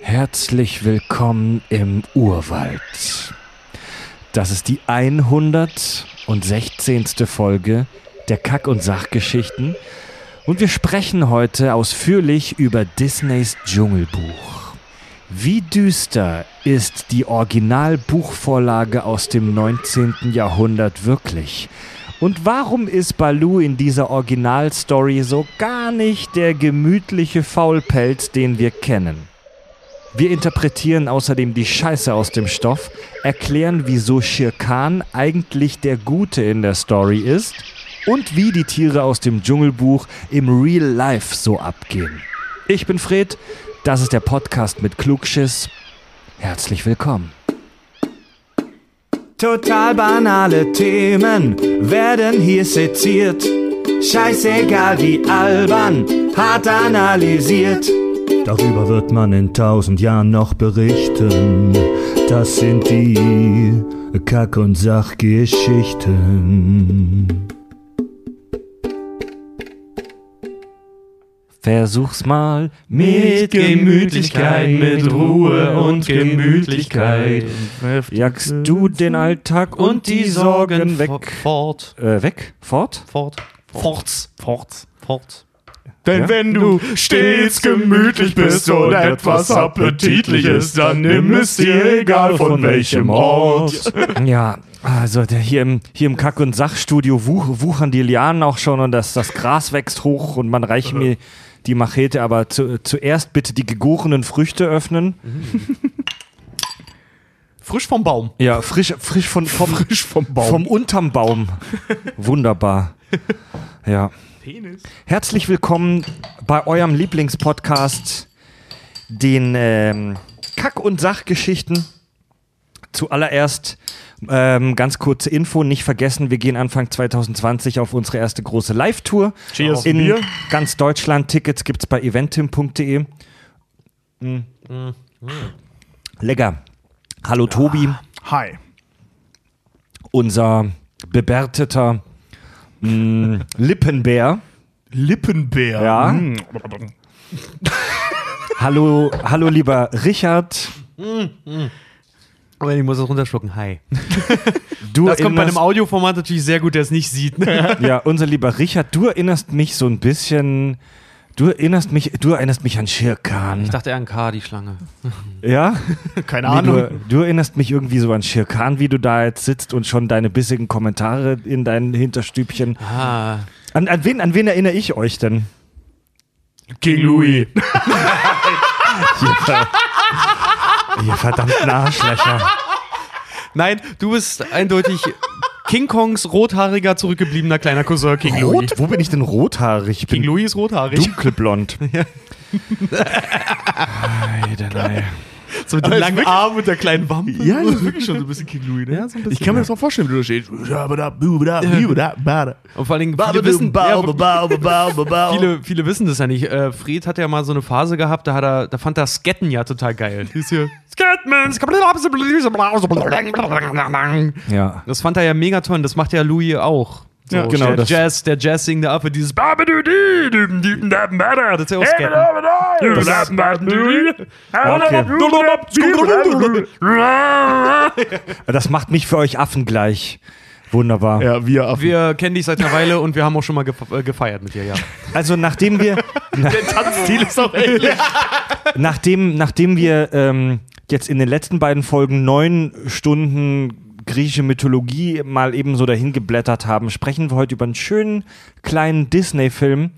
Herzlich willkommen im Urwald. Das ist die 116. Folge der Kack- und Sachgeschichten und wir sprechen heute ausführlich über Disneys Dschungelbuch. Wie düster ist die Originalbuchvorlage aus dem 19. Jahrhundert wirklich? Und warum ist Baloo in dieser Originalstory so gar nicht der gemütliche Faulpelz, den wir kennen? Wir interpretieren außerdem die Scheiße aus dem Stoff, erklären, wieso Shere Khan eigentlich der Gute in der Story ist und wie die Tiere aus dem Dschungelbuch im Real Life so abgehen. Ich bin Fred, das ist der Podcast mit Klugschiss. Herzlich willkommen. Total banale Themen werden hier seziert. Scheißegal wie albern, hart analysiert. Darüber wird man in tausend Jahren noch berichten. Das sind die Kack- und Sachgeschichten. Versuch's mal Mit Gemütlichkeit, mit Ruhe und Gemütlichkeit. Jagst du den Alltag und die Sorgen weg? Fort. Äh, weg? Fort? Fort. Forts. Forts. Fort. Denn Ja? wenn du stets gemütlich bist und etwas appetitlich ist, dann nimm es dir egal von welchem Ort. Ja, also der, hier im, hier im Kack- und Sachstudio wuch, wuchern die Lianen auch schon und das, das Gras wächst hoch und man reicht mir die Machete, aber zu, zuerst bitte die gegorenen Früchte öffnen. Frisch vom Baum. Ja, frisch, frisch von, vom, Frisch vom Baum. vom unterm Baum. Wunderbar. Ja. Penis. Herzlich willkommen bei eurem Lieblingspodcast, den ähm, Kack- und Sachgeschichten. Zuallererst ähm, ganz kurze Info, nicht vergessen, wir gehen Anfang 2020 auf unsere erste große Live-Tour. Cheers. In Bier. ganz Deutschland. Tickets gibt es bei eventim.de. Mm. Lecker. Hallo Tobi, Hi. unser bebärteter mm, Lippenbär. Lippenbär. Ja. Mm. Hallo, hallo lieber Richard. Aber ich muss das runterschlucken. Hi. Du Das kommt bei einem Audioformat natürlich sehr gut, der es nicht sieht. Ne? Ja, unser lieber Richard, du erinnerst mich so ein bisschen. Du erinnerst mich, du erinnerst mich an Shirkan. Ich dachte eher an K, die Schlange. Ja? Keine Nee, Ahnung. du, du erinnerst mich irgendwie so an Shirkan, wie du da jetzt sitzt und schon deine bissigen Kommentare in deinen Hinterstübchen. Ah. An, an, wen, an wen erinnere ich euch denn? King Louis. Ihr verdammten Arschlöcher. Nein, du bist eindeutig King Kongs rothaariger, zurückgebliebener kleiner Cousin King Louis. Rot? Wo bin ich denn rothaarig? Ich King Louis ist rothaarig. dunkelblond. Eieiei. So mit dem langen Arm und der kleinen Wampe. Ja, das ist wirklich schon so ein bisschen King Louis, ne? Ja, so ein bisschen, ich kann mir das auch vorstellen, wie du da stehst. Und vor allen Dingen, viele wissen, ja, viele, viele wissen das ja nicht. Äh, Fred hat ja mal so eine Phase gehabt, da, hat er, da fand er Sketten ja total geil. Hieß hier, Ja. Das fand er ja mega toll das macht ja Louis auch. So, Ja, genau, Der das- Jazz, der Jazz-singende Affe, dieses Babadudi, düben, düben, daben, bada. Das ist ja auch Sketten. Das macht mich für euch Affen gleich. Wunderbar. Ja, wir Affen. Wir kennen dich seit einer Weile und wir haben auch schon mal äh, gefeiert mit dir, ja. Also nachdem wir, Tanzstil ist auch ähnlich. nachdem, nachdem wir ähm, jetzt in den letzten beiden Folgen neun Stunden griechische Mythologie mal eben so dahin geblättert haben, sprechen wir heute über einen schönen kleinen Disney-Film.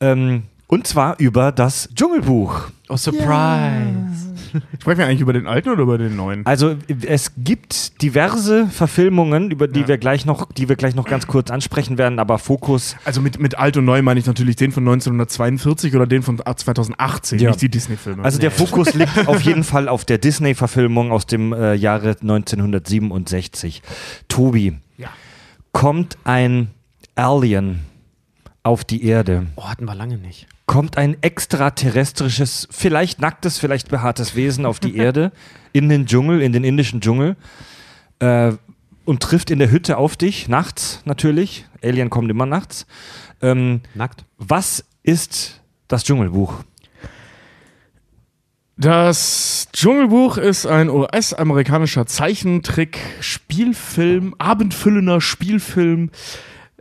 Ähm, und zwar über das Dschungelbuch. Oh, Surprise. Sprechen wir eigentlich über den alten oder über den neuen? Also es gibt diverse Verfilmungen, über die Ja. wir gleich noch, die wir gleich noch ganz kurz ansprechen werden, aber Fokus Also mit, mit alt und neu meine ich natürlich den von 1942 oder den von 2018, Ja. nicht die Disney-Filme. Also der Fokus liegt auf jeden Fall auf der Disney-Verfilmung aus dem äh, Jahre 1967. Tobi, Ja. kommt ein Alien auf die Erde? Oh, hatten wir lange nicht. Kommt ein extraterrestrisches, vielleicht nacktes, vielleicht behaartes Wesen auf die Erde, in den Dschungel, in den indischen Dschungel äh, und trifft in der Hütte auf dich, nachts natürlich. Alien kommt immer nachts. Ähm, Nackt. was ist das Dschungelbuch? Das Dschungelbuch ist ein US-amerikanischer Zeichentrick-Spielfilm, abendfüllender Spielfilm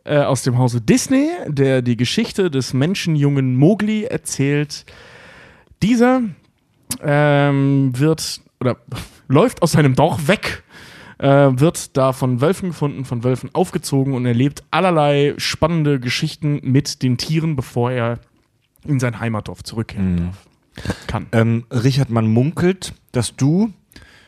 äh, aus dem Hause Disney, der die Geschichte des Menschenjungen Mowgli erzählt. Dieser ähm, wird oder läuft aus seinem Dorf weg, äh, wird da von Wölfen gefunden, von Wölfen aufgezogen und erlebt allerlei spannende Geschichten mit den Tieren, bevor er in sein Heimatdorf zurückkehren darf. Kann. Ähm, Richard, man munkelt, dass du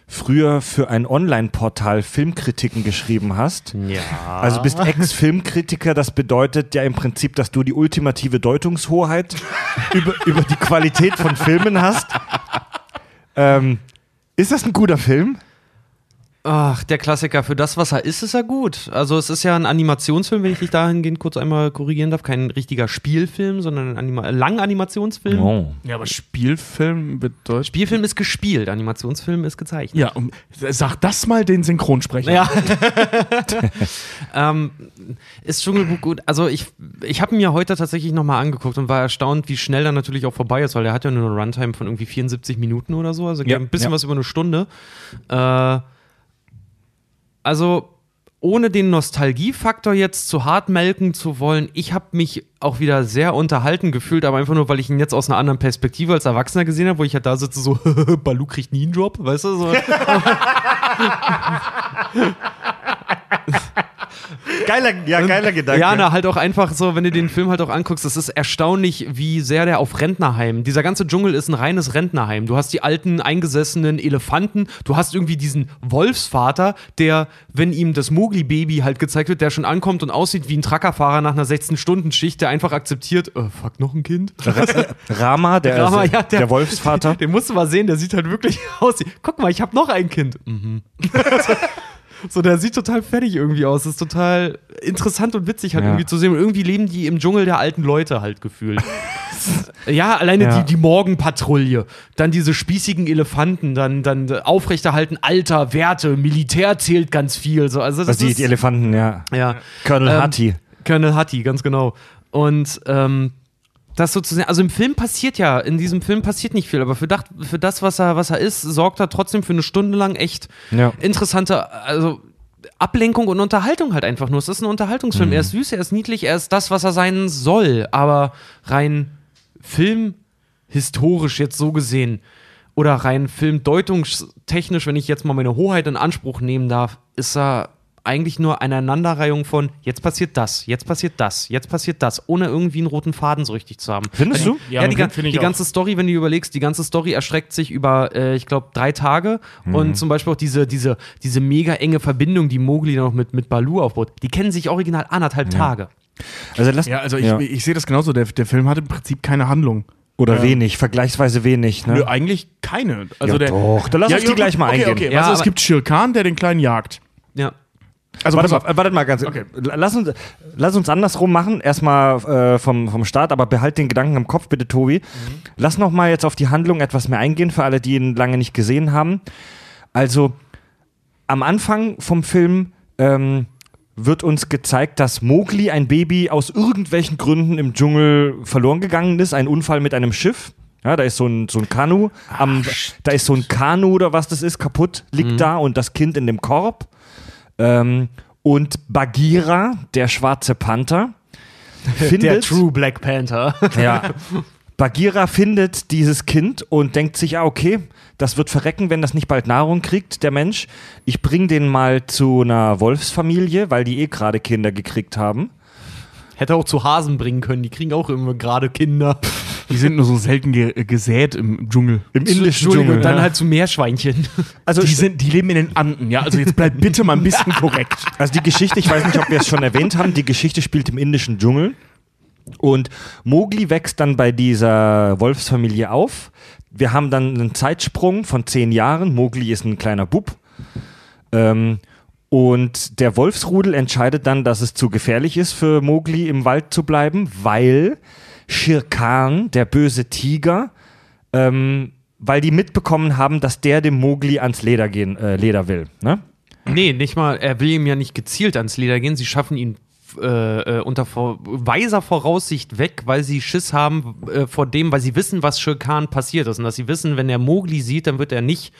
früher für ein Online-Portal Filmkritiken geschrieben hast. Ja. Also bist Ex-Filmkritiker, das bedeutet ja im Prinzip, dass du die ultimative Deutungshoheit über, über die Qualität von Filmen hast. Ähm, ist das ein guter Film? Ach, der Klassiker. Für das, was er ist, ist er gut. Also es ist ja ein Animationsfilm, wenn ich dich dahingehend kurz einmal korrigieren darf. Kein richtiger Spielfilm, sondern ein Anima lang Animationsfilm. Oh. Ja, aber Spielfilm bedeutet. Spielfilm ist gespielt, Animationsfilm ist gezeichnet. Ja, um, sag das mal den Synchronsprecher. Ja. ähm, ist Dschungelbuch gut? Also ich, ich habe mir heute tatsächlich nochmal angeguckt und war erstaunt, wie schnell er natürlich auch vorbei ist, weil er hat ja nur eine Runtime von irgendwie 74 Minuten oder so, also Ja, ein bisschen ja. was über eine Stunde. Äh, also ohne den Nostalgiefaktor jetzt zu hart melken zu wollen, ich habe mich auch wieder sehr unterhalten gefühlt, aber einfach nur, weil ich ihn jetzt aus einer anderen Perspektive als Erwachsener gesehen habe, wo ich halt da sitze, so, Balu kriegt nie einen Job, weißt du? So. Geiler, ja, geiler Gedanke. Ja, na, halt auch einfach so, wenn du den Film halt auch anguckst, es ist erstaunlich, wie sehr der auf Rentnerheim. Dieser ganze Dschungel ist ein reines Rentnerheim. Du hast die alten, eingesessenen Elefanten, du hast irgendwie diesen Wolfsvater, der, wenn ihm das Mogli-Baby halt gezeigt wird, der schon ankommt und aussieht wie ein Truckerfahrer nach einer 16-Stunden-Schicht, der einfach akzeptiert, äh, fuck, noch ein Kind? Rama, der, Rama, also, ja, der, Wolfsvater. Den musst du mal sehen, der sieht halt wirklich aus. Guck mal, ich habe noch ein Kind. Mhm. so, der sieht total fertig irgendwie aus. Das ist total interessant und witzig halt Ja. irgendwie zu sehen. Und irgendwie leben die im Dschungel der alten Leute halt gefühlt. ja, alleine Ja. die, die Morgenpatrouille, dann diese spießigen Elefanten, dann, dann äh, aufrechterhalten Alter, Werte, Militär zählt ganz viel. So, also das Also die, ist, die Elefanten, ja. ja. Colonel Ähm, Hattie. Colonel Hattie, ganz genau. Und ähm, das sozusagen, also im Film passiert ja, in diesem Film passiert nicht viel, aber für, das, für das, was er, was er ist, sorgt er trotzdem für eine Stunde lang echt Ja. interessante, also Ablenkung und Unterhaltung halt einfach nur. Es ist ein Unterhaltungsfilm. Er ist süß, er ist niedlich, er ist das, was er sein soll, aber rein filmhistorisch jetzt so gesehen oder rein filmdeutungstechnisch, wenn ich jetzt mal meine Hoheit in Anspruch nehmen darf, ist er eigentlich nur eine Aneinanderreihung von jetzt passiert das, jetzt passiert das, jetzt passiert das, ohne irgendwie einen roten Faden so richtig zu haben. Findest du? Ja, Ja, die, find- find ich die auch. ganze Story, wenn du überlegst, die ganze Story erstreckt sich über, äh, ich glaube, drei Tage. Mhm. Und zum Beispiel auch diese, diese, diese mega enge Verbindung, die Mowgli noch mit, mit Balu aufbaut, die kennen sich original anderthalb Tage. Also lass, Ja, also ich, Ja. ich sehe das genauso. Der, der Film hat im Prinzip keine Handlung. Oder Ja. wenig, vergleichsweise wenig. Ne? Nö, eigentlich keine. Also Ja, der, doch, dann lass uns die gleich mal okay, eingehen. Okay, Ja, also es gibt Shere Khan, der den Kleinen jagt. Ja. Also Warte mal, warte mal ganz. Okay. Lass, uns, lass uns andersrum machen. Erstmal äh, vom, vom Start, aber behalt den Gedanken im Kopf, bitte, Tobi. Lass noch mal jetzt auf die Handlung etwas mehr eingehen, für alle, die ihn lange nicht gesehen haben. Also, am Anfang vom Film ähm, wird uns gezeigt, dass Mowgli, ein Baby, aus irgendwelchen Gründen im Dschungel verloren gegangen ist. Ein Unfall mit einem Schiff. Ja, da ist so ein, so ein Kanu, am, da ist so ein Kanu oder was das ist, kaputt, liegt da und das Kind in dem Korb. Ähm, und Bagheera, der schwarze Panther, findet, Der True Black Panther. ja, Bagheera findet dieses Kind und denkt sich, ah, okay, das wird verrecken, wenn das nicht bald Nahrung kriegt, der Mensch. Ich bring den mal zu einer Wolfsfamilie, weil die eh gerade Kinder gekriegt haben. Hätte auch zu Hasen bringen können, die kriegen auch immer gerade Kinder. Die sind nur so selten ge gesät im Dschungel. Im indischen Dschungel. und dann ja. halt zu Meerschweinchen. also, Die, sind, die leben in den Anden, ja. Also jetzt bleib bitte mal ein bisschen korrekt. Also die Geschichte, ich weiß nicht, ob wir es schon erwähnt haben, die Geschichte spielt im indischen Dschungel. Und Mowgli wächst dann bei dieser Wolfsfamilie auf. Wir haben dann einen Zeitsprung von zehn Jahren. Mowgli ist ein kleiner Bub. Ähm, und der Wolfsrudel entscheidet dann, dass es zu gefährlich ist für Mowgli im Wald zu bleiben, weil Shere Khan, der böse Tiger, ähm, weil die mitbekommen haben, dass der dem Mowgli ans Leder gehen, äh, Leder will. Ne? Nee, nicht mal, er will ihm ja nicht gezielt ans Leder gehen, sie schaffen ihn äh, äh, unter vor weiser Voraussicht weg, weil sie Schiss haben äh, vor dem, weil sie wissen, was Shere Khan passiert ist. Und dass sie wissen, wenn er Mowgli sieht, dann wird er nicht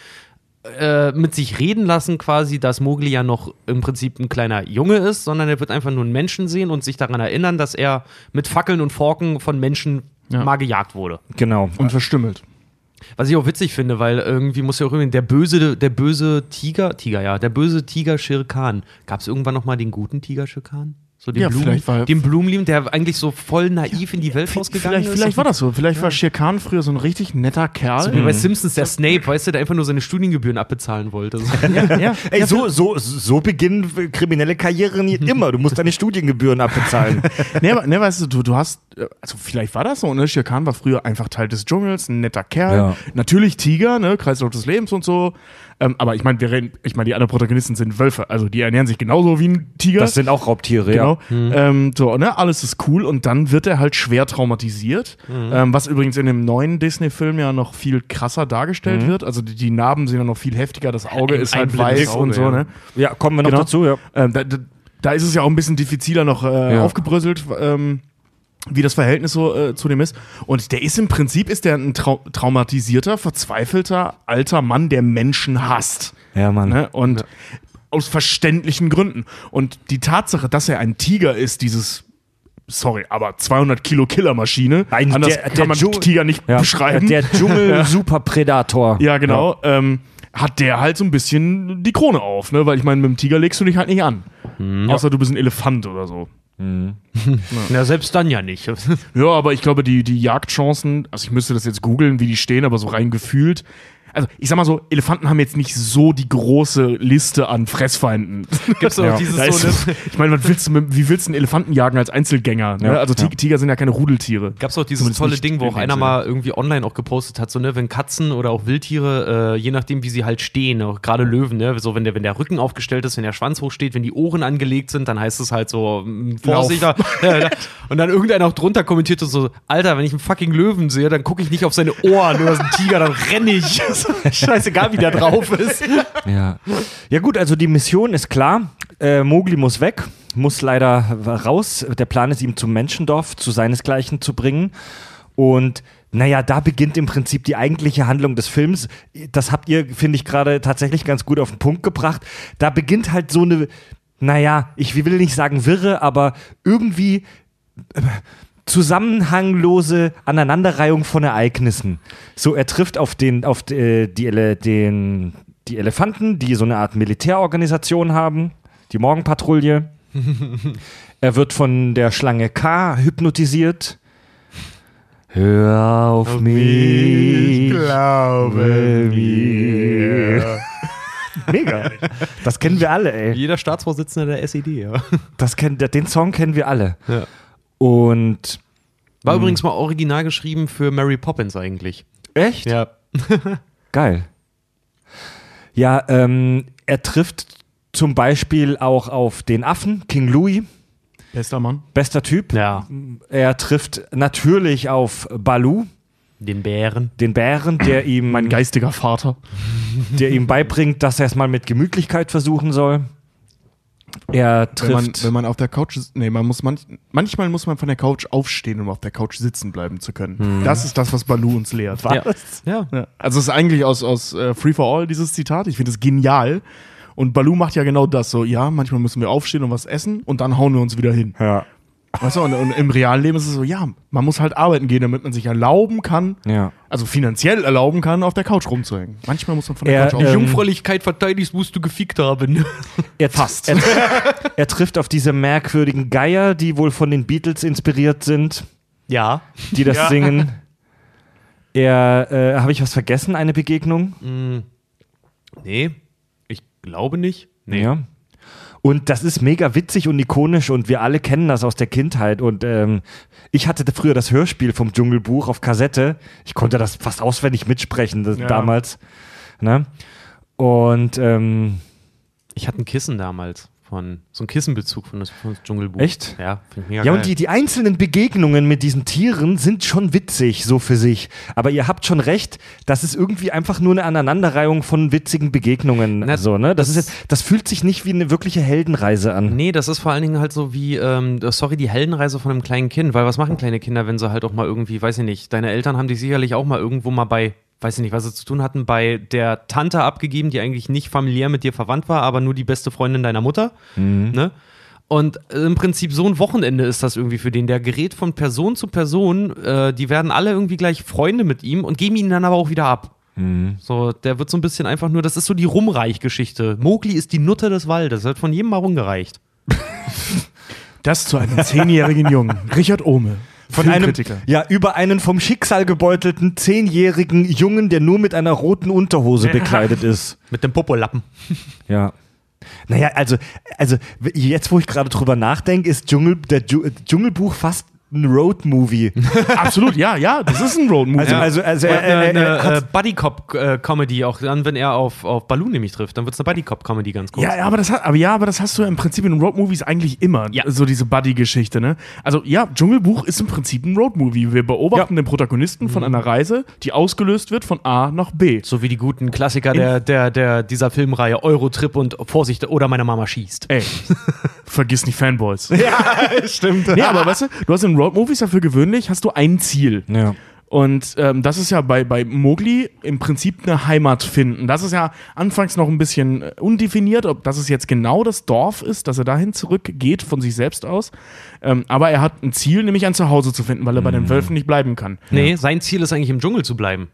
äh, mit sich reden lassen, quasi, dass Mowgli ja noch im Prinzip ein kleiner Junge ist, sondern er wird einfach nur einen Menschen sehen und sich daran erinnern, dass er mit Fackeln und Forken von Menschen Ja. mal gejagt wurde. Genau. Und verstümmelt. Was ich auch witzig finde, weil irgendwie muss ja auch irgendwie der böse, der böse Tiger, Tiger, ja, der böse Tiger Shere Khan. Gab es irgendwann noch mal den guten Tiger Shere Khan? So den Ja, Blumen, vielleicht war- den Blumenlieben, der eigentlich so voll naiv in die Welt rausgegangen Vielleicht, ist. vielleicht war das so. Vielleicht war Shere Khan früher so ein richtig netter Kerl. Wie bei Simpsons der Snape, weißt du, der einfach nur seine Studiengebühren abbezahlen wollte. ja, ja. Ey, so, so, so beginnen kriminelle Karrieren immer. Du musst deine Studiengebühren abbezahlen. nee, aber, nee, weißt du, du, du hast, äh, also vielleicht war das so, ne? Shere Khan war früher einfach Teil des Dschungels, ein netter Kerl. Ja. Natürlich Tiger, ne? Kreislauf des Lebens und so. Ähm, aber ich meine, wir reden, ich meine, die anderen Protagonisten sind Wölfe, also die ernähren sich genauso wie ein Tiger. Das sind auch Raubtiere, Genau. ja. Ähm, so, ne, alles ist cool und dann wird er halt schwer traumatisiert. Ähm, was übrigens in dem neuen Disney-Film ja noch viel krasser dargestellt wird. Also die, die Narben sind ja noch viel heftiger, das Auge Ein- ist halt weiß Auge, und so, ja. ne? Ja, kommen wir noch Genau. dazu, ja. Ähm, da, da, da ist es ja auch ein bisschen diffiziler noch äh, Ja. aufgebröselt, ähm, wie das Verhältnis so äh, zu dem ist. Und der ist im Prinzip ist der ein trau traumatisierter, verzweifelter alter Mann, der Menschen hasst. Ja, Mann. Ne? Und aus verständlichen Gründen. Und die Tatsache, dass er ein Tiger ist, dieses Sorry, aber 200 Kilo Killermaschine. Ein- Anders der- der kann man Dschungel- Tiger nicht Ja. beschreiben. Der Dschungel-Super-Predator. ja, genau. Ähm, hat der halt so ein bisschen die Krone auf, ne? Weil ich meine, mit dem Tiger legst du dich halt nicht an. Außer du bist ein Elefant oder so. ja, selbst dann ja nicht. Ja, aber ich glaube, die, die Jagdchancen, also ich müsste das jetzt googeln, wie die stehen, aber so rein gefühlt. Also ich sag mal so, Elefanten haben jetzt nicht so die große Liste an Fressfeinden. Gibt's doch Ja. dieses Da so, ist, ne? ich meine, willst du wie willst du einen Elefanten jagen als Einzelgänger? Ne? Ja, also Ti- ja. Tiger sind ja keine Rudeltiere. Gab's auch dieses Zumindest tolle Ding, wo auch einer mal irgendwie online auch gepostet hat, so ne, wenn Katzen oder auch Wildtiere, äh, je nachdem wie sie halt stehen, auch gerade Löwen, ne, so wenn der, wenn der Rücken aufgestellt ist, wenn der Schwanz hochsteht, wenn die Ohren angelegt sind, dann heißt es halt so, mm, Vorsicht da. Und dann irgendeiner auch drunter kommentierte so, Alter, wenn ich einen fucking Löwen sehe, dann gucke ich nicht auf seine Ohren oder so einen Tiger, dann renne ich. Scheißegal, wie der drauf ist. Ja. ja gut, also die Mission ist klar. Äh, Mowgli muss weg, muss leider raus. Der Plan ist, ihn zum Menschendorf, zu seinesgleichen zu bringen. Und naja, da beginnt im Prinzip die eigentliche Handlung des Films. Das habt ihr, finde ich, gerade tatsächlich ganz gut auf den Punkt gebracht. Da beginnt halt so eine, naja, ich will nicht sagen wirre, aber irgendwie äh, zusammenhanglose Aneinanderreihung von Ereignissen. So, er trifft auf den, auf äh, die, Ele den, die Elefanten, die so eine Art Militärorganisation haben, die Morgenpatrouille. er wird von der Schlange K hypnotisiert. Hör auf, mich, glaube mir. Mega. Das kennen wir alle, ey. Jeder Staatsvorsitzende der SED, ja. Das kenn, den Song kennen wir alle. Ja. Und War übrigens mal original geschrieben für Mary Poppins eigentlich. echt? Ja. Geil. Ja, ähm, er trifft zum Beispiel auch auf den Affen, King Louis, Bester Mann. bester Typ. Ja. Er trifft natürlich auf Balu, Den Bären. den Bären, der ihm, Mein geistiger Vater. der ihm beibringt, dass er es mal mit Gemütlichkeit versuchen soll. Er Wenn man, trifft. wenn man auf der Couch, nee, man muss manch, manchmal muss man von der Couch aufstehen, um auf der Couch sitzen bleiben zu können. Das ist das, was Balu uns lehrt. Ja. ja. Ja. Also es ist eigentlich aus, aus äh, Free for All dieses Zitat. Ich finde es genial. Und Balu macht ja genau das so. Ja, manchmal müssen wir aufstehen und was essen und dann hauen wir uns wieder hin. ja. Weißt du, und, und im realen Leben ist es so, ja, man muss halt arbeiten gehen, damit man sich erlauben kann, ja. also finanziell erlauben kann, auf der Couch rumzuhängen. Manchmal muss man von der Er, Couch ähm, Die aufstehen. Jungfräulichkeit verteidigst, musst du gefickt haben. Er, Fast. Er, er trifft auf diese merkwürdigen Geier, die wohl von den Beatles inspiriert sind. Ja. die das singen. Er, äh, habe ich was vergessen? Eine Begegnung? Nee, ich glaube nicht. Nee. Ja. Und das ist mega witzig und ikonisch und wir alle kennen das aus der Kindheit. Und ähm, ich hatte früher das Hörspiel vom Dschungelbuch auf Kassette. Ich konnte das fast auswendig mitsprechen das, Ja. damals. Ne? Und ähm, Ich hatte ein Kissen damals Von, so ein Kissenbezug von das, von das Dschungelbuch. Echt? Ja, finde ich mega Ja, geil. und die, die einzelnen Begegnungen mit diesen Tieren sind schon witzig, so für sich. Aber ihr habt schon recht, das ist irgendwie einfach nur eine Aneinanderreihung von witzigen Begegnungen. Na, so, ne? das, das- ist jetzt, das fühlt sich nicht wie eine wirkliche Heldenreise an. Nee, das ist vor allen Dingen halt so wie, ähm, sorry, die Heldenreise von einem kleinen Kind. Weil was machen kleine Kinder, wenn sie halt auch mal irgendwie, weiß ich nicht, deine Eltern haben dich sicherlich auch mal irgendwo mal bei, weiß ich nicht, was sie zu tun hatten, bei der Tante abgegeben, die eigentlich nicht familiär mit dir verwandt war, aber nur die beste Freundin deiner Mutter. Ne? Und im Prinzip so ein Wochenende ist das irgendwie für den. Der gerät von Person zu Person, äh, die werden alle irgendwie gleich Freunde mit ihm und geben ihn dann aber auch wieder ab. So, der wird so ein bisschen einfach nur, das ist so die Rumreich-Geschichte. Mowgli ist die Nutte des Waldes, wird von jedem mal rumgereicht. Das zu einem zehnjährigen Jungen. Richard Ohme. Von einem, ja, über einen vom Schicksal gebeutelten zehnjährigen Jungen, der nur mit einer roten Unterhose bekleidet ist. Mit dem Popolappen. Ja. Naja, also, also jetzt, wo ich gerade drüber nachdenke, ist Dschungel, der Dschu Dschungelbuch fast ein Road-Movie. Absolut, ja, ja, das ist ein Roadmovie. Also, also, also, Äh, er, er, eine er äh, Buddy-Cop-Comedy, auch dann, wenn er auf, auf Baloo nämlich trifft, dann wird es eine Buddy-Cop-Comedy ganz kurz. Ja, ja, aber das, hat, aber ja, aber das hast du im Prinzip in Roadmovies eigentlich immer. Ja. So diese Buddy-Geschichte, ne? Also ja, Dschungelbuch ist im Prinzip ein Roadmovie. Wir beobachten den Protagonisten von einer Reise, die ausgelöst wird von A nach B. So wie die guten Klassiker der, der, der, dieser Filmreihe Eurotrip und Vorsicht, oder meine Mama schießt. Ey, vergiss nicht Fanboys. ja, stimmt. Nee, aber weißt du, du hast in Roadmovies ja für gewöhnlich, hast du ein Ziel. Ja. Und ähm, das ist ja bei, bei Mowgli im Prinzip eine Heimat finden. Das ist ja anfangs noch ein bisschen äh, undefiniert, ob das es jetzt genau das Dorf ist, dass er dahin zurückgeht von sich selbst aus. Ähm, aber er hat ein Ziel, nämlich ein Zuhause zu finden, weil er bei den Wölfen nicht bleiben kann. Nee, sein Ziel ist eigentlich im Dschungel zu bleiben.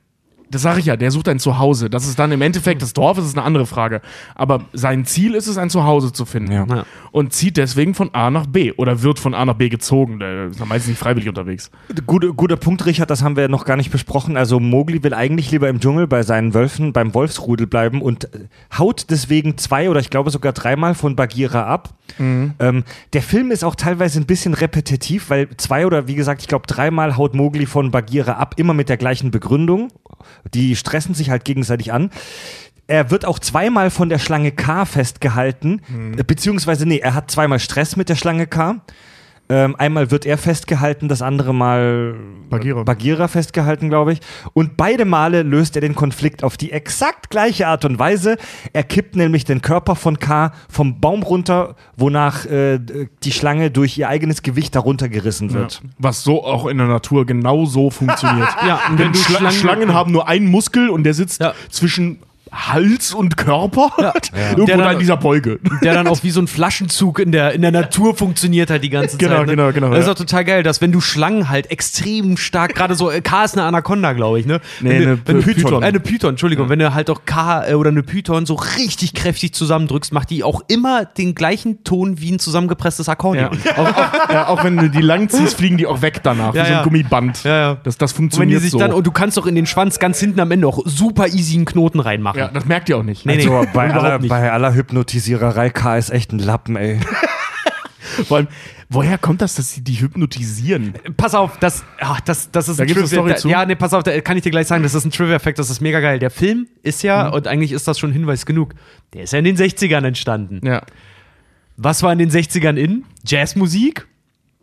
Das sage ich ja, der sucht ein Zuhause. Das ist dann im Endeffekt das Dorf, das ist eine andere Frage. Aber sein Ziel ist es, ein Zuhause zu finden. Ja. Ja. Und zieht deswegen von A nach B oder wird von A nach B gezogen. Der ist ja meistens nicht freiwillig unterwegs. Guter, guter Punkt, Richard, das haben wir noch gar nicht besprochen. Also Mowgli will eigentlich lieber im Dschungel bei seinen Wölfen, beim Wolfsrudel bleiben und äh, haut deswegen zwei oder ich glaube sogar dreimal von Bagheera ab. Ähm, der Film ist auch teilweise ein bisschen repetitiv, weil zwei oder wie gesagt, ich glaube dreimal haut Mowgli von Bagheera ab, immer mit der gleichen Begründung. Die stressen sich halt gegenseitig an. Er wird auch zweimal von der Schlange K festgehalten, äh, beziehungsweise nee, er hat zweimal Stress mit der Schlange K. Ähm, einmal wird er festgehalten, das andere Mal Bagheera. Bagheera festgehalten, glaube ich. Und beide Male löst er den Konflikt auf die exakt gleiche Art und Weise. Er kippt nämlich den Körper von K vom Baum runter, wonach äh, die Schlange durch ihr eigenes Gewicht darunter gerissen wird. Was so auch in der Natur genau so funktioniert. Ja, und wenn Schla Schlangen- Schlangen haben nur einen Muskel und der sitzt Ja. zwischen Hals und Körper. Irgendwo Der da dann- in dieser Beuge. der dann auch wie so ein Flaschenzug in der, in der Natur funktioniert halt die ganze Genau, Zeit. Ne? genau, genau, Das ist ja. auch total geil, dass wenn du Schlangen halt extrem stark, gerade so, äh, K ist eine Anaconda, glaube ich, ne? Nee, wenn du, eine wenn Python. Python. Äh, eine Python, Entschuldigung. Wenn du halt auch K äh, oder eine Python so richtig kräftig zusammendrückst, macht die auch immer den gleichen Ton wie ein zusammengepresstes Akkordeon. auch, auch, ja, auch wenn du die lang ziehst, fliegen die auch weg danach, Ja, wie so ein ja. Gummiband. Ja, ja. Das, das Und wenn funktioniert die sich so. dann, und du kannst doch in den Schwanz ganz hinten am Ende auch super easy einen Knoten reinmachen. Ja, das merkt ihr auch nicht. Nee, nee. Also bei überhaupt aller, nicht. bei aller Hypnotisiererei, K ist echt ein Lappen, ey. Vor allem, woher kommt das, dass sie die hypnotisieren? Pass auf, das, ach, das, das ist Da ein Trivia- da, zu? Ja, nee, pass auf, da kann ich dir gleich sagen, das ist ein Trivia-Fact, das ist mega geil. Der Film ist ja, Mhm. und eigentlich ist das schon Hinweis genug, der ist ja in den 60ern entstanden. Ja. Was war in den 60ern in? Jazzmusik?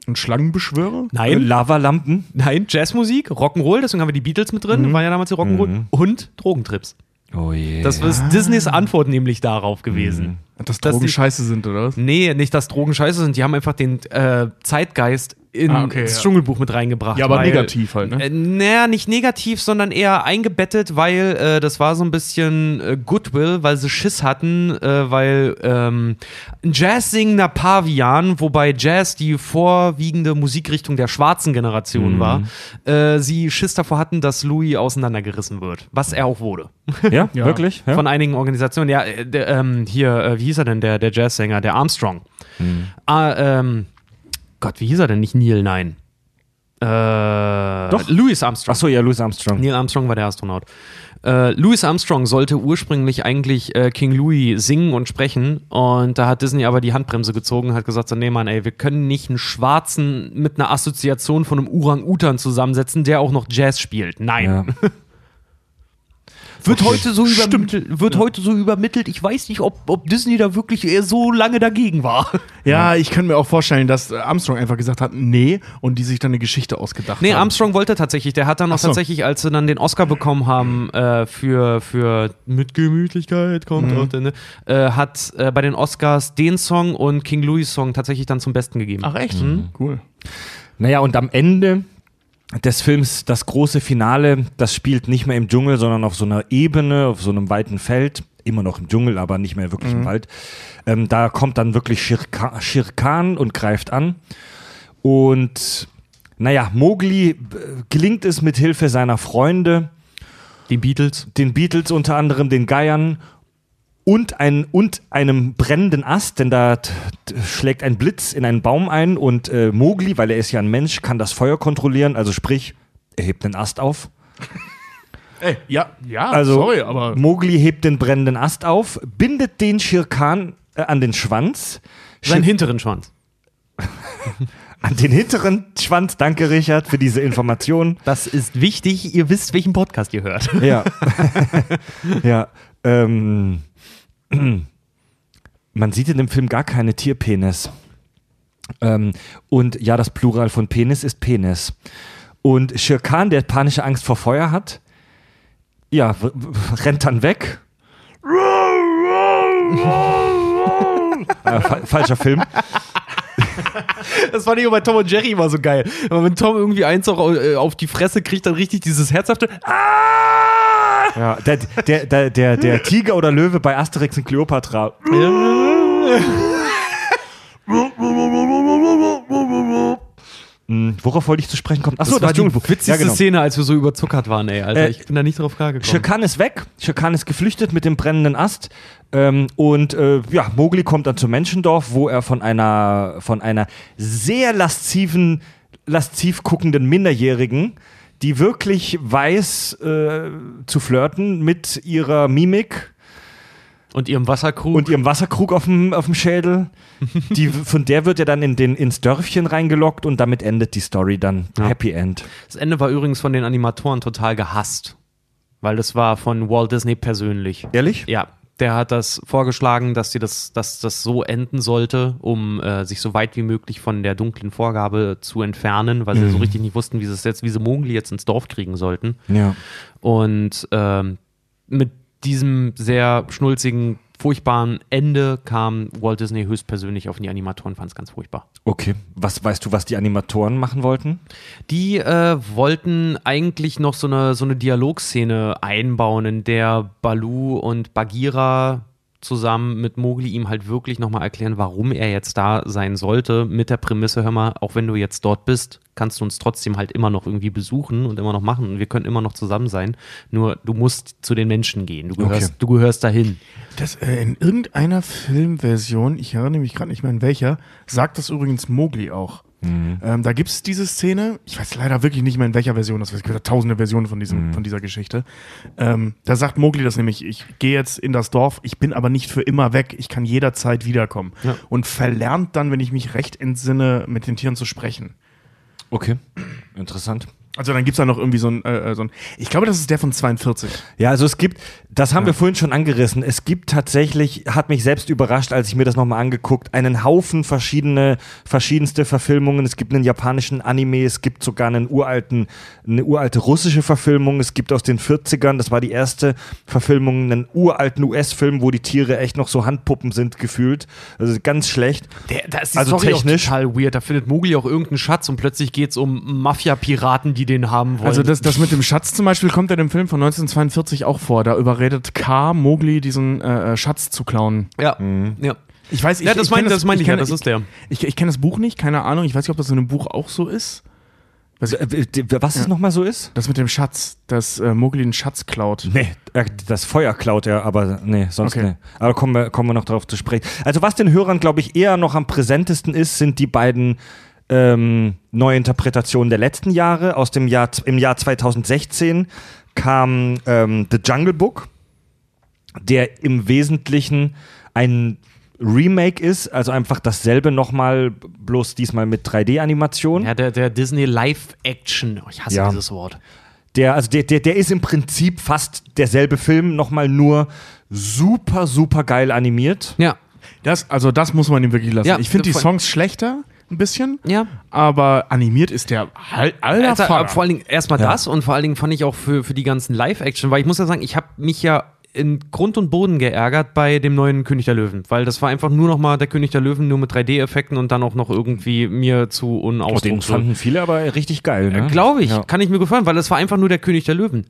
Ein Schlangenbeschwörer? Nein. Lavalampen. Nein, Jazzmusik, Rock'n'Roll, deswegen haben wir die Beatles mit drin, war ja damals die Rock'n'Roll, und Drogentrips. Oh je. Das ist Disneys Antwort nämlich darauf gewesen. Dass Dass Drogen die- scheiße sind, oder was? Nee, nicht, dass Drogen scheiße sind, die haben einfach den äh, Zeitgeist in Ah, okay, das ja. Dschungelbuch mit reingebracht. Ja, aber weil- negativ halt, ne? Äh, naja, nicht negativ, sondern eher eingebettet, weil äh, das war so ein bisschen äh, Goodwill, weil sie Schiss hatten, äh, weil ähm, ein Jazz-singender Pavian, wobei Jazz die vorwiegende Musikrichtung der schwarzen Generation war, äh, sie Schiss davor hatten, dass Louis auseinandergerissen wird, was er auch wurde. ja, Ja. wirklich? Ja? Von einigen Organisationen. Ja, äh, ähm, hier, äh, wie hieß er denn, der, der Jazzsänger, der Armstrong. Ah, ähm, Gott, wie hieß er denn? Nicht Neil, nein. Äh, Doch. Louis Armstrong. Achso, ja, Louis Armstrong. Neil Armstrong war der Astronaut. Äh, Louis Armstrong sollte ursprünglich eigentlich äh, King Louis singen und sprechen und da hat Disney aber die Handbremse gezogen und hat gesagt, so, nee Mann, ey, wir können nicht einen Schwarzen mit einer Assoziation von einem Orang-Utan zusammensetzen, der auch noch Jazz spielt. Nein. Ja. Wird, heute so übermittelt, wird heute so übermittelt. Ich weiß nicht, ob, ob Disney da wirklich so lange dagegen war. Ja, ich kann mir auch vorstellen, dass äh, Armstrong einfach gesagt hat, nee, und die sich dann eine Geschichte ausgedacht Nee, haben. Armstrong wollte tatsächlich. Der hat dann auch so. tatsächlich, als sie dann den Oscar bekommen haben äh, für, für Mit Gemütlichkeit kommt auch der, ne, äh, hat äh, bei den Oscars den Song und King Louis Song tatsächlich dann zum Besten gegeben. Ach echt? Cool. Naja, und am Ende des Films, das große Finale, das spielt nicht mehr im Dschungel, sondern auf so einer Ebene, auf so einem weiten Feld. Immer noch im Dschungel, aber nicht mehr wirklich im Wald. Ähm, da kommt dann wirklich Shirka Shirkan und greift an. Und naja, Mowgli äh, gelingt es mit Hilfe seiner Freunde, Die Beatles. den Beatles unter anderem, den Geiern und, ein, und einem brennenden Ast, denn da schlägt ein Blitz in einen Baum ein und äh, Mowgli, weil er ist ja ein Mensch, kann das Feuer kontrollieren, also sprich, er hebt den Ast auf. Ey, ja, ja, Also sorry, aber Mowgli hebt den brennenden Ast auf, bindet den Schirkan äh, an den Schwanz, Seinen Schir- hinteren Schwanz. an den hinteren Schwanz, danke Richard für diese Information. Das ist wichtig. Ihr wisst, welchen Podcast ihr hört. Ja. ja. Ähm, man sieht in dem Film gar keine Tierpenis. Ähm, und ja, das Plural von Penis ist Penis. Und Shirkan, der panische Angst vor Feuer hat, ja, rennt dann weg. äh, fa falscher Film. Das fand ich bei Tom und Jerry immer so geil. Wenn Tom irgendwie eins auch äh, auf die Fresse kriegt, dann richtig dieses herzhafte Ah! Ja, der, der, der, der, der Tiger oder Löwe bei Asterix und Cleopatra. Hm, Worauf wollte ich zu sprechen kommen? Achso, das, war die witzigste Ja, genau. Szene, als wir so überzuckert waren, ey, Alter. Äh, ich bin da nicht drauf klargekommen. Shirkan ist weg. Shirkan ist geflüchtet mit dem brennenden Ast. Ähm, und äh, ja, Mowgli kommt dann zum Menschendorf, wo er von einer, von einer sehr lasziven, lasziv guckenden Minderjährigen, die wirklich weiß äh, zu flirten mit ihrer Mimik Und ihrem Wasserkrug. und ihrem Wasserkrug auf dem, auf dem Schädel. Die, von der wird er dann in den, ins Dörfchen reingelockt und damit endet die Story dann. Ja. Happy End. das Ende war übrigens von den Animatoren total gehasst. Weil das war von Walt Disney persönlich. Ehrlich? Ja, der hat das vorgeschlagen, dass, die das, dass das so enden sollte, um äh, sich so weit wie möglich von der dunklen Vorgabe zu entfernen, weil sie so richtig nicht wussten, wie sie es jetzt, wie sie Mowgli jetzt ins Dorf kriegen sollten. Ja. Und ähm, mit diesem sehr schnulzigen, furchtbaren Ende kam Walt Disney höchstpersönlich auf die Animatoren, fand es ganz furchtbar. Okay. Was weißt du, was die Animatoren machen wollten? Die äh, wollten eigentlich noch so eine, so eine Dialogszene einbauen, in der Balu und Bagheera zusammen mit Mowgli ihm halt wirklich nochmal erklären, warum er jetzt da sein sollte, mit der Prämisse, hör mal, auch wenn du jetzt dort bist, kannst du uns trotzdem halt immer noch irgendwie besuchen und immer noch machen und wir können immer noch zusammen sein, nur du musst zu den Menschen gehen, du gehörst, Okay. du gehörst dahin. Das, äh, in irgendeiner Filmversion, ich erinnere mich gerade nicht mehr in welcher, sagt das übrigens Mowgli auch. Ähm, da gibt es diese Szene, ich weiß leider wirklich nicht mehr in welcher Version, das es gibt ja tausende Versionen von, diesem, von dieser Geschichte. Ähm, da sagt Mowgli das nämlich, ich gehe jetzt in das Dorf, ich bin aber nicht für immer weg, ich kann jederzeit wiederkommen. Ja. Und verlernt dann, wenn ich mich recht entsinne, mit den Tieren zu sprechen. Okay. Interessant. Also dann gibt es da noch irgendwie so ein, äh, so ein, ich glaube, das ist der von 42. Ja, also es gibt, das haben wir vorhin schon angerissen, es gibt tatsächlich, hat mich selbst überrascht, als ich mir das nochmal angeguckt, einen Haufen verschiedene, verschiedenste Verfilmungen. Es gibt einen japanischen Anime, es gibt sogar einen uralten, eine uralte russische Verfilmung, es gibt aus den 40ern, das war die erste Verfilmung, einen uralten US-Film, wo die Tiere echt noch so Handpuppen sind, gefühlt. Also ganz schlecht. Der, da ist die Also Story technisch. auch total weird. Da findet Mowgli auch irgendeinen Schatz und plötzlich geht es um Mafia-Piraten, die den haben wollen. Also das, das mit dem Schatz zum Beispiel kommt ja in dem Film von 1942 auch vor. Da überredet K. Mowgli diesen äh, Schatz zu klauen. ja, ja. Ich weiß, ich, Ja, das ich meine kenn das meine ich, ja, kenn- das ist der. Ich, ich kenne das Buch nicht, keine Ahnung. Ich weiß nicht, ob das in dem Buch auch so ist. Was, Äh, Was es nochmal so ist? das mit dem Schatz, dass äh, Mowgli einen Schatz klaut. Nee, äh, das Feuer klaut er, aber nee, sonst Okay. nee. Aber kommen wir, kommen wir noch darauf zu sprechen. Also was den Hörern, glaube ich, eher noch am präsentesten ist, sind die beiden ähm, Neuinterpretationen der letzten Jahre. Aus dem Jahr, im Jahr 2016 kam ähm, The Jungle Book, der im Wesentlichen ein Remake ist, also einfach dasselbe nochmal, bloß diesmal mit 3D-Animation. Ja, der, der Disney Live-Action. Oh, ich hasse Ja. dieses Wort. Der, also der, der, der ist im Prinzip fast derselbe Film, nochmal nur super, super geil animiert. Ja. Das, also das muss man ihm wirklich lassen. Ja, ich finde die Songs schlechter, ein bisschen. Ja. Aber animiert ist der halt alter Also, Vater. vor allen Dingen erstmal Ja. das und vor allen Dingen fand ich auch für, für die ganzen Live-Action, weil ich muss ja sagen, ich habe mich ja in Grund und Boden geärgert bei dem neuen König der Löwen, weil das war einfach nur noch mal der König der Löwen nur mit 3D-Effekten und dann auch noch irgendwie mir zu Den unausdrucksvoll. fanden viele aber richtig geil. Ne? Glaube ich, Ja. kann ich mir gefallen, weil es war einfach nur der König der Löwen.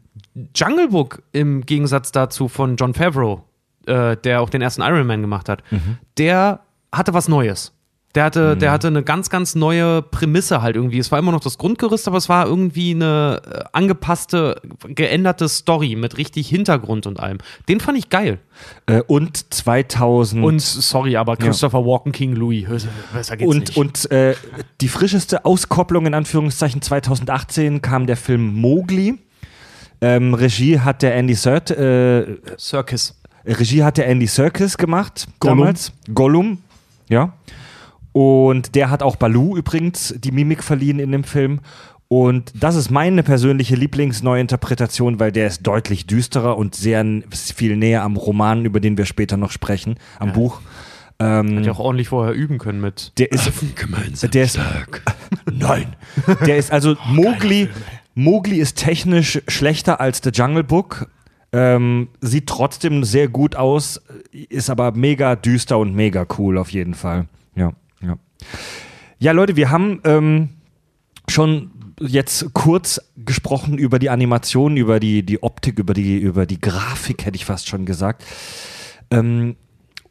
Jungle Book im Gegensatz dazu von John Favreau, äh, der auch den ersten Iron Man gemacht hat, Mhm. der hatte was Neues. Der hatte, der hatte eine ganz, ganz neue Prämisse halt irgendwie. Es war immer noch das Grundgerüst, aber es war irgendwie eine äh, angepasste, geänderte Story mit richtig Hintergrund und allem. Den fand ich geil. Äh, und 2000 Und sorry, aber Christopher Walken King Louis, besser geht's und, nicht. und äh, die frischeste Auskopplung in Anführungszeichen 2018 kam der Film Mowgli. Ähm, Regie hat der Andy Sert, äh, Circus. Regie hat der Andy Serkis gemacht Gollum. damals. Gollum, ja. Und der hat auch Baloo übrigens die Mimik verliehen in dem Film. Und das ist meine persönliche Lieblingsneuinterpretation, weil der ist deutlich düsterer und sehr viel näher am Roman, über den wir später noch sprechen, am Buch. Ähm, Hätte ich auch ordentlich vorher üben können mit. der ist, der ist, nein, der ist also Mowgli. Mowgli ist technisch schlechter als The Jungle Book. Ähm, sieht trotzdem sehr gut aus, ist aber mega düster und mega cool auf jeden Fall. Ja, ja. Leute, wir haben ähm, schon jetzt kurz gesprochen über die Animation, über die, die Optik, über die, über die Grafik, hätte ich fast schon gesagt. Ähm,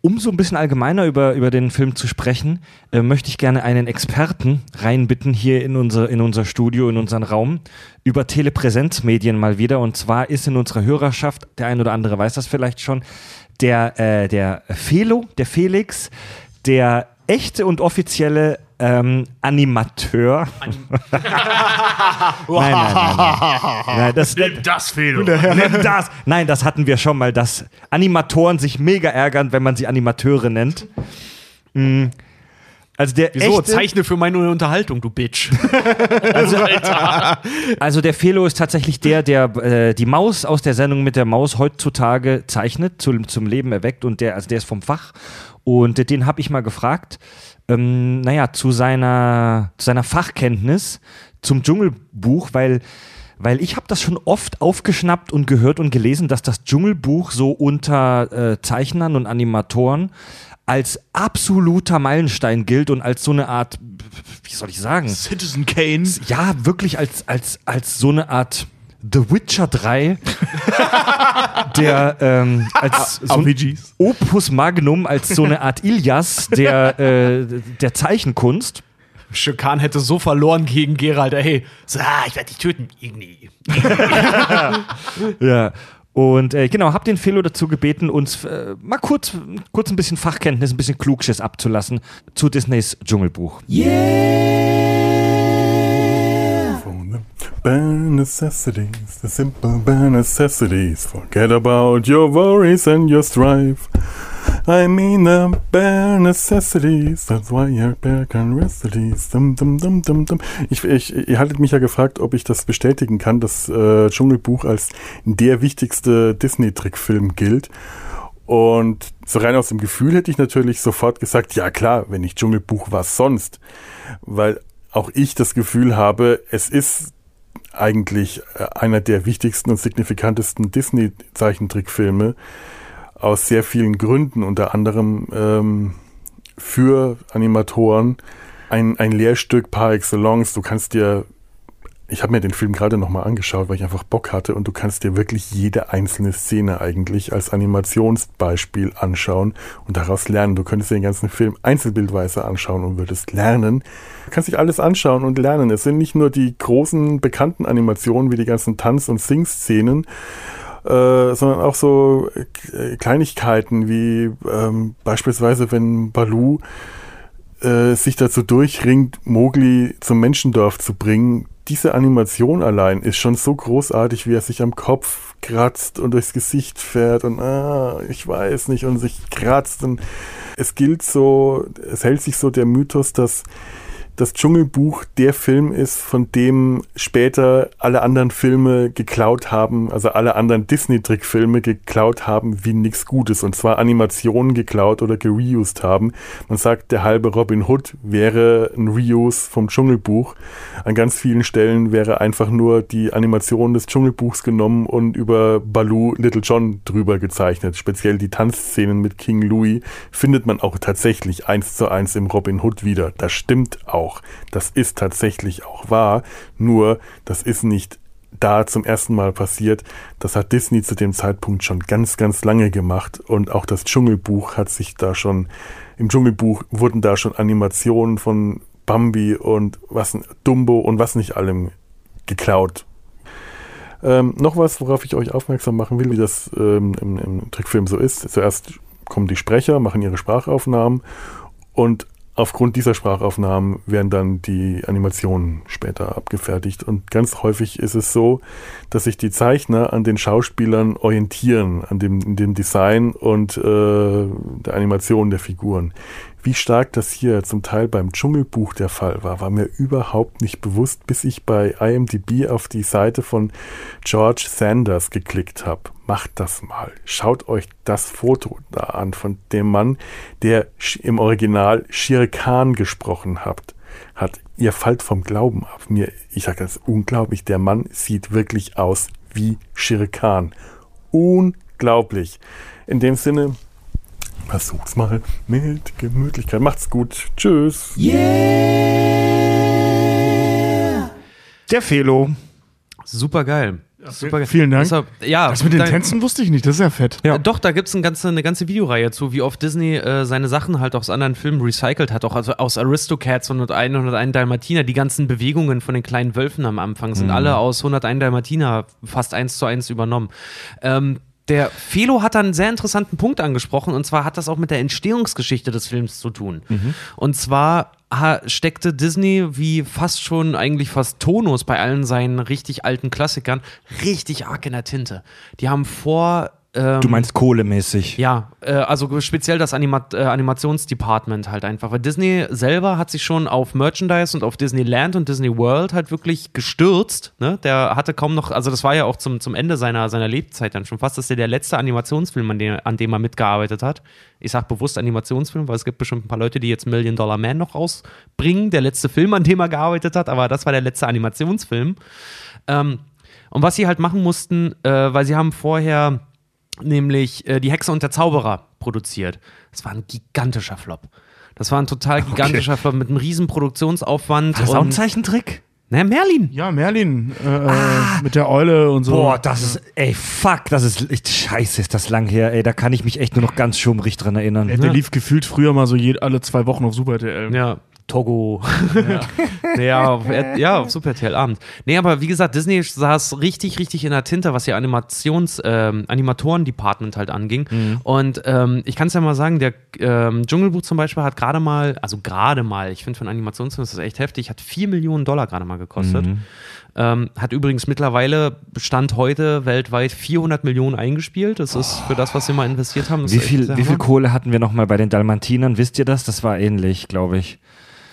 um so ein bisschen allgemeiner über, über den Film zu sprechen, äh, möchte ich gerne einen Experten reinbitten hier in unser, in unser Studio, in unseren Raum, über Telepräsenzmedien mal wieder. Und zwar ist in unserer Hörerschaft, der ein oder andere weiß das vielleicht schon, der, äh, der Felo, der Felix, der echte und offizielle ähm, Animateur. nein, nein, nein, nein. nein das, Das Fehler. Nimm das. Nein, das hatten wir schon mal, dass Animatoren sich mega ärgern, wenn man sie Animateure nennt. Mm. Also der Wieso? echte, Zeichne für meine Unterhaltung, du Bitch. also der Felo ist tatsächlich der, der äh, die Maus aus der Sendung mit der Maus heutzutage zeichnet, zum, zum Leben erweckt und der, also der ist vom Fach. Und den habe ich mal gefragt, ähm, naja, zu seiner, zu seiner Fachkenntnis zum Dschungelbuch, weil weil ich habe das schon oft aufgeschnappt und gehört und gelesen, dass das Dschungelbuch so unter äh, Zeichnern und Animatoren als absoluter Meilenstein gilt und als so eine Art, wie soll ich sagen, Citizen Kane. ja, wirklich als, als, als so eine Art The Witcher 3, der ähm, als so ein RPGs. Opus Magnum, als so eine Art Ilias der, äh, der Zeichenkunst. Schökan hätte so verloren gegen Gerald, ey. So, ah, ich werde dich töten. Igni. Ja. Und äh, genau, hab den Felo dazu gebeten, uns äh, mal kurz, kurz ein bisschen Fachkenntnis, ein bisschen Klugschiss abzulassen zu Disneys Dschungelbuch. Bare necessities, the simple bare necessities. Forget about your worries and your strife. I mean the bare necessities, that's why you're bare necessities. Dum, dum, dum, dum, dum. Ich, ich, ihr hattet mich ja gefragt, ob ich das bestätigen kann, dass äh, Dschungelbuch als der wichtigste Disney-Trickfilm gilt. Und so rein aus dem Gefühl hätte ich natürlich sofort gesagt, ja klar, wenn nicht Dschungelbuch, was sonst? Weil auch ich das Gefühl habe, es ist eigentlich äh, einer der wichtigsten und signifikantesten Disney-Zeichentrickfilme aus sehr vielen Gründen, unter anderem ähm, für Animatoren ein, ein Lehrstück par excellence. Du kannst dir, ich habe mir den Film gerade nochmal angeschaut, weil ich einfach Bock hatte und du kannst dir wirklich jede einzelne Szene eigentlich als Animationsbeispiel anschauen und daraus lernen. Du könntest dir den ganzen Film einzelbildweise anschauen und würdest lernen. Du kannst dich alles anschauen und lernen. Es sind nicht nur die großen bekannten Animationen wie die ganzen Tanz- und Sing-Szenen, äh, sondern auch so äh, Kleinigkeiten wie ähm, beispielsweise, wenn Baloo äh, sich dazu durchringt, Mowgli zum Menschendorf zu bringen. Diese Animation allein ist schon so großartig, wie er sich am Kopf kratzt und durchs Gesicht fährt und ah, ich weiß nicht und sich kratzt und es gilt so, es hält sich so der Mythos, dass das Dschungelbuch der Film ist, von dem später alle anderen Filme geklaut haben, also alle anderen Disney-Trickfilme geklaut haben wie nichts Gutes. Und zwar Animationen geklaut oder gereused haben. Man sagt, der halbe Robin Hood wäre ein Reuse vom Dschungelbuch. An ganz vielen Stellen wäre einfach nur die Animation des Dschungelbuchs genommen und über Baloo Little John drüber gezeichnet. Speziell die Tanzszenen mit King Louis findet man auch tatsächlich eins zu eins im Robin Hood wieder. Das stimmt auch. Das ist tatsächlich auch wahr. Nur, das ist nicht da zum ersten Mal passiert. Das hat Disney zu dem Zeitpunkt schon ganz, ganz lange gemacht. Und auch das Dschungelbuch hat sich da schon, im Dschungelbuch wurden da schon Animationen von Bambi und was, Dumbo und was nicht allem geklaut. Ähm, noch was, worauf ich euch aufmerksam machen will, wie das ähm, im, im Trickfilm so ist. Zuerst kommen die Sprecher, machen ihre Sprachaufnahmen und aufgrund dieser Sprachaufnahmen werden dann die Animationen später abgefertigt. Und ganz häufig ist es so, dass sich die Zeichner an den Schauspielern orientieren, an dem, dem Design und äh, der Animation der Figuren. Wie stark das hier zum Teil beim Dschungelbuch der Fall war, war mir überhaupt nicht bewusst, bis ich bei IMDb auf die Seite von George Sanders geklickt habe. Macht das mal. Schaut euch das Foto da an von dem Mann, der im Original Shere Khan gesprochen hat. Hat ihr fallt vom Glauben ab. Mir, ich sage das unglaublich. Der Mann sieht wirklich aus wie Shere Khan. Unglaublich. In dem Sinne, Versucht's mal mit Gemütlichkeit. Macht's gut. Tschüss. Der Felo. Super geil. Super geil. Vielen Dank. Deshalb, ja, Das mit den da- Tänzen wusste ich nicht, das ist ja fett. Ja. Doch, da gibt's eine ganze, eine ganze Videoreihe zu, wie oft Disney äh, seine Sachen halt aus anderen Filmen recycelt hat. Auch also aus Aristocats und 101 101 Dalmatiner. Die ganzen Bewegungen von den kleinen Wölfen am Anfang sind alle aus 101 Dalmatiner fast eins zu eins übernommen. Ähm, der Felo hat da einen sehr interessanten Punkt angesprochen und zwar hat das auch mit der Entstehungsgeschichte des Films zu tun. Und zwar steckte Disney wie fast schon eigentlich fast Tonus bei allen seinen richtig alten Klassikern richtig arg in der Tinte. Die haben vor ähm, Du meinst kohlemäßig. ja, äh, also speziell das Anima äh, Animationsdepartment halt einfach. Weil Disney selber hat sich schon auf Merchandise und auf Disneyland und Disney World halt wirklich gestürzt. Ne? Der hatte kaum noch, also das war ja auch zum, zum Ende seiner, seiner Lebzeit dann schon fast. Das ist ja der letzte Animationsfilm, an dem, an dem er mitgearbeitet hat. Ich sag bewusst Animationsfilm, weil es gibt bestimmt ein paar Leute, die jetzt Million Dollar Man noch rausbringen. Der letzte Film, an dem er gearbeitet hat, aber das war der letzte Animationsfilm. Ähm, und was sie halt machen mussten, äh, weil sie haben vorher nämlich äh, Die Hexe und der Zauberer produziert. Das war ein gigantischer Flop. Das war ein total gigantischer Flop mit einem riesen Produktionsaufwand. War das auch ein Zeichentrick? naja, Merlin. Ja, Merlin äh, äh, mit der Eule und so. Boah, das ist, ey, fuck, das ist, echt, scheiße, ist das lang her, ey, da kann ich mich echt nur noch ganz schummrig dran erinnern. Der, der lief gefühlt früher mal so je, alle zwei Wochen auf Super RTL. Ja, Togo. Ja, ja, ja, auf Super RTL Abend. Nee, aber wie gesagt, Disney saß richtig, richtig in der Tinte, was ihr Animations, ähm, Animatoren-Department halt anging. Und ähm, ich kann es ja mal sagen, der ähm, Dschungelbuch zum Beispiel hat gerade mal, also gerade mal, ich finde für einen Animationsfilm ist das echt heftig, hat 4 Millionen Dollar gerade mal gekostet. Ähm, hat übrigens mittlerweile, Stand heute, weltweit 400 Millionen eingespielt. Das ist für das, was sie mal investiert haben. Wie viel, wie viel. Kohle hatten wir nochmal bei den Dalmatinern? Wisst ihr das? Das war ähnlich, glaube ich.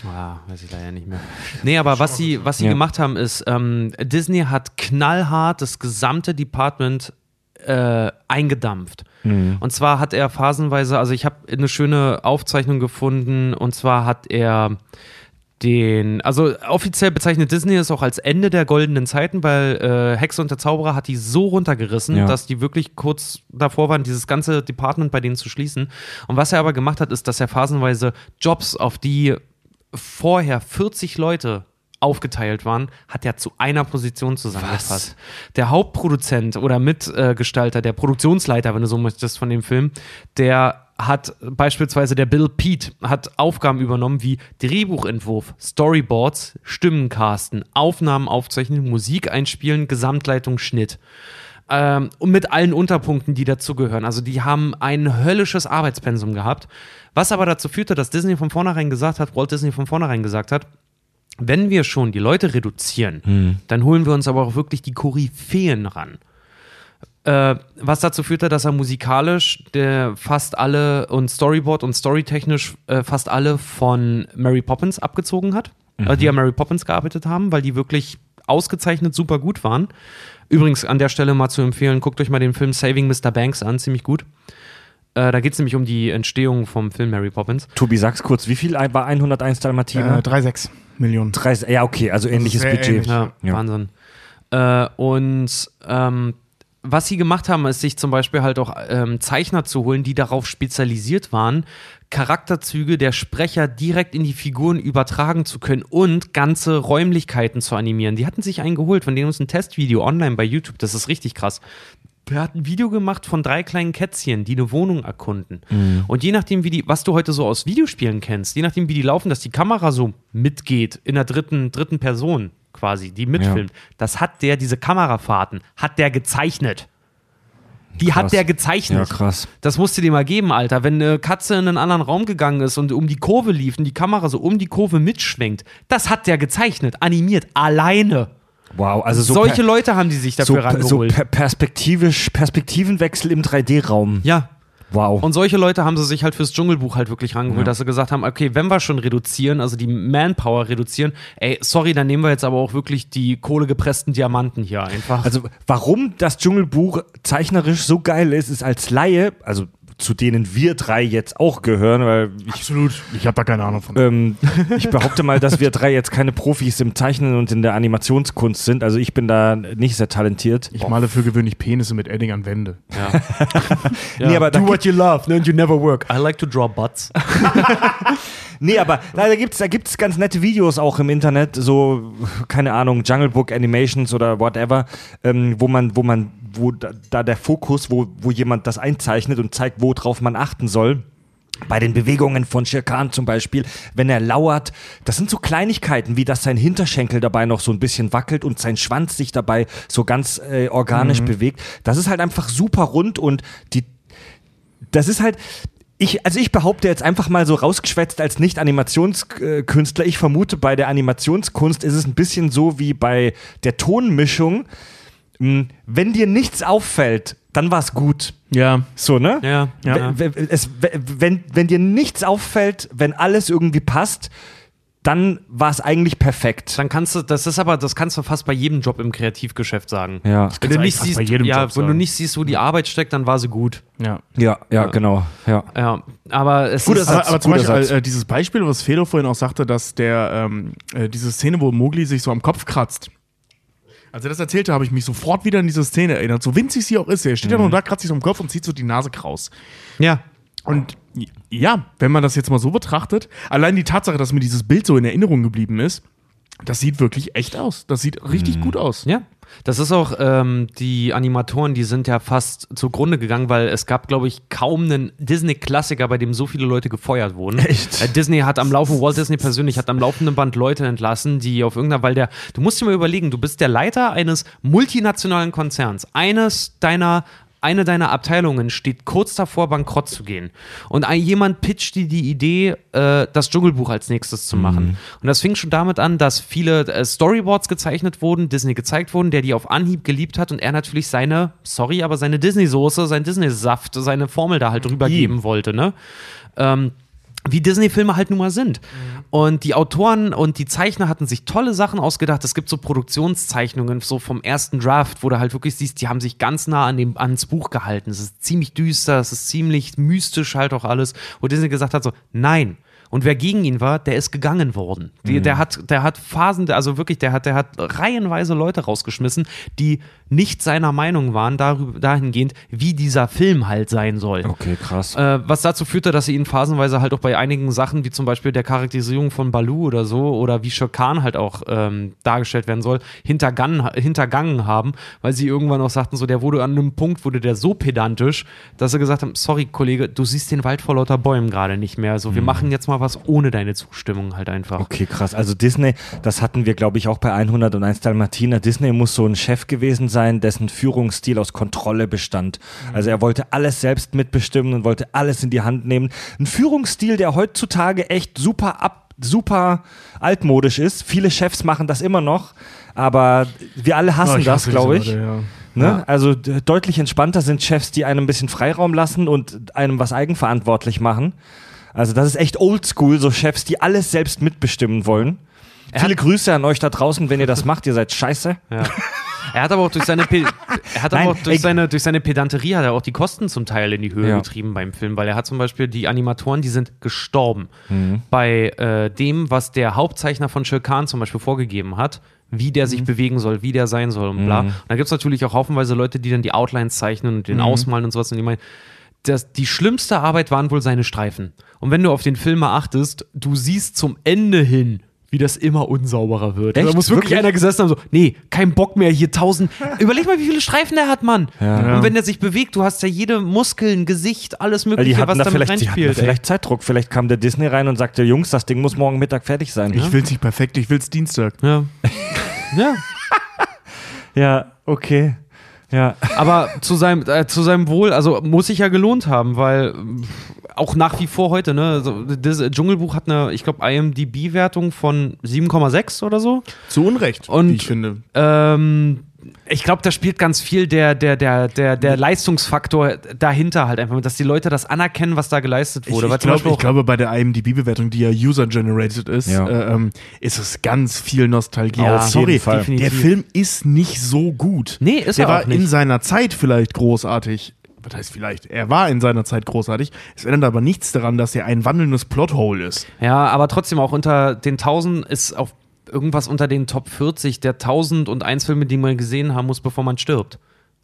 Ah, weiß ich leider nicht mehr. Nee, aber was sie, was sie Ja. gemacht haben, ist, ähm, Disney hat knallhart das gesamte Department äh, eingedampft. Und zwar hat er phasenweise, also ich habe eine schöne Aufzeichnung gefunden, und zwar hat er den, also offiziell bezeichnet Disney es auch als Ende der goldenen Zeiten, weil äh, Hexe und der Zauberer hat die so runtergerissen, Ja. dass die wirklich kurz davor waren, dieses ganze Department bei denen zu schließen. Und was er aber gemacht hat, ist, dass er phasenweise Jobs, auf die vorher 40 Leute aufgeteilt waren, hat er zu einer Position zusammengefasst. Der Hauptproduzent oder Mitgestalter, der Produktionsleiter, wenn du so möchtest, von dem Film, der hat beispielsweise der Bill Pete hat Aufgaben übernommen wie Drehbuchentwurf, Storyboards, Stimmencasten, Aufnahmen aufzeichnen, Musik einspielen, Gesamtleitung, Schnitt. Ähm, und mit allen Unterpunkten, die dazugehören. Also die haben ein höllisches Arbeitspensum gehabt, was aber dazu führte, dass Disney von vornherein gesagt hat, Walt Disney von vornherein gesagt hat, wenn wir schon die Leute reduzieren, dann holen wir uns aber auch wirklich die Koryphäen ran. Äh, was dazu führte, dass er musikalisch der fast alle und Storyboard und storytechnisch äh, fast alle von Mary Poppins abgezogen hat. äh, die an Mary Poppins gearbeitet haben, weil die wirklich ausgezeichnet super gut waren. Übrigens an der Stelle mal zu empfehlen, guckt euch mal den Film Saving Mr. Banks an, ziemlich gut. Äh, da geht es nämlich um die Entstehung vom Film Mary Poppins. Tobi, sag's kurz, wie viel war 101 Dalmatiner? Äh, 3,6 Millionen. Drei, ja, okay, also ähnliches Budget. ähnlich. Ja, Ja. Wahnsinn. Äh, und ähm, was sie gemacht haben, ist sich zum Beispiel halt auch ähm, Zeichner zu holen, die darauf spezialisiert waren, Charakterzüge der Sprecher direkt in die Figuren übertragen zu können und ganze Räumlichkeiten zu animieren. Die hatten sich einen geholt, von denen uns ein Testvideo online bei YouTube, das ist richtig krass. Der hat ein Video gemacht von drei kleinen Kätzchen, die eine Wohnung erkunden. Und je nachdem, wie die, was du heute so aus Videospielen kennst, je nachdem, wie die laufen, dass die Kamera so mitgeht in der dritten, dritten Person quasi, die mitfilmt, das hat der, diese Kamerafahrten, hat der gezeichnet. Die Krass. hat der gezeichnet. Ja, krass. Das musst du dir mal geben, Alter. Wenn eine Katze in einen anderen Raum gegangen ist und um die Kurve lief und die Kamera so um die Kurve mitschwenkt, das hat der gezeichnet, animiert, alleine. Wow, also so Solche Leute haben die sich so, dafür so rangeholt. per perspektivisch, Perspektivenwechsel im 3D-Raum. ja. Wow. Und solche Leute haben sie sich halt fürs Dschungelbuch halt wirklich rangeholt, Ja. dass sie gesagt haben, okay, wenn wir schon reduzieren, also die Manpower reduzieren, ey, sorry, dann nehmen wir jetzt aber auch wirklich die kohlegepressten Diamanten hier einfach. Also, warum das Dschungelbuch zeichnerisch so geil ist, ist als Laie, also zu denen wir drei jetzt auch gehören, weil ich, Absolut. Ich habe da keine Ahnung von. ähm, ich behaupte mal, dass wir drei jetzt keine Profis im Zeichnen und in der Animationskunst sind. Also ich bin da nicht sehr talentiert. Ich male für gewöhnlich Penisse mit Edding an Wände. ja. Nee, aber Do what you love, and you never work. I like to draw butts. Nee, aber da gibt's da gibt's ganz nette Videos auch im Internet, so, keine Ahnung, Jungle Book Animations oder whatever, ähm, wo man, wo man, wo da, da der Fokus, wo, wo jemand das einzeichnet und zeigt, worauf man achten soll. Bei den Bewegungen von Shere Khan zum Beispiel, wenn er lauert, das sind so Kleinigkeiten, wie dass sein Hinterschenkel dabei noch so ein bisschen wackelt und sein Schwanz sich dabei so ganz äh, organisch bewegt. Das ist halt einfach super rund und die, das ist halt, ich, also ich behaupte jetzt einfach mal so rausgeschwätzt als Nicht-Animationskünstler, ich vermute, bei der Animationskunst ist es ein bisschen so wie bei der Tonmischung. Hm, Wenn dir nichts auffällt, dann war es gut. Ja. So, ne? Ja, ja. Es, wenn, wenn dir nichts auffällt, wenn alles irgendwie passt, dann war es eigentlich perfekt. Dann kannst du, das ist aber, das kannst du fast bei jedem Job im Kreativgeschäft sagen. Ja. Wenn du du nicht siehst, bei jedem ja, Job wenn du sagen. nicht siehst, wo die Arbeit steckt, dann war sie gut. Ja. Ja, ja, genau. Ja. Ja, aber es Guter ist, Satz. Aber, aber zum Beispiel äh, dieses Beispiel, was Fedor vorhin auch sagte, dass der ähm, äh, diese Szene, wo Mowgli sich so am Kopf kratzt. Als er das erzählte, habe ich mich sofort wieder an diese Szene erinnert. So winzig sie auch ist. Er steht ja nur da, kratzt sich am Kopf und zieht so die Nase kraus. ja, Und ja, wenn man das jetzt mal so betrachtet, allein die Tatsache, dass mir dieses Bild so in Erinnerung geblieben ist, das sieht wirklich echt aus. Das sieht richtig gut aus. Ja, das ist auch, ähm, die Animatoren, die sind ja fast zugrunde gegangen, weil es gab, glaube ich, kaum einen Disney-Klassiker, bei dem so viele Leute gefeuert wurden. Echt? Äh, Disney hat am Laufen, Walt Disney persönlich hat am laufenden Band Leute entlassen, die auf irgendeiner, weil der, du musst dir mal überlegen, du bist der Leiter eines multinationalen Konzerns, eines deiner eine deiner Abteilungen steht kurz davor, bankrott zu gehen. Und ein, jemand pitcht dir die Idee, äh, das Dschungelbuch als nächstes zu machen. Und das fing schon damit an, dass viele äh, Storyboards gezeichnet wurden, Disney gezeigt wurden, der die auf Anhieb geliebt hat und er natürlich seine, sorry, aber seine Disney-Soße, sein Disney-Saft, seine Formel da halt drüber geben wollte, ne? Ähm, wie Disney-Filme halt nun mal sind. Und die Autoren und die Zeichner hatten sich tolle Sachen ausgedacht. Es gibt so Produktionszeichnungen so vom ersten Draft, wo du halt wirklich siehst, die haben sich ganz nah an dem, ans Buch gehalten. Es ist ziemlich düster, es ist ziemlich mystisch halt auch alles. Wo Disney gesagt hat so, nein. Und wer gegen ihn war, der ist gegangen worden. Die, der hat, der hat Phasen, also wirklich, der hat, der hat reihenweise Leute rausgeschmissen, die nicht seiner Meinung waren darüber, dahingehend, wie dieser Film halt sein soll. Okay, krass. Äh, was dazu führte, dass sie ihn phasenweise halt auch bei einigen Sachen, wie zum Beispiel der Charakterisierung von Balu oder so, oder wie Shere Khan halt auch ähm, dargestellt werden soll, hintergangen, hintergangen haben, weil sie irgendwann auch sagten, so der wurde an einem Punkt, wurde der so pedantisch, dass sie gesagt haben, sorry Kollege, du siehst den Wald vor lauter Bäumen gerade nicht mehr. So, wir machen jetzt mal was ohne deine Zustimmung halt einfach. Okay, krass. Also Disney, das hatten wir, glaube ich, auch bei 101 Dalmatiner. Disney muss so ein Chef gewesen sein, dessen Führungsstil aus Kontrolle bestand. Also er wollte alles selbst mitbestimmen und wollte alles in die Hand nehmen. Ein Führungsstil, der heutzutage echt super ab, super altmodisch ist. Viele Chefs machen das immer noch, aber wir alle hassen Oh, das, glaube ich. Leute, ja. Ne? Ja. Also deutlich entspannter sind Chefs, die einem ein bisschen Freiraum lassen und einem was eigenverantwortlich machen. Also das ist echt oldschool, so Chefs, die alles selbst mitbestimmen wollen. Er Viele Grüße an euch da draußen, wenn ihr das macht. Ihr seid scheiße. Ja. Er hat aber auch durch seine, Pe er hat Nein, aber auch durch seine, durch seine Pedanterie hat er auch die Kosten zum Teil in die Höhe Ja. getrieben beim Film, weil er hat zum Beispiel die Animatoren, die sind gestorben Mhm. bei äh, dem, was der Hauptzeichner von Shir Khan zum Beispiel vorgegeben hat, wie der Mhm. sich bewegen soll, wie der sein soll und bla. Und da gibt es natürlich auch haufenweise Leute, die dann die Outlines zeichnen und Mhm. den ausmalen und sowas. Und die meinen, das, die schlimmste Arbeit waren wohl seine Streifen. Und wenn du auf den Film mal achtest, du siehst zum Ende hin, wie das immer unsauberer wird. Echt? Da muss wirklich, Wirklich? einer gesessen haben, so, nee, kein Bock mehr, hier tausend. Überleg mal, wie viele Streifen der hat, Mann. Und wenn der sich bewegt, du hast ja jede Muskeln, Gesicht, alles Mögliche, die hatten was da damit vielleicht, die hatten reinspielt. vielleicht Zeitdruck. Vielleicht kam der Disney rein und sagte, Jungs, das Ding muss morgen Mittag fertig sein. Ich will's nicht perfekt, ich will's Dienstag. Ja. ja. Ja, okay. Ja. Aber zu seinem, äh, zu seinem Wohl, also muss sich ja gelohnt haben, weil auch nach wie vor heute, ne, also das Dschungelbuch hat eine, ich glaube, IMDb-Wertung von 7,6 oder so. Zu Unrecht, Und- wie ich finde. Ähm, ich glaube, da spielt ganz viel der, der, der, der, der Leistungsfaktor dahinter halt einfach, dass die Leute das anerkennen, was da geleistet Ich, wurde. ich, zum glaub, ich glaube, bei der IMDb-Bewertung, die ja user-generated ist, Ja. äh, ähm, ist es ganz viel Nostalgie. Ja, auf sorry, jeden Fall. der. Film ist nicht so gut. Nee, ist der er war auch nicht. in seiner Zeit vielleicht großartig. Was heißt vielleicht? Er war in seiner Zeit großartig. Es ändert aber nichts daran, dass er ein wandelndes Plothole ist. Ja, aber trotzdem auch unter den 1000 ist auf irgendwas unter den Top 40 der 1001 Filme, die man gesehen haben muss, bevor man stirbt.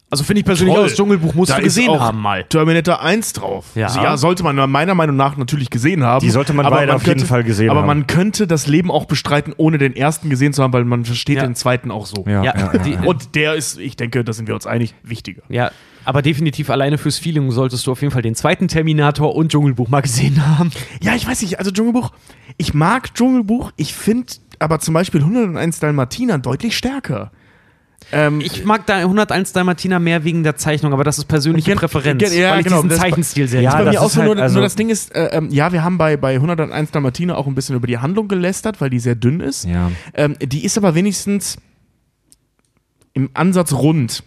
Also finde ich persönlich Toll. auch, das Dschungelbuch musst Da du ist gesehen auch haben mal. Terminator 1 drauf. Ja. Also, ja, sollte man meiner Meinung nach natürlich gesehen haben. Die sollte man beide auf jeden Fall gesehen aber haben. man könnte das Leben auch bestreiten, ohne den ersten gesehen zu haben, weil man versteht Ja. den zweiten auch so. Ja, Ja, Und der ist, ich denke, da sind wir uns einig, wichtiger. ja, aber definitiv alleine fürs Feeling solltest du auf jeden Fall den zweiten Terminator und Dschungelbuch mal gesehen haben. Ja, ich weiß nicht, also Dschungelbuch, ich mag Dschungelbuch, ich finde aber zum Beispiel 101 Dalmatiner deutlich stärker. Ähm, Ich mag da 101 Dalmatiner mehr wegen der Zeichnung, aber das ist persönliche Gen- Präferenz, gen- ja, weil ich genau, diesen das- Zeichenstil sehr Ja, ist so, halt, nur, also- nur das Ding ist, äh, ähm, ja, wir haben bei, bei 101 Dalmatiner auch ein bisschen über die Handlung gelästert, weil die sehr dünn ist. Ja. Ähm, die ist aber wenigstens im Ansatz rund.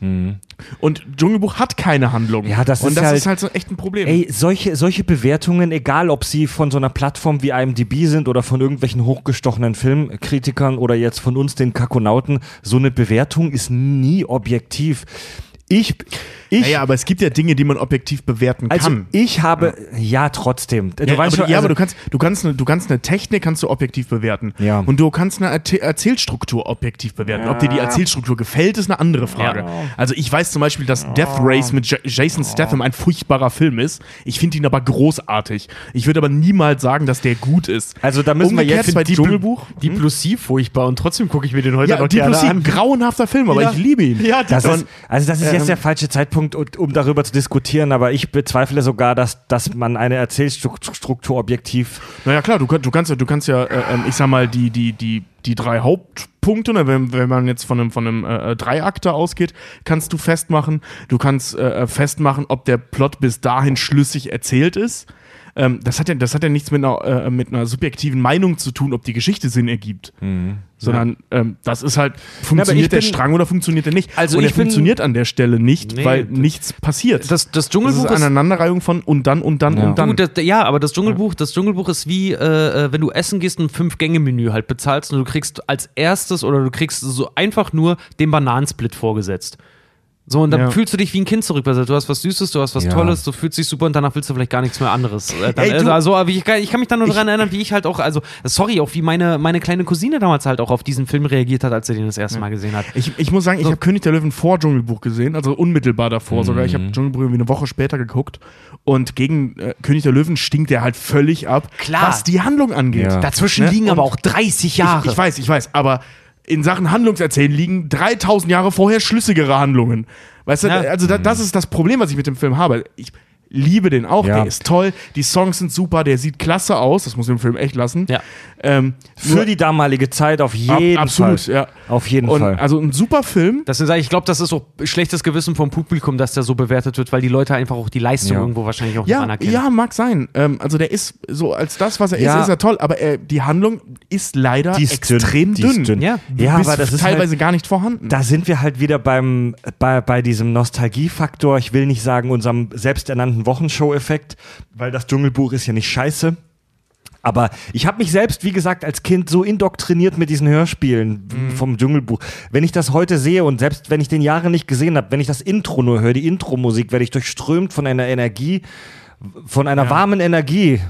Und Dschungelbuch hat keine Handlung. Mhm. Ja, das Und ist das halt- ist halt so echt ein Problem. Ey, solche, solche Bewertungen, egal ob sie von so einer Plattform wie IMDb sind oder von irgendwelchen hochgestochenen Filmkritikern oder jetzt von uns, den Kakonauten, so eine Bewertung ist nie objektiv. Ich, ich, naja, aber es gibt ja Dinge, die man objektiv bewerten also kann. ich habe, ja, trotzdem. Du ja, weißt aber, schon, ja, also, aber du kannst, du kannst, eine, du kannst eine Technik kannst du objektiv bewerten. Ja. Und du kannst eine Erzäh- Erzählstruktur objektiv bewerten. Ob dir die Erzählstruktur gefällt, ist eine andere Frage. Ja. Also ich weiß zum Beispiel, dass Death Race mit J Jason Statham ein furchtbarer Film ist. Ich finde ihn aber großartig. Ich würde aber niemals sagen, dass der gut ist. Also da müssen wir Umgekehrt jetzt- bei Dschungelbuch. Deep Blue Sea furchtbar und trotzdem gucke ich mir den heute Ja, noch Deep gerne Sea, an. grauenhafter Film, aber Ja. ich liebe ihn. Ja, Das ist, also das ist jetzt der falsche Zeitpunkt, um- darüber zu diskutieren, aber ich bezweifle sogar, dass, dass man eine Erzählstruktur objektiv Naja, klar, du, du kannst ja, du kannst ja, äh, ähm, ich sag mal, die, die, die, die drei Hauptpunkte, ne, wenn, wenn man jetzt von einem, von einem äh, Dreiakter ausgeht, kannst du festmachen. Du kannst äh, festmachen, ob der Plot bis dahin schlüssig erzählt ist. Ähm, das, hat ja, das hat ja nichts mit einer, äh, mit einer subjektiven Meinung zu tun, ob die Geschichte Sinn ergibt. Sondern ähm, das ist halt, funktioniert der bin- Strang oder funktioniert er nicht? Also Und er bin- funktioniert an der Stelle nicht, Nee, weil das- nichts passiert. Das, das das Dschungelbuch ist ist, eine Aneinanderreihung von und dann und dann Ja. und dann. Du, das, ja, aber das Dschungelbuch, das Dschungelbuch ist wie, äh, äh, wenn du essen gehst und ein Fünf-Gänge-Menü halt bezahlst und du kriegst als erstes oder du kriegst so einfach nur den Bananensplit vorgesetzt. So, und dann Ja. fühlst du dich wie ein Kind zurückversetzt. Du hast was Süßes, du hast was Ja. Tolles, du fühlst dich super und danach willst du vielleicht gar nichts mehr anderes. Äh, dann, Ey, du- also, also, aber ich, kann- ich kann mich da nur daran erinnern, wie ich halt auch, also, sorry, auch wie meine, meine kleine Cousine damals halt auch auf diesen Film reagiert hat, als sie den das erste Mal gesehen hat. Ich, ich muss sagen, ich habe König der Löwen vor Dschungelbuch gesehen, also unmittelbar davor sogar. Ich habe Dschungelbuch irgendwie eine Woche später geguckt und gegen äh, König der Löwen stinkt der halt völlig ab, Klar. was die Handlung angeht. Ja. Dazwischen Ne? liegen aber Und auch 30 Jahre. Ich, ich weiß, ich weiß, aber in Sachen Handlungserzählen liegen 3000 Jahre vorher schlüssigere Handlungen. Weißt du, Ja. also da, das ist das Problem, was ich mit dem Film habe. Ich liebe den auch, Ja. der ist toll, die Songs sind super, der sieht klasse aus, das muss ich im Film echt lassen. Ja. Ähm, für die damalige Zeit auf jeden ab, absolut, Fall. ja. Auf jeden Und Fall. also ein super Film. Deswegen sage ich, glaube, das ist auch schlechtes Gewissen vom Publikum, dass der so bewertet wird, weil die Leute einfach auch die Leistung Ja. irgendwo wahrscheinlich auch nicht Ja, anerkennen. ja, mag sein. Ähm, also der ist so als das, was er ist, ist er toll, aber er, die Handlung ist leider Die ist dünn, extrem dünn. ist dünn. Ja. Ja, aber das ist teilweise halt, gar nicht vorhanden. da sind wir halt wieder beim, bei, bei diesem Nostalgiefaktor. Ich will nicht sagen, unserem selbsternannten Wochenshow-Effekt, weil das Dschungelbuch ist ja nicht scheiße. Aber ich habe mich selbst, wie gesagt, als Kind so indoktriniert mit diesen Hörspielen vom Dschungelbuch. Wenn ich das heute sehe und selbst wenn ich den Jahre nicht gesehen habe, wenn ich das Intro nur höre, die Intro-Musik, werde ich durchströmt von einer Energie, von einer warmen Energie.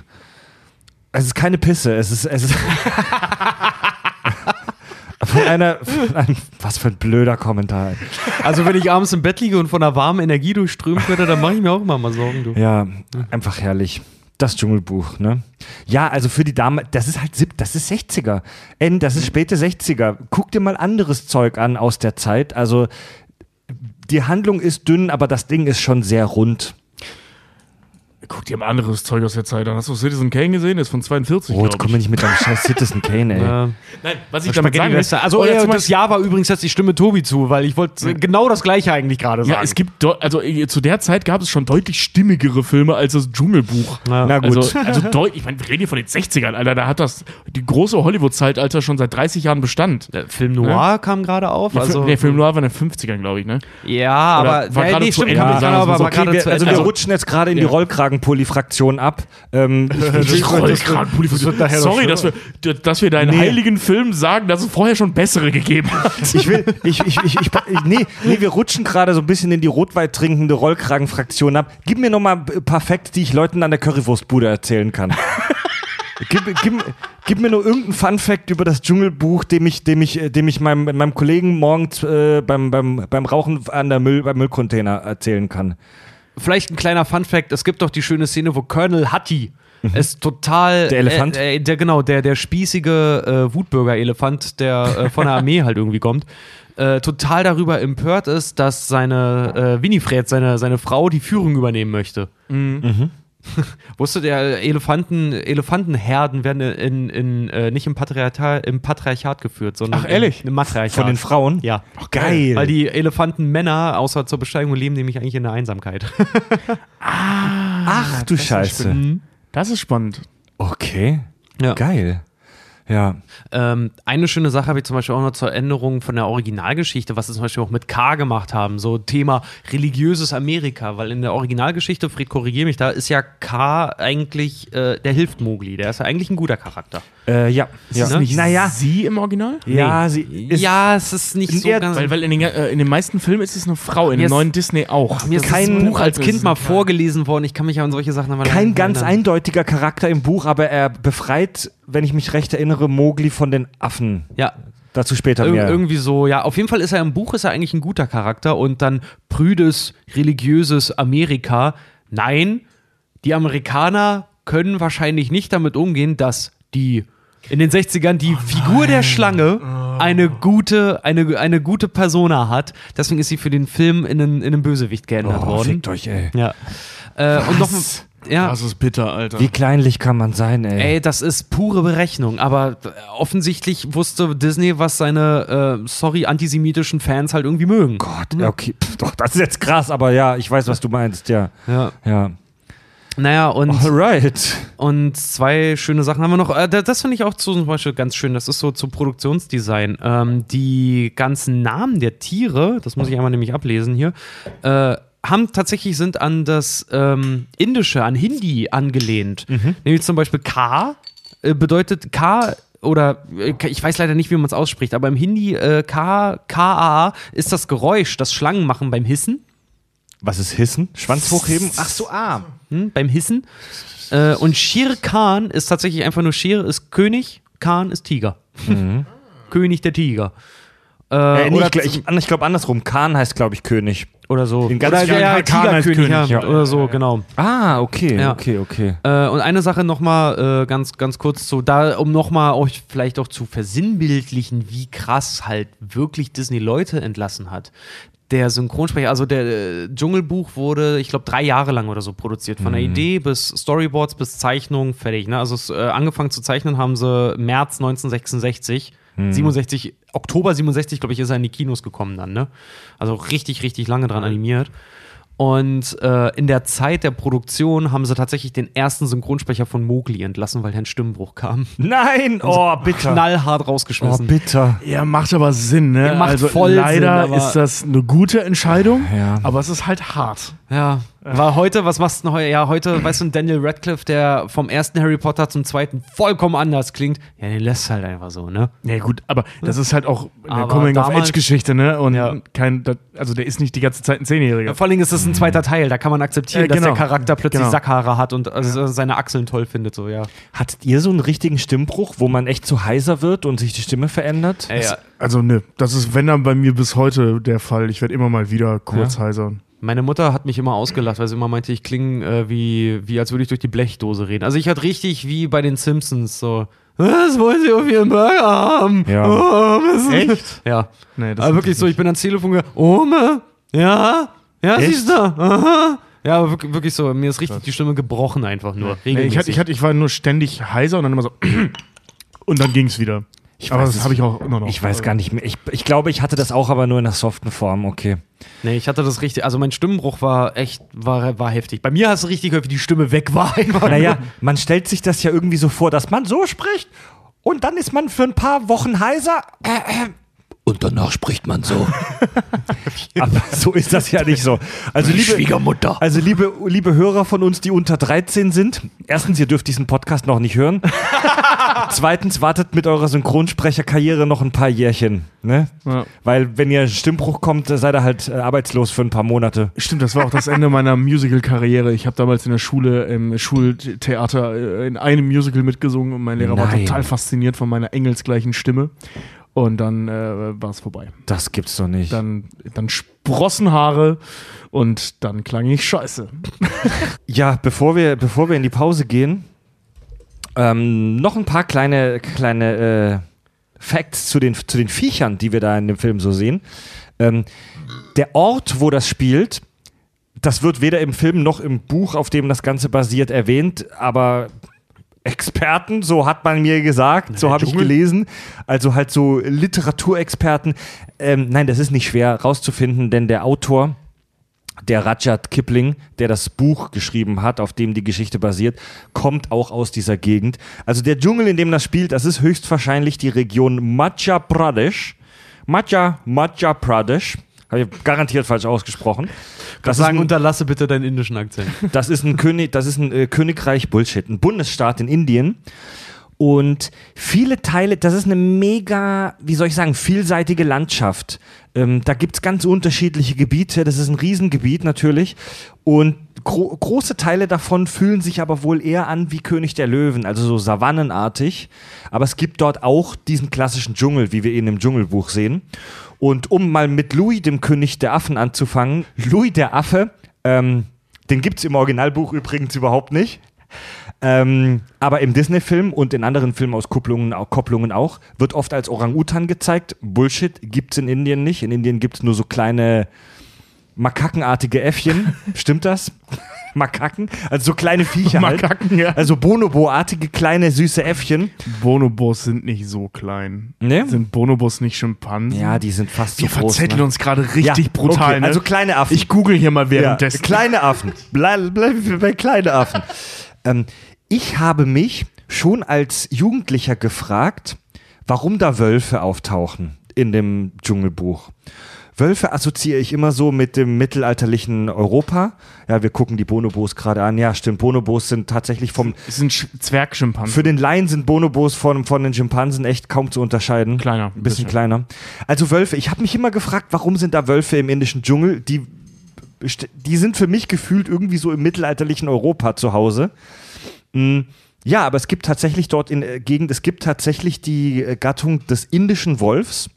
Es ist keine Pisse, es ist, es ist einer, einem, was für ein blöder Kommentar. Also wenn ich abends im Bett liege und von einer warmen Energie durchströmt werde, dann mache ich mir auch immer mal Sorgen, du. Ja, einfach herrlich. Das Dschungelbuch, ne? Ja, also für die Dame, das ist halt sieb, das ist 60er. N, das ist späte 60er. Guck dir mal anderes Zeug an aus der Zeit. Also die Handlung ist dünn, aber das Ding ist schon sehr rund. Guck dir mal anderes Zeug aus der Zeit an. Hast du Citizen Kane gesehen? Das ist von 42, Oh, jetzt glaub komm mir nicht mit deinem scheiß Citizen Kane, ey. Äh, Nein, was ich damit sagen will. Also oder äh, zum das Jahr war übrigens jetzt die Stimme Tobi zu, weil ich wollte genau das gleiche eigentlich gerade sagen. Ja, es gibt, also äh, zu der Zeit gab es schon deutlich stimmigere Filme als das Dschungelbuch. Ja. Na gut. Also, also deutlich, ich meine, wir reden hier von den 60ern, Alter, da hat das, die große Hollywood-Zeitalter schon seit 30 Jahren Bestand. Der Film Noir kam gerade auf. Der, Also, Film, der Film Noir war in den 50ern, glaube ich, ne? ja, Oder aber war ja, gerade nee, zu stimmt, Ende, kann wir aber gerade wir, also wir rutschen jetzt gerade in die Ja. Rollkragenpulli-Fraktion ab. Ähm, ich, Sorry, dass wir, dass wir deinen Nee. heiligen Film sagen, dass es vorher schon bessere gegeben hat. ich will, ich, ich, ich, ich, nee, nee, wir rutschen gerade so ein bisschen in die rotweit trinkende Rollkragenfraktion ab. Gib mir noch mal ein paar Facts, die ich Leuten an der Currywurstbude erzählen kann. Gib, gib, gib mir nur irgendeinen Fun-Fact über das Dschungelbuch, dem ich, dem ich, dem ich meinem, meinem Kollegen morgens äh, beim, beim, beim Rauchen an der Müll, beim Müllcontainer erzählen kann. Vielleicht ein kleiner Fun-Fact: Es gibt doch die schöne Szene, wo Colonel Hutty ist total. Mhm. Der Elefant? Äh, äh, der, genau, der, der spießige äh, Wutbürger-Elefant, der äh, von der Armee halt irgendwie kommt. Äh, total darüber empört ist, dass seine äh, Winifred, seine, seine Frau, die Führung übernehmen möchte. Mhm. Wusste der Elefanten, Elefantenherden werden in, in, äh, nicht im Patriarchat, im Patriarchat geführt, sondern Ach, ehrlich? Im, im Matriarchat. Von den Frauen? Ja. Geil. Weil die Elefantenmänner, außer zur Besteigung, leben nämlich eigentlich in der Einsamkeit. Ach du Scheiße. Das ist spannend. Okay. Ja. Geil. Ja. Ähm, eine schöne Sache habe ich zum Beispiel auch noch zur Änderung von der Originalgeschichte, was sie zum Beispiel auch mit K gemacht haben, so Thema religiöses Amerika, weil in der Originalgeschichte, Fred, korrigiere mich, da ist ja K eigentlich, äh, der hilft Mowgli, der ist ja eigentlich ein guter Charakter. Äh, ja. ja. ne? Naja. Sie im Original? Ja, sie ist ja, es ist nicht so eher- ganz... Weil, weil in, den, äh, in den meisten Filmen ist es eine Frau, in Mir dem ist- neuen Disney auch. mir ist kein- das Buch als Kind ist mal vorgelesen worden, ich kann mich an solche Sachen aber kein nicht ganz erinnern. eindeutiger Charakter im Buch, aber er befreit, wenn ich mich recht erinnere, Mowgli von den Affen. Ja, Dazu später Ir mehr. irgendwie so, ja. Auf jeden Fall ist er im Buch ist er eigentlich ein guter Charakter und dann prüdes, religiöses Amerika. Nein, die Amerikaner können wahrscheinlich nicht damit umgehen, dass die in den 60ern die Figur der Schlange eine gute, eine, eine gute Persona hat. Deswegen ist sie für den Film in einen, in einen Bösewicht geändert oh, worden. fickt euch, ey. Ja. Äh, und noch ja. Das ist bitter, Alter. Wie kleinlich kann man sein, ey? Ey, das ist pure Berechnung, aber äh, offensichtlich wusste Disney, was seine, äh, sorry, antisemitischen Fans halt irgendwie mögen. Gott, ja, okay. Pff, doch, das ist jetzt krass, aber ja, ich weiß, was du meinst, ja. Ja. Ja. Naja, und, Alright. und zwei schöne Sachen haben wir noch. Äh, da- das finde ich auch zum Beispiel ganz schön. Das ist so zu Produktionsdesign. Ähm, die ganzen Namen der Tiere, das muss ich einmal nämlich ablesen hier, äh, haben tatsächlich sind an das ähm, Indische, an Hindi angelehnt. Nämlich zum Beispiel K äh, bedeutet K oder äh, ich weiß leider nicht, wie man es ausspricht, aber im Hindi äh, K, K-A ist das Geräusch, das Schlangen machen beim Hissen. Was ist Hissen? Schwanz hochheben? Ach so, ah. hm, beim Hissen. Äh, und Shere Khan ist tatsächlich einfach nur Shere ist König, Khan ist Tiger. König der Tiger. Äh, Äh, nee, oder, ich glaube ich, ich glaub andersrum. Khan heißt, glaube ich, König. oder so. in ganz oder ja, halt Khan als Tigerkönig, König, ja, ja. oder so, genau. Ah, okay, Ja. okay, okay. Äh, und eine Sache nochmal äh, ganz, ganz kurz zu, da, um nochmal euch vielleicht auch zu versinnbildlichen, wie krass halt wirklich Disney Leute entlassen hat. Der Synchronsprecher, also der äh, Dschungelbuch wurde, ich glaube, drei Jahre lang oder so produziert. Von der Idee bis Storyboards bis Zeichnung fertig. Ne? Also es, äh, angefangen zu zeichnen haben sie März 1966. 67, Oktober 67, glaube ich, ist er in die Kinos gekommen dann, ne? Also richtig, richtig lange dran animiert. Und äh, in der Zeit der Produktion haben sie tatsächlich den ersten Synchronsprecher von Mowgli entlassen, weil ein Stimmbruch kam. Nein, oh, bitter. Knallhart Oh, rausgeschmissen. bitter. Ja, macht aber Sinn, ne? Ja, macht also voll leider Sinn, ist das eine gute Entscheidung, Ja. aber es ist halt hart. Ja. War heute, was machst du denn heute? Ja, heute, weißt du, ein Daniel Radcliffe, der vom ersten Harry Potter zum zweiten vollkommen anders klingt. Ja, den lässt halt einfach so, ne? Ja, gut, aber das ist halt auch eine Aber Coming-of-Age damals- Geschichte, ne? Und Ja. kein, das- also der ist nicht die ganze Zeit ein Zehnjähriger. Vor allen Dingen ist es ein zweiter Teil, da kann man akzeptieren, Ja, dass genau. der Charakter plötzlich Genau. Sackhaare hat und also seine Achseln toll findet, so, ja. Hattet ihr so einen richtigen Stimmbruch, wo man echt so heiser wird und sich die Stimme verändert? Ja. Also, ne, das ist, wenn dann bei mir bis heute der Fall. Ich werde immer mal wieder kurz heisern. Meine Mutter hat mich immer ausgelacht, weil sie immer meinte, ich klinge äh, wie, wie als würde ich durch die Blechdose reden. Also ich hatte richtig wie bei den Simpsons so. Was wollen Sie auf Ihren Burger haben? Ja. Oh, was Echt? Ja. Nee, das aber wirklich so, ich bin ans Telefon gegangen. Ome? Ja? Ja, sie ist da. Aha. Ja, aber wirklich, wirklich so, mir ist richtig die Stimme gebrochen einfach nur. Nee, ich, hatte, ich, hatte, ich war nur ständig heiser und dann immer so. und dann ging's wieder. Ich aber weiß das habe ich auch immer noch. Ich weiß gar nicht mehr. Ich, ich glaube, ich hatte das auch, aber nur in der soften Form, okay. Nee, ich hatte das richtig, also mein Stimmenbruch war echt, war, war heftig. Bei mir hast du richtig gehört, wie die Stimme weg war einfach. Naja, man stellt sich das ja irgendwie so vor, dass man so spricht und dann ist man für ein paar Wochen heiser. Äh, äh, und danach spricht man so. Aber so ist das ja nicht so. Also liebe Schwiegermutter. Also liebe, liebe Hörer von uns, die unter 13 sind, erstens, ihr dürft diesen Podcast noch nicht hören. Zweitens, wartet mit eurer Synchronsprecherkarriere noch ein paar Jährchen. Ne? Ja. Weil wenn ihr Stimmbruch kommt, seid ihr halt äh, arbeitslos für ein paar Monate. Stimmt, das war auch das Ende meiner Musical-Karriere. Ich habe damals in der Schule, im Schultheater, äh, in einem Musical mitgesungen und mein Lehrer war Nein. total fasziniert von meiner engelsgleichen Stimme. Und dann äh, war es vorbei. Das gibt's doch nicht. Dann, dann sprossen Haare und dann klang ich scheiße. Ja, bevor wir, bevor wir in die Pause gehen, ähm, noch ein paar kleine, kleine äh, Facts zu den, zu den Viechern, die wir da in dem Film so sehen. Ähm, der Ort, wo das spielt, das wird weder im Film noch im Buch, auf dem das Ganze basiert, erwähnt, aber Experten, so hat man mir gesagt, so habe ich gelesen, also halt so Literaturexperten. Ähm, nein, das ist nicht schwer rauszufinden, denn der Autor, der Rudyard Kipling, der das Buch geschrieben hat, auf dem die Geschichte basiert, kommt auch aus dieser Gegend. Also der Dschungel, in dem das spielt, das ist höchstwahrscheinlich die Region Madhya Pradesh. Madhya, Madhya Pradesh. Habe ich garantiert falsch ausgesprochen. Das sagen, ein- unterlasse bitte deinen indischen Akzent. das ist ein König, das ist ein äh, Königreich Bullshit, ein Bundesstaat in Indien. Und viele Teile, das ist eine mega, wie soll ich sagen, vielseitige Landschaft. Ähm, da gibt's ganz unterschiedliche Gebiete, das ist ein Riesengebiet natürlich. Und gro große Teile davon fühlen sich aber wohl eher an wie König der Löwen, also so savannenartig. Aber es gibt dort auch diesen klassischen Dschungel, wie wir ihn im Dschungelbuch sehen. Und um mal mit Louis, dem König der Affen, anzufangen, Louis der Affe, ähm, den gibt's im Originalbuch übrigens überhaupt nicht. Ähm, aber im Disney-Film und in anderen Filmauskopplungen auch, Kopplungen auch, wird oft als Orang-Utan gezeigt. Bullshit gibt's in Indien nicht. In Indien gibt's nur so kleine makakenartige Äffchen. Stimmt das? Makaken? Also so kleine Viecher halt. Makaken, ja. Also Bonobo-artige kleine süße Äffchen. Bonobos sind nicht so klein. Ne? Sind Bonobos nicht Schimpansen? Ja, die sind fast Wir so groß. verzetteln ne? uns gerade richtig Ja, brutal. okay, ne? Also kleine Affen. ich google hier mal währenddessen. Ja, kleine Affen. Bleib, bleib bei kleine Affen. ähm, ich habe mich schon als Jugendlicher gefragt, warum da Wölfe auftauchen in dem Dschungelbuch. Wölfe assoziiere ich immer so mit dem mittelalterlichen Europa. Ja, wir gucken die Bonobos gerade an. Ja, stimmt. Bonobos sind tatsächlich vom. Es sind Sch- Zwergschimpansen. Für den Laien sind Bonobos von, von den Schimpansen echt kaum zu unterscheiden. Kleiner, Ein bisschen bisschen. kleiner. Also Wölfe. Ich habe mich immer gefragt, warum sind da Wölfe im indischen Dschungel? Die, die sind für mich gefühlt irgendwie so im mittelalterlichen Europa zu Hause. Mm, Ja, aber es gibt tatsächlich dort in der Gegend, es gibt tatsächlich die äh, Gattung des indischen Wolfs.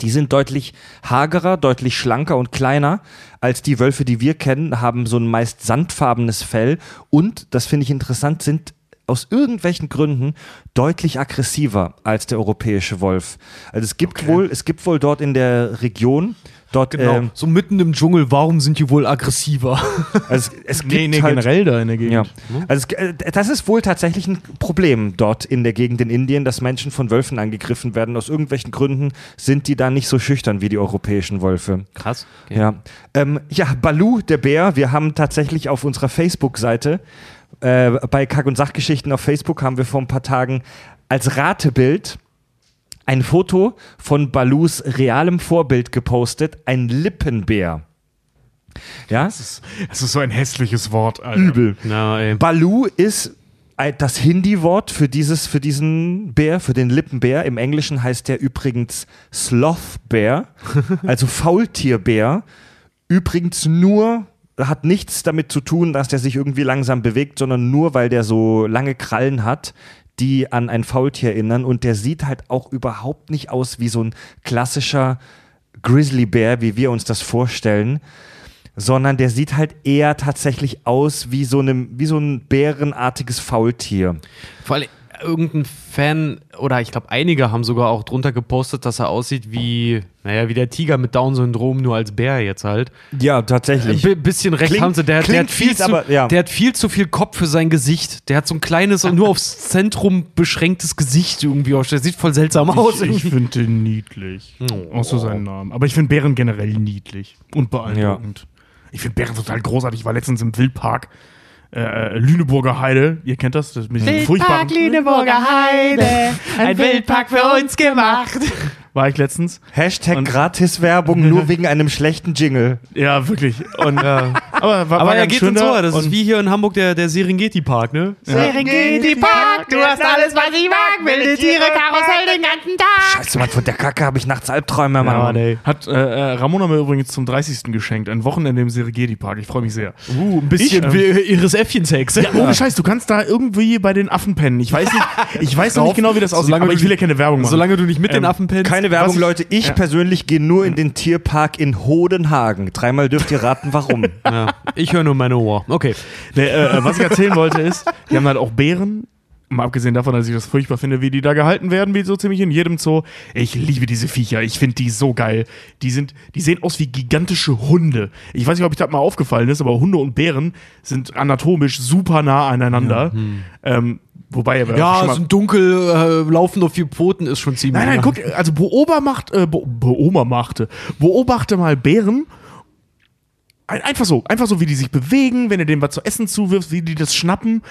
Die sind deutlich hagerer, deutlich schlanker und kleiner als die Wölfe, die wir kennen, haben so ein meist sandfarbenes Fell und, das finde ich interessant, sind aus irgendwelchen Gründen deutlich aggressiver als der europäische Wolf. Also es gibt wohl, es gibt wohl dort in der Region, dort, Genau. ähm, so mitten im Dschungel, warum sind die wohl aggressiver? also es, es gibt nee, nee, halt, generell da in der Gegend. Ja. Also es, äh, das ist wohl tatsächlich ein Problem dort in der Gegend in Indien, dass Menschen von Wölfen angegriffen werden. Aus irgendwelchen Gründen sind die da nicht so schüchtern wie die europäischen Wölfe. Krass. Ja, ähm, ja Balu, der Bär, wir haben tatsächlich auf unserer Facebook-Seite, äh, bei Kack- und Sachgeschichten auf Facebook haben wir vor ein paar Tagen als Ratebild ein Foto von Balus realem Vorbild gepostet, ein Lippenbär. Ja, Das ist so ein hässliches Wort, Alter. übel. Ey. Balu ist das Hindi-Wort für dieses, für diesen Bär, für den Lippenbär. Im Englischen heißt der übrigens Sloth Bear, also Faultierbär. Übrigens nur hat nichts damit zu tun, dass der sich irgendwie langsam bewegt, sondern nur, weil der so lange Krallen hat, die an ein Faultier erinnern. Und der sieht halt auch überhaupt nicht aus wie so ein klassischer Grizzlybär, wie wir uns das vorstellen, sondern der sieht halt eher tatsächlich aus wie so, einem, wie so ein bärenartiges Faultier. Vor allem irgendein Fan oder ich glaube einige haben sogar auch drunter gepostet, dass er aussieht wie, naja, wie der Tiger mit Down-Syndrom, nur als Bär jetzt halt. Ja, tatsächlich. Ein bisschen recht Klingt- haben sie. Der, der, hat viel fies, zu, aber ja. der hat viel zu viel Kopf für sein Gesicht. Der hat so ein kleines und nur aufs Zentrum beschränktes Gesicht irgendwie. Der sieht voll seltsam aus. Ich, ich finde den niedlich. Außer seinen Namen. Aber ich finde Bären generell niedlich und beeindruckend. Ich finde Bären total großartig. Ich war letztens im Wildpark. Äh, äh, Lüneburger Heide, ihr kennt das, das ist mit diesem furchtbaren Lüneburger Heide, ein Wildpark für uns gemacht. War ich letztens. Hashtag Und- Gratiswerbung nur wegen einem schlechten Jingle. Ja, wirklich. Und, Aber, war, Aber war er geht schön ins Ohr. Das ist wie hier in Hamburg der, der Serengeti-Park, ne? Serengeti Park, du hast alles, was ich mag. Wilde Tiere, Karussell den ganzen Tag. Scheiße, Mann, von der Kacke habe ich nachts Albträume, Mann. ey. Hat äh, äh, Ramona mir übrigens zum 30. geschenkt. Ein Wochenende im Serengeti-Park. Ich freue mich sehr. Uh, ein bisschen Ich, ähm, wie ihres Äffchensex. Ja, ohne Scheiß, du kannst da irgendwie bei den Affen pennen. Ich weiß nicht, ich weiß noch nicht genau, wie das aussieht, aber ich will ja keine Werbung machen. Solange du nicht mit den Ähm, Affen pennst. Keine Werbung, ich- Leute. Ich ja. persönlich gehe nur in den Tierpark in Hodenhagen. Dreimal dürft ihr raten, warum. Ja, ich höre nur meine Ohr. Okay. Nee, äh, äh, was ich erzählen wollte ist, die haben halt auch Bären. Mal abgesehen davon, dass ich das furchtbar finde, wie die da gehalten werden, wie so ziemlich in jedem Zoo. Ich liebe diese Viecher. Ich finde die so geil. Die sind, die sehen aus wie gigantische Hunde. Ich weiß nicht, ob ich das mal aufgefallen ist, aber Hunde und Bären sind anatomisch super nah aneinander. Ähm, wobei aber Ja, so ein dunkel äh, laufen auf vier Pfoten ist schon ziemlich. Nein, nein, guck, also beobacht, äh, be beobachte, beobachte mal Bären. Ein, einfach so, einfach so, wie die sich bewegen, wenn du denen was zu essen zuwirfst, wie die das schnappen.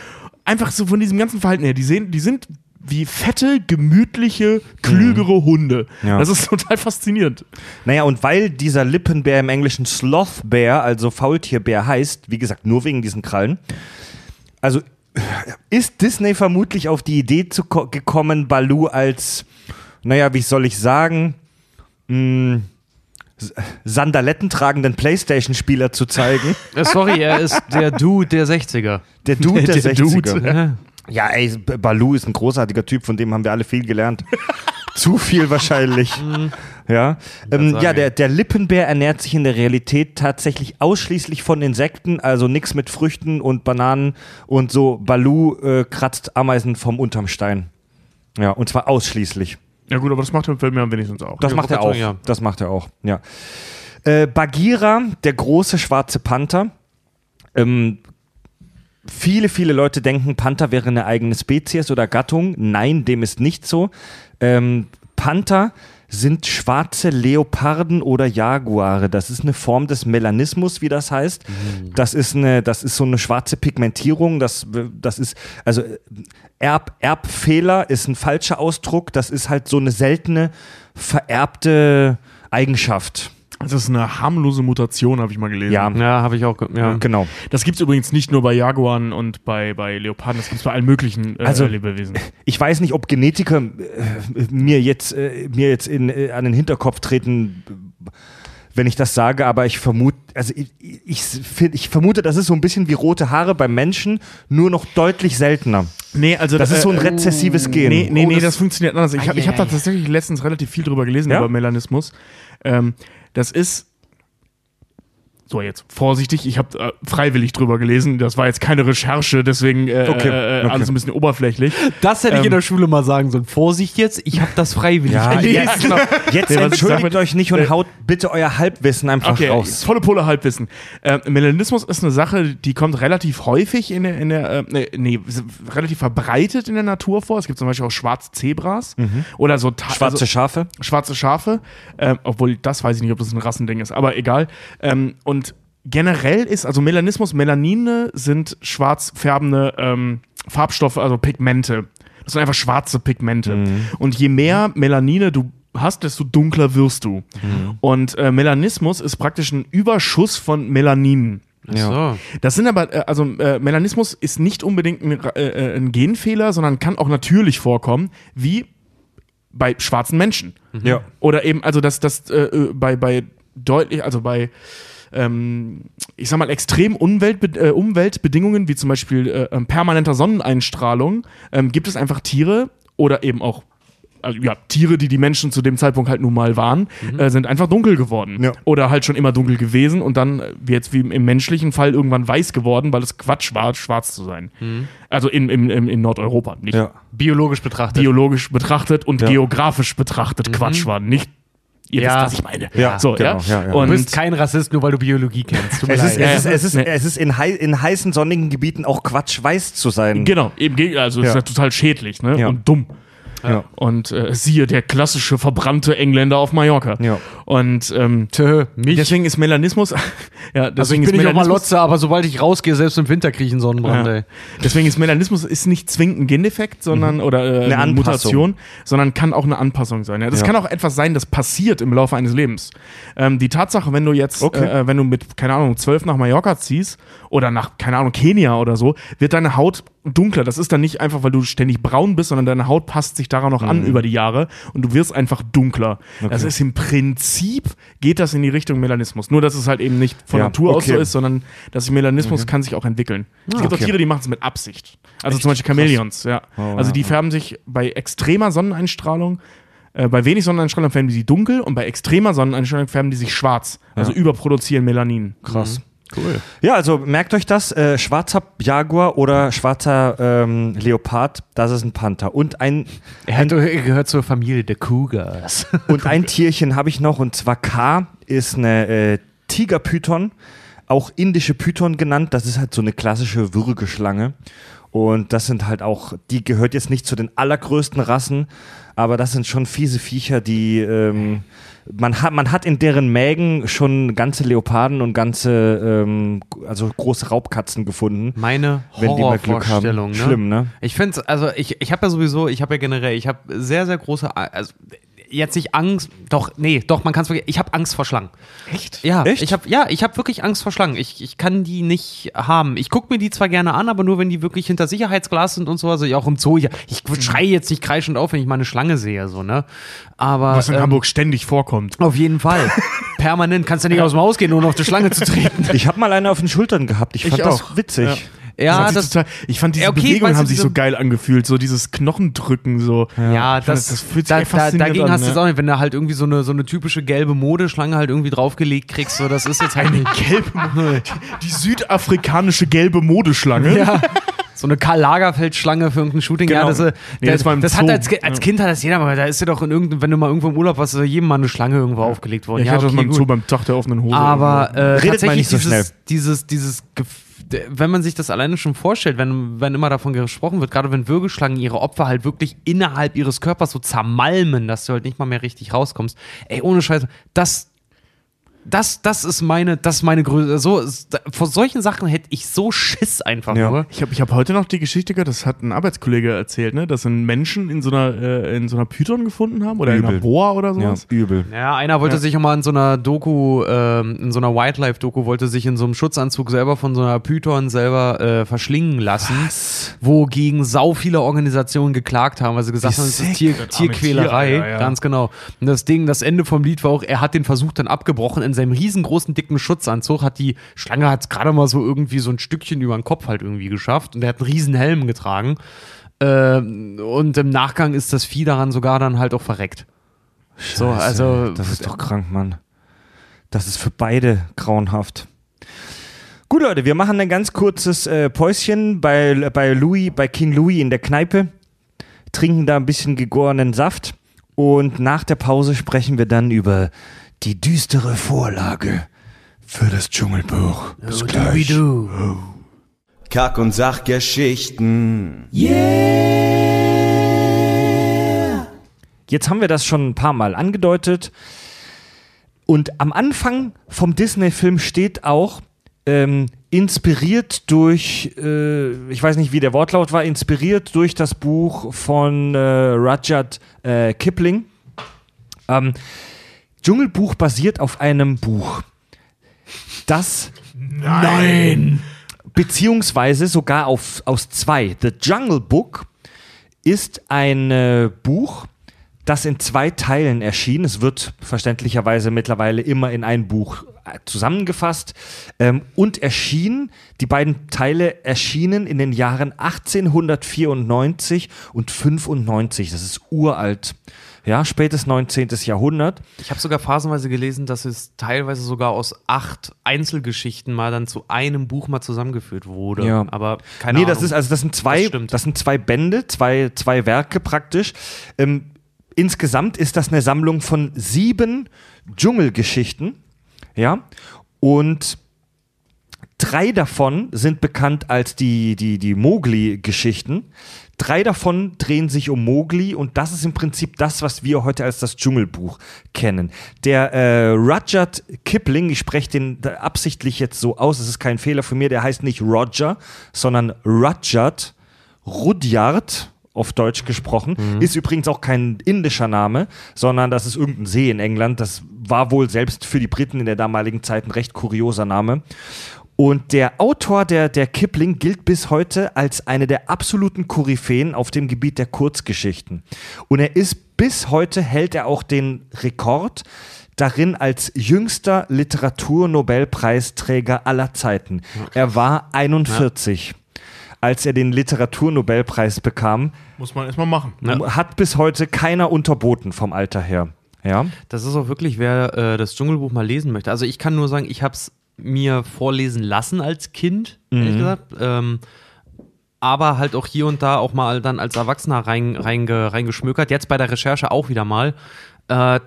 Einfach so von diesem ganzen Verhalten her. Die, sehen, die sind wie fette, gemütliche, klügere Hunde. Ja. Das ist total faszinierend. Naja, und weil dieser Lippenbär im Englischen Sloth Bear, also Faultierbär heißt, wie gesagt, nur wegen diesen Krallen, also ist Disney vermutlich auf die Idee zu ko- gekommen, Baloo als, naja, wie soll ich sagen, mh, S- Sandaletten tragenden Playstation-Spieler zu zeigen. Sorry, er ist der Dude der 60er. Der Dude der, Der 60er. Dude. Ja, ey, Baloo ist ein großartiger Typ, von dem haben wir alle viel gelernt. Zu viel wahrscheinlich. Ja, ähm, ja der, der Lippenbär ernährt sich in der Realität tatsächlich ausschließlich von Insekten, also nichts mit Früchten und Bananen und so. Baloo äh, kratzt Ameisen vom unterm Stein. Ja, und zwar ausschließlich. Ja gut, aber das macht der Film ja wenigstens auch. Das Ja, macht er auch. ja. Das macht er auch, ja. Äh, Bagheera, der große schwarze Panther. Ähm, viele, viele Leute denken, Panther wäre eine eigene Spezies oder Gattung. Nein, dem ist nicht so. Ähm, Panther sind schwarze Leoparden oder Jaguare. Das ist eine Form des Melanismus, wie das heißt. Das ist eine, das ist so eine schwarze Pigmentierung. Das, das ist, also Erb, Erbfehler ist ein falscher Ausdruck. Das ist halt so eine seltene, vererbte Eigenschaft. Das ist eine harmlose Mutation, habe ich mal gelesen. Ja, Ja, habe ich auch. Ja. genau. Das gibt es übrigens nicht nur bei Jaguaren und bei, bei Leoparden, das gibt es bei allen möglichen äh, Also- Lebewesen. Ich weiß nicht, ob Genetiker äh, mir jetzt, äh, mir jetzt in, äh, an den Hinterkopf treten, wenn ich das sage, aber ich vermute, also ich, ich, ich vermute, das ist so ein bisschen wie rote Haare beim Menschen, nur noch deutlich seltener. Nee, also Das ist so ein äh, rezessives Gen. Nee, nee, Oh, nee, das, das- funktioniert anders. Ich habe ich da tatsächlich letztens relativ viel drüber gelesen, Ja? über Melanismus. Ähm, das ist. So, jetzt vorsichtig, ich habe äh, freiwillig drüber gelesen. Das war jetzt keine Recherche, deswegen äh, Okay, äh, okay. alles ein bisschen oberflächlich. Das hätte ich in Ähm, der Schule mal sagen sollen. Vorsicht jetzt, ich habe das freiwillig Ja, gelesen. jetzt, genau. jetzt entschuldigt euch nicht und äh, haut bitte euer Halbwissen einfach Okay, raus. volle Pulle Halbwissen. Äh, Melanismus ist eine Sache, die kommt relativ häufig in der, in der äh, nee, relativ verbreitet in der Natur vor. Es gibt zum Beispiel auch schwarze Zebras oder so Schwarze also, Schafe? schwarze Schafe, ähm, obwohl das weiß ich nicht, ob das ein Rassending ist, aber egal. Ähm, und generell ist, also Melanismus, Melanine sind schwarz färbende ähm, Farbstoffe, also Pigmente. Das sind einfach schwarze Pigmente. Und je mehr Melanine du hast, desto dunkler wirst du. Und äh, Melanismus ist praktisch ein Überschuss von Melanin. So. Das sind aber, äh, also äh, Melanismus ist nicht unbedingt ein, äh, äh, ein Genfehler, sondern kann auch natürlich vorkommen, wie bei schwarzen Menschen. Ja. Oder eben, also das, das äh, äh, bei, bei deutlich, also bei ähm, ich sag mal, extrem Umweltbe äh, Umweltbedingungen, wie zum Beispiel äh, ähm, permanenter Sonneneinstrahlung, ähm, gibt es einfach Tiere oder eben auch also, ja, Tiere, die die Menschen zu dem Zeitpunkt halt nun mal waren, äh, sind einfach dunkel geworden. Ja. Oder halt schon immer dunkel gewesen und dann, äh, wie jetzt wie im menschlichen Fall, irgendwann weiß geworden, weil es Quatsch war, schwarz zu sein. Also in, in, in, in Nordeuropa, nicht Ja. Biologisch betrachtet. biologisch betrachtet und Ja. geografisch betrachtet Quatsch war. Nicht, ihr Ja. wisst, was ich meine. Ja, so, genau, ja. ja, ja. du Und bist kein Rassist, nur weil du Biologie kennst. Es ist, es, ist, es, ist, Nee. es ist in, hei in heißen, sonnigen Gebieten auch Quatsch, weiß zu sein. genau, eben, also Ja. ist ja total schädlich ne? Ja. und dumm. Ja. Und äh, siehe, der klassische verbrannte Engländer auf Mallorca. Ja. Und ähm, Tö, mich. deswegen ist Melanismus, ja, also ich deswegen bin ist nicht auch mal Lotze, aber sobald ich rausgehe, selbst im Winter kriege ich einen Sonnenbrand, Ja. ey. Deswegen ist Melanismus ist nicht zwingend ein Gendefekt, sondern oder äh, eine, Anpassung. Mutation, sondern kann auch eine Anpassung sein. Ja, das kann auch etwas sein, das passiert im Laufe eines Lebens. Ähm, die Tatsache, wenn du jetzt, Okay. äh, äh, wenn du mit keine Ahnung zwölf nach Mallorca ziehst oder nach keine Ahnung Kenia oder so, wird deine Haut dunkler. Das ist dann nicht einfach, weil du ständig braun bist, sondern deine Haut passt sich daran noch Mhm. an über die Jahre und du wirst einfach dunkler. Das ist im Prinzip geht das in die Richtung Melanismus. Nur dass es halt eben nicht von Ja, Natur aus okay. Mhm. so ist, sondern dass Melanismus kann sich auch entwickeln. es gibt okay. auch Tiere, die machen es mit Absicht. Also zum Beispiel Chamäleons, ja. also die färben sich bei extremer Sonneneinstrahlung, äh, bei wenig Sonneneinstrahlung färben die sich dunkel und bei extremer Sonneneinstrahlung färben die sich schwarz. Also überproduzieren Melanin. Krass. Cool. Ja, also merkt euch das: äh, schwarzer Jaguar oder schwarzer ähm, Leopard, das ist ein Panther. Und ein, Er hat- er gehört zur Familie der Cougars. und ein Tierchen habe ich noch, und zwar K ist eine äh, Tigerpython, auch indische Python genannt. Das ist halt so eine klassische Würgeschlange. Und das sind halt auch, die gehört jetzt nicht zu den allergrößten Rassen, aber das sind schon fiese Viecher, die ähm, man hat, man hat in deren Mägen schon ganze Leoparden und ganze, ähm, also große Raubkatzen gefunden. Meine Wenn die mal Glück haben. Horrorvorstellung. Ne? Schlimm, ne? Ich finde also ich, ich habe ja sowieso, ich habe ja generell, ich habe sehr, sehr große, also jetzt nicht Angst, doch, nee, doch, man kann es wirklich, ich habe Angst vor Schlangen. Echt? Ja, Echt? ich habe ja, ich habe wirklich Angst vor Schlangen. Ich, ich kann die nicht haben. Ich gucke mir die zwar gerne an, aber nur wenn die wirklich hinter Sicherheitsglas sind und so, also auch im Zoo. Ja, ich schreie jetzt nicht kreischend auf, wenn ich mal eine Schlange sehe, so, ne? Aber Was in ähm, Hamburg ständig vorkommt. auf jeden Fall. Permanent kannst du nicht aus dem Haus gehen, ohne auf die Schlange zu treten. Ich habe mal eine auf den Schultern gehabt. Ich fand Ich das auch. witzig. Ja, sich das, total, ich fand diese Ja, okay, Bewegungen weißt haben sich so geil angefühlt, so dieses Knochendrücken, so. Ja, fand, das, das fühlt sich da, da, dagegen an, hast du es ja. auch nicht, wenn du halt irgendwie so eine, so eine typische gelbe Modeschlange halt irgendwie draufgelegt kriegst, so das ist jetzt halt nicht. Gelbe, die südafrikanische gelbe Modeschlange. Ja. So eine Karl Lagerfeld-Schlange für irgendein Shooting. Genau. Ja, das, äh, Nee, das, das das hat als, als Ja. Kind hat das jeder, aber da ist ja doch in irgendeinem, wenn du mal irgendwo im Urlaub warst, ist ja jedem mal eine Schlange irgendwo aufgelegt worden. Ich ja, hatte das okay, mal so gut. beim Tag der offenen Hose. Aber äh, Redet mal nicht so dieses, schnell. dieses, dieses, Gef- d- wenn man sich das alleine schon vorstellt, wenn, wenn immer davon gesprochen wird, gerade wenn Würgeschlangen ihre Opfer halt wirklich innerhalb ihres Körpers so zermalmen, dass du halt nicht mal mehr richtig rauskommst. Ey, ohne Scheiß, das, das, das ist meine, das ist meine Größe. So, vor solchen Sachen hätte ich so Schiss einfach Ja. nur. Ich habe ich hab heute noch die Geschichte gehört, das hat ein Arbeitskollege erzählt, ne, dass ein Menschen in so einer, äh, in so einer Python gefunden haben oder in Übel. einer Boa oder Ja, sowas. übel. Ja, einer wollte sich auch mal in so einer Doku, ähm, in so einer Wildlife-Doku, wollte sich in so einem Schutzanzug selber von so einer Python selber äh, verschlingen lassen. Wogegen sau viele Organisationen geklagt haben, weil sie gesagt Wie haben, es ist. Tier, Tierquälerei. Tier, ja. Ganz genau. Und das Ding, das Ende vom Lied war auch, er hat den Versuch dann abgebrochen in seinem riesengroßen, dicken Schutzanzug, hat die Schlange hat gerade mal so irgendwie so ein Stückchen über den Kopf halt irgendwie geschafft und er hat einen riesen Helm getragen. Ähm, und im Nachgang ist das Vieh daran sogar dann halt auch verreckt. So, also Das ist doch krank, Mann. Das ist für beide grauenhaft. Gut, Leute, wir machen ein ganz kurzes äh, Päuschen bei, bei Louis, bei King Louis in der Kneipe, trinken da ein bisschen gegorenen Saft und nach der Pause sprechen wir dann über die düstere Vorlage für das Dschungelbuch. Bis gleich. Kack- und Sachgeschichten. Jetzt haben wir das schon ein paar Mal angedeutet. Und am Anfang vom Disney-Film steht auch, ähm, inspiriert durch, äh, ich weiß nicht, wie der Wortlaut war, inspiriert durch das Buch von äh, Rudyard äh, Kipling. Ähm, Dschungelbuch basiert auf einem Buch, das Nein! beziehungsweise sogar auf, aus zwei. The Jungle Book ist ein äh, Buch, das in zwei Teilen erschien. Es wird verständlicherweise mittlerweile immer in ein Buch äh, zusammengefasst ähm, und erschien, die beiden Teile erschienen in den Jahren 1894 und 95. Das ist uralt. Ja, spätes 19. Jahrhundert. Ich habe sogar phasenweise gelesen, dass es teilweise sogar aus acht Einzelgeschichten mal dann zu einem Buch mal zusammengeführt wurde. Ja. Aber keine nee, Ahnung. das ist also das sind zwei, Das das, sind zwei Bände, zwei, zwei Werke praktisch. Ähm, insgesamt ist das eine Sammlung von sieben Dschungelgeschichten, ja, und drei davon sind bekannt als die die die Mowgli-Geschichten. Drei davon drehen sich um Mowgli und das ist im Prinzip das, was wir heute als das Dschungelbuch kennen. Der äh, Rudyard Kipling, ich spreche den absichtlich jetzt so aus, es ist kein Fehler von mir, der heißt nicht Roger, sondern Rudyard, Rudyard auf Deutsch gesprochen, ist übrigens auch kein indischer Name, sondern das ist irgendein See in England. Das war wohl selbst für die Briten in der damaligen Zeit ein recht kurioser Name. Und der Autor der, der Kipling gilt bis heute als eine der absoluten Koryphäen auf dem Gebiet der Kurzgeschichten. Und er ist bis heute, hält er auch den Rekord darin als jüngster Literaturnobelpreisträger aller Zeiten. Er war 41, als er den Literaturnobelpreis bekam. Muss man erstmal machen. Hat bis heute keiner unterboten vom Alter her. Ja. Das ist auch wirklich, wer äh, das Dschungelbuch mal lesen möchte. Also ich kann nur sagen, ich habe es mir vorlesen lassen als Kind, ehrlich gesagt. Ähm, aber halt auch hier und da auch mal dann als Erwachsener rein, reinge, reingeschmökert. Jetzt bei der Recherche auch wieder mal. Äh,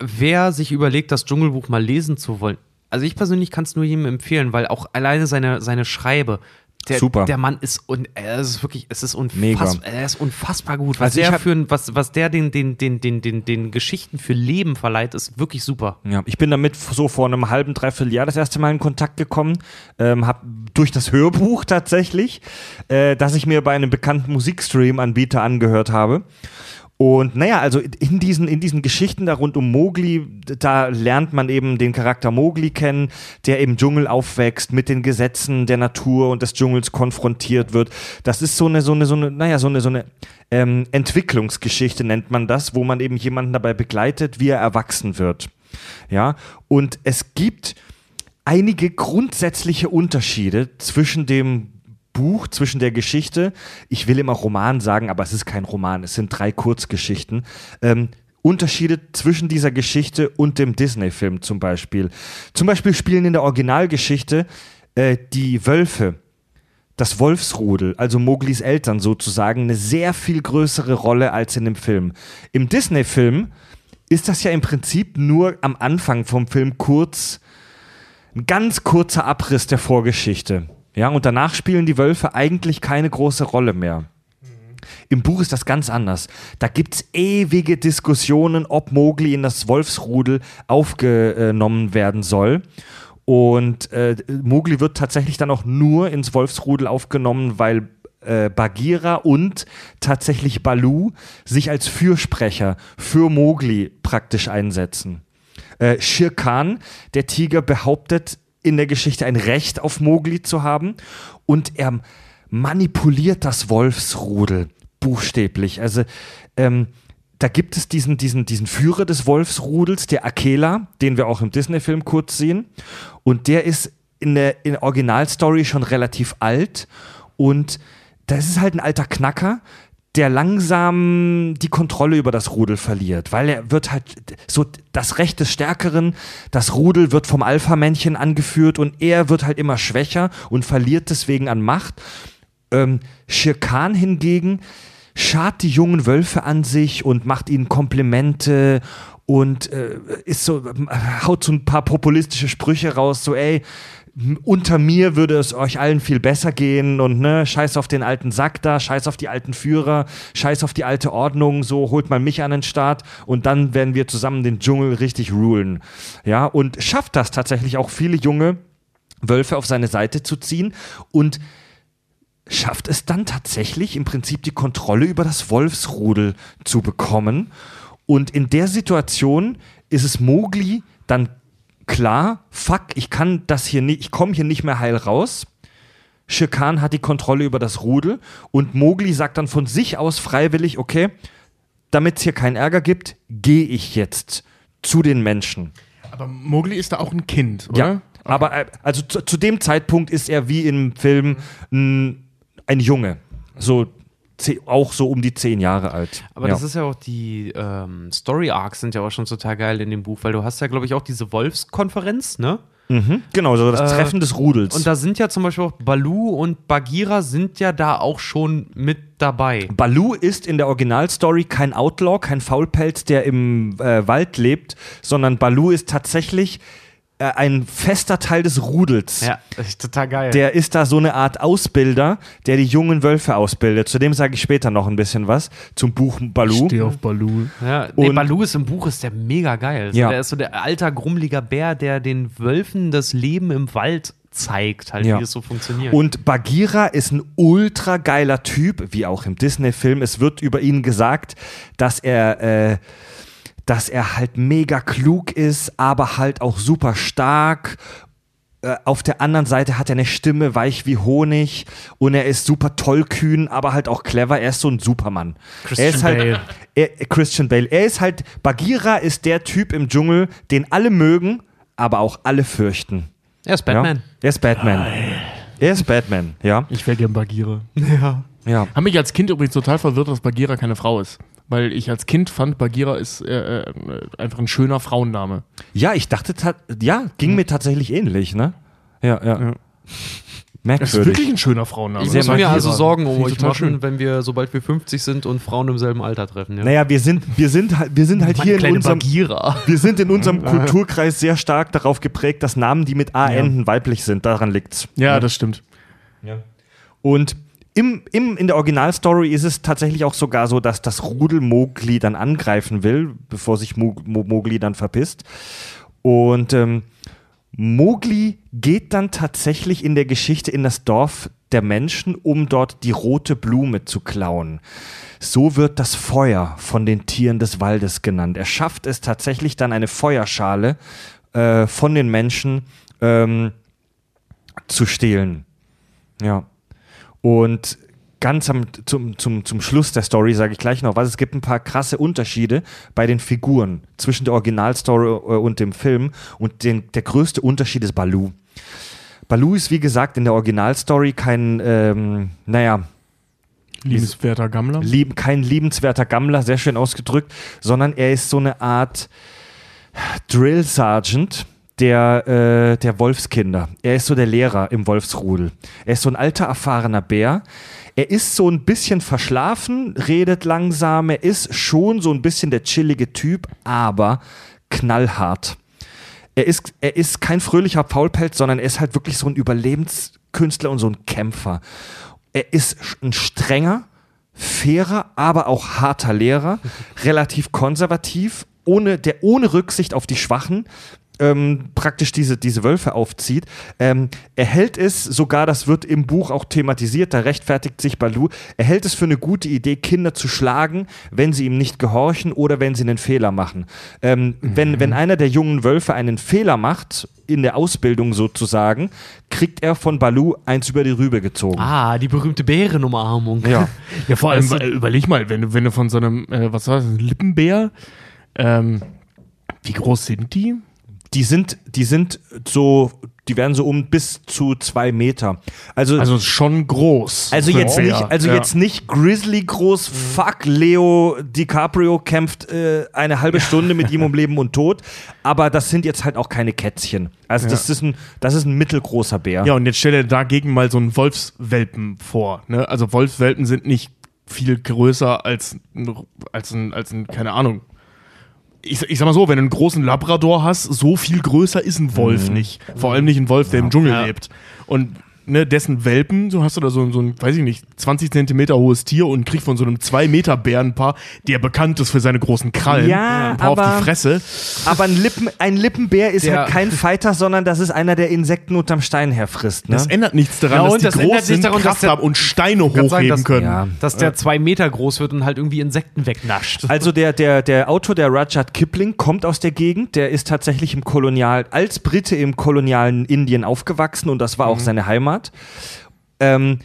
wer sich überlegt, das Dschungelbuch mal lesen zu wollen, also ich persönlich kann es nur jedem empfehlen, weil auch alleine seine, seine Schreibe, der, Super. der Mann ist und es ist wirklich, es ist unfassbar, er ist unfassbar gut. Was Also der hab- für was, was der den, den, den, den, den, den Geschichten für Leben verleiht, ist wirklich super. Ja, ich bin damit so vor einem halben, dreiviertel Jahr das erste Mal in Kontakt gekommen, ähm, hab durch das Hörbuch tatsächlich, äh, das ich mir bei einem bekannten Musikstream-Anbieter angehört habe. Und naja, also in diesen, in diesen Geschichten da rund um Mowgli, da lernt man eben den Charakter Mowgli kennen, der im Dschungel aufwächst, mit den Gesetzen der Natur und des Dschungels konfrontiert wird. Das ist so eine, so eine, so eine, naja, so eine, so eine ähm, Entwicklungsgeschichte nennt man das, wo man eben jemanden dabei begleitet, wie er erwachsen wird. Ja, und es gibt einige grundsätzliche Unterschiede zwischen dem Buch, zwischen der Geschichte, ich will immer Roman sagen, aber es ist kein Roman, es sind drei Kurzgeschichten. Ähm, Unterschiede zwischen dieser Geschichte und dem Disney-Film zum Beispiel. Zum Beispiel spielen in der Originalgeschichte äh, die Wölfe, das Wolfsrudel, also Mowglis Eltern sozusagen, eine sehr viel größere Rolle als in dem Film. Im Disney-Film ist das ja im Prinzip nur am Anfang vom Film kurz, ein ganz kurzer Abriss der Vorgeschichte. Ja, und danach spielen die Wölfe eigentlich keine große Rolle mehr. Im Buch ist das ganz anders. Da gibt es ewige Diskussionen, ob Mowgli in das Wolfsrudel aufgenommen werden soll. Und äh, Mowgli wird tatsächlich dann auch nur ins Wolfsrudel aufgenommen, weil äh, Bagheera und tatsächlich Balu sich als Fürsprecher für Mowgli praktisch einsetzen. Äh, Shere Khan, der Tiger, behauptet in der Geschichte ein Recht auf Mowgli zu haben und er manipuliert das Wolfsrudel buchstäblich. Also ähm, da gibt es diesen, diesen, diesen Führer des Wolfsrudels, der Akela, den wir auch im Disney-Film kurz sehen. Und der ist in der, in der Originalstory schon relativ alt. Und das ist halt ein alter Knacker, der langsam die Kontrolle über das Rudel verliert, weil er wird halt so das Recht des Stärkeren, das Rudel wird vom Alpha-Männchen angeführt und er wird halt immer schwächer und verliert deswegen an Macht. Ähm, Shere Khan hingegen schart die jungen Wölfe an sich und macht ihnen Komplimente und äh, ist so, haut so ein paar populistische Sprüche raus, so ey, unter mir würde es euch allen viel besser gehen und ne, scheiß auf den alten Sack da, scheiß auf die alten Führer, scheiß auf die alte Ordnung, so holt mal mich an den Start und dann werden wir zusammen den Dschungel richtig rulen. Ja, und schafft das tatsächlich auch viele junge Wölfe auf seine Seite zu ziehen und schafft es dann tatsächlich im Prinzip die Kontrolle über das Wolfsrudel zu bekommen. Und in der Situation ist es Mowgli dann klar, fuck, ich kann das hier nicht, ich komme hier nicht mehr heil raus. Shere Khan hat die Kontrolle über das Rudel und Mowgli sagt dann von sich aus freiwillig, okay, damit es hier keinen Ärger gibt, gehe ich jetzt zu den Menschen. Aber Mowgli ist da auch ein Kind, oder? Ja, aber äh, also zu, zu dem Zeitpunkt ist er wie im Film ein, ein Junge. So auch so um die zehn Jahre alt. Aber ja. das ist ja auch die ähm, Story Arcs sind ja auch schon total geil in dem Buch, weil du hast ja, glaube ich, auch diese Wolfskonferenz, ne? genau so das äh, Treffen des Rudels. Und da sind ja zum Beispiel auch Balu und Bagheera sind ja da auch schon mit dabei. Baloo ist in der Originalstory kein Outlaw, kein Faulpelz, der im äh, Wald lebt, sondern Baloo ist tatsächlich äh, ein fester Teil des Rudels. Ja, das ist total geil. Der ist da so eine Art Ausbilder, der die jungen Wölfe ausbildet. Zu dem sage ich später noch ein bisschen was zum Buch Baloo. Steh auf Baloo. ja, nee, und- Balu ist im Buch ist der mega geil. Ja. Der ist so der alter, grummeliger Bär, der den Wölfen das Leben im Wald zeigt, halt, Ja. wie es so funktioniert. Und Bagheera ist ein ultra geiler Typ, wie auch im Disney-Film. Es wird über ihn gesagt, dass er, äh, dass er halt mega klug ist, aber halt auch super stark. Äh, auf der anderen Seite hat er eine Stimme weich wie Honig und er ist super tollkühn, aber halt auch clever. Er ist so ein Supermann. Christian er ist halt, Bale. Er, Christian Bale. Er ist halt, Bagheera ist der Typ im Dschungel, den alle mögen, aber auch alle fürchten. er ist Batman. Ja? Er ist Batman. Er ist Batman, ja. Ich wäre gern Bagheera. Ja. Haben mich als Kind übrigens total verwirrt, dass Bagheera keine Frau ist. Weil ich als Kind fand, Bagheera ist äh, äh, einfach ein schöner Frauenname. Ja, ich dachte, ja, ging mir tatsächlich ähnlich, ne? Ja, ja. Das ist Merkwürdig. wirklich ein schöner Frauenname. Ich muss mir also Sorgen um euch machen, schön. wenn wir, sobald wir 50 sind und Frauen im selben Alter treffen. Ja. Naja, wir sind, wir sind halt, wir sind halt Meine hier in unserem, Bagheera. wir sind in unserem Kulturkreis sehr stark darauf geprägt, dass Namen, die mit A enden, weiblich sind. Daran liegt's. Ja, das stimmt. Und im, im, in der Originalstory ist es tatsächlich auch sogar so, dass das Rudel Mowgli dann angreifen will, bevor sich Mo Mo Mowgli dann verpisst. Und ähm, Mowgli geht dann tatsächlich in der Geschichte in das Dorf der Menschen, um dort die rote Blume zu klauen. So wird das Feuer von den Tieren des Waldes genannt. Er schafft es tatsächlich dann eine Feuerschale äh, von den Menschen ähm, zu stehlen. Ja. Und ganz am, zum, zum, zum Schluss der Story sage ich gleich noch was. Es gibt ein paar krasse Unterschiede bei den Figuren zwischen der Originalstory äh, und dem Film. Und den, der größte Unterschied ist Baloo. Baloo ist, wie gesagt, in der Originalstory kein, ähm, naja, Liebenswerter Gammler. lieb, kein liebenswerter Gammler, sehr schön ausgedrückt, sondern er ist so eine Art Drill Sergeant der, äh, der Wolfskinder. Er ist so der Lehrer im Wolfsrudel. Er ist so ein alter, erfahrener Bär. Er ist so ein bisschen verschlafen, redet langsam. Er ist schon so ein bisschen der chillige Typ, aber knallhart. Er ist, er ist kein fröhlicher Faulpelz, sondern er ist halt wirklich so ein Überlebenskünstler und so ein Kämpfer. Er ist ein strenger, fairer, aber auch harter Lehrer, relativ konservativ, ohne, der ohne Rücksicht auf die Schwachen ähm, praktisch diese, diese Wölfe aufzieht. Ähm, er hält es, sogar das wird im Buch auch thematisiert, da rechtfertigt sich Baloo, er hält es für eine gute Idee, Kinder zu schlagen, wenn sie ihm nicht gehorchen oder wenn sie einen Fehler machen. Ähm, wenn, wenn einer der jungen Wölfe einen Fehler macht, in der Ausbildung sozusagen, kriegt er von Baloo eins über die Rübe gezogen. Ah, die berühmte Bärenumarmung. Ja. Ja, vor allem, äh, überleg mal, wenn du, wenn du von so einem, äh, was war das, Lippenbär, ähm, wie groß sind die? Die sind, die sind so, die werden so um bis zu zwei Meter. Also, also, Also schon groß. für jetzt einen nicht, also ja. jetzt nicht Grizzly groß, fuck, Leo DiCaprio kämpft äh, eine halbe Stunde mit ihm um Leben und Tod, aber das sind jetzt halt auch keine Kätzchen. Also das ist ein, das ist ein mittelgroßer Bär. Ja, und jetzt stell dir dagegen mal so einen Wolfswelpen vor. Ne? Also Wolfswelpen sind nicht viel größer als ein, als ein, als ein keine Ahnung. Ich, ich sag mal so, wenn du einen großen Labrador hast, so viel größer ist ein Wolf nicht. Vor allem nicht ein Wolf, der im Dschungel Ja. lebt. Und ne, dessen Welpen, so hast du da so, so ein, weiß ich nicht, 20 Zentimeter hohes Tier und kriegt von so einem 2 Meter Bärenpaar, der bekannt ist für seine großen Krallen, Ja, ein paar auf aber- die Fresse. Aber ein, Lippen, ein Lippenbär ist Der- halt kein Fighter, sondern das ist einer, der Insekten unterm Stein herfrisst. Ne? Das ändert nichts daran, Ja, dass die das groß sind, daran, Kraft der- haben und Steine kann sagen, hochheben dass- können. Ja. Dass der zwei Meter groß wird und halt irgendwie Insekten wegnascht. Also der, der, der Autor, der Rudyard Kipling, kommt aus der Gegend. Der ist tatsächlich im Kolonial, als Brite im kolonialen Indien aufgewachsen und das war auch seine Heimat. Ähm,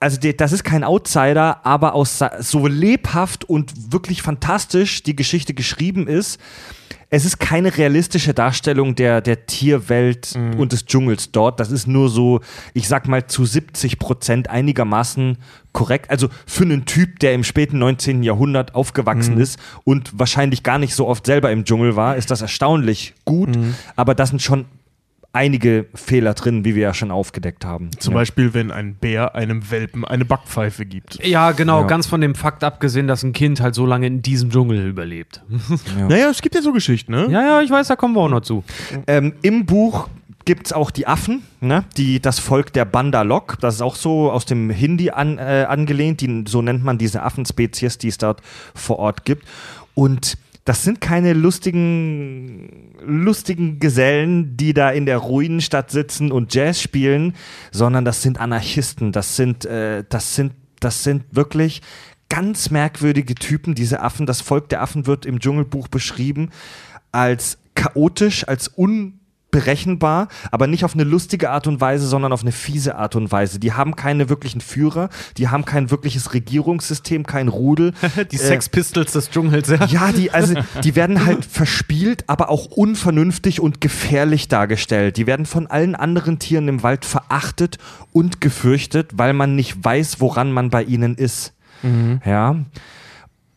also das ist kein Outsider, aber aus so lebhaft und wirklich fantastisch die Geschichte geschrieben ist. Es ist keine realistische Darstellung der, der Tierwelt und des Dschungels dort. Das ist nur so, ich sag mal, zu 70 Prozent einigermaßen korrekt. Also für einen Typ, der im späten 19. Jahrhundert aufgewachsen ist und wahrscheinlich gar nicht so oft selber im Dschungel war, ist das erstaunlich gut. Aber das sind schon einige Fehler drin, wie wir ja schon aufgedeckt haben. Zum Beispiel, wenn ein Bär einem Welpen eine Backpfeife gibt. Ja, genau, Ja. ganz von dem Fakt abgesehen, dass ein Kind halt so lange in diesem Dschungel überlebt. Naja, es gibt ja so Geschichten, ne? Ja, ja, ich weiß, da kommen wir auch noch zu. Ähm, Im Buch gibt es auch die Affen, ne? die, das Volk der Bandalok. Das ist auch so aus dem Hindi an, äh, angelehnt. Die, so nennt man diese Affenspezies, die es dort vor Ort gibt. Und das sind keine lustigen, lustigen Gesellen, die da in der Ruinenstadt sitzen und Jazz spielen, sondern das sind Anarchisten. Das sind, äh, das sind, das sind wirklich ganz merkwürdige Typen, diese Affen. Das Volk der Affen wird im Dschungelbuch beschrieben als chaotisch, als unberechenbar, aber nicht auf eine lustige Art und Weise, sondern auf eine fiese Art und Weise. Die haben keine wirklichen Führer, die haben kein wirkliches Regierungssystem, kein Rudel. Die Äh, Sex Pistols des Dschungels, ja. ja, die, also, die werden halt verspielt, aber auch unvernünftig und gefährlich dargestellt. Die werden von allen anderen Tieren im Wald verachtet und gefürchtet, weil man nicht weiß, woran man bei ihnen ist. Ja.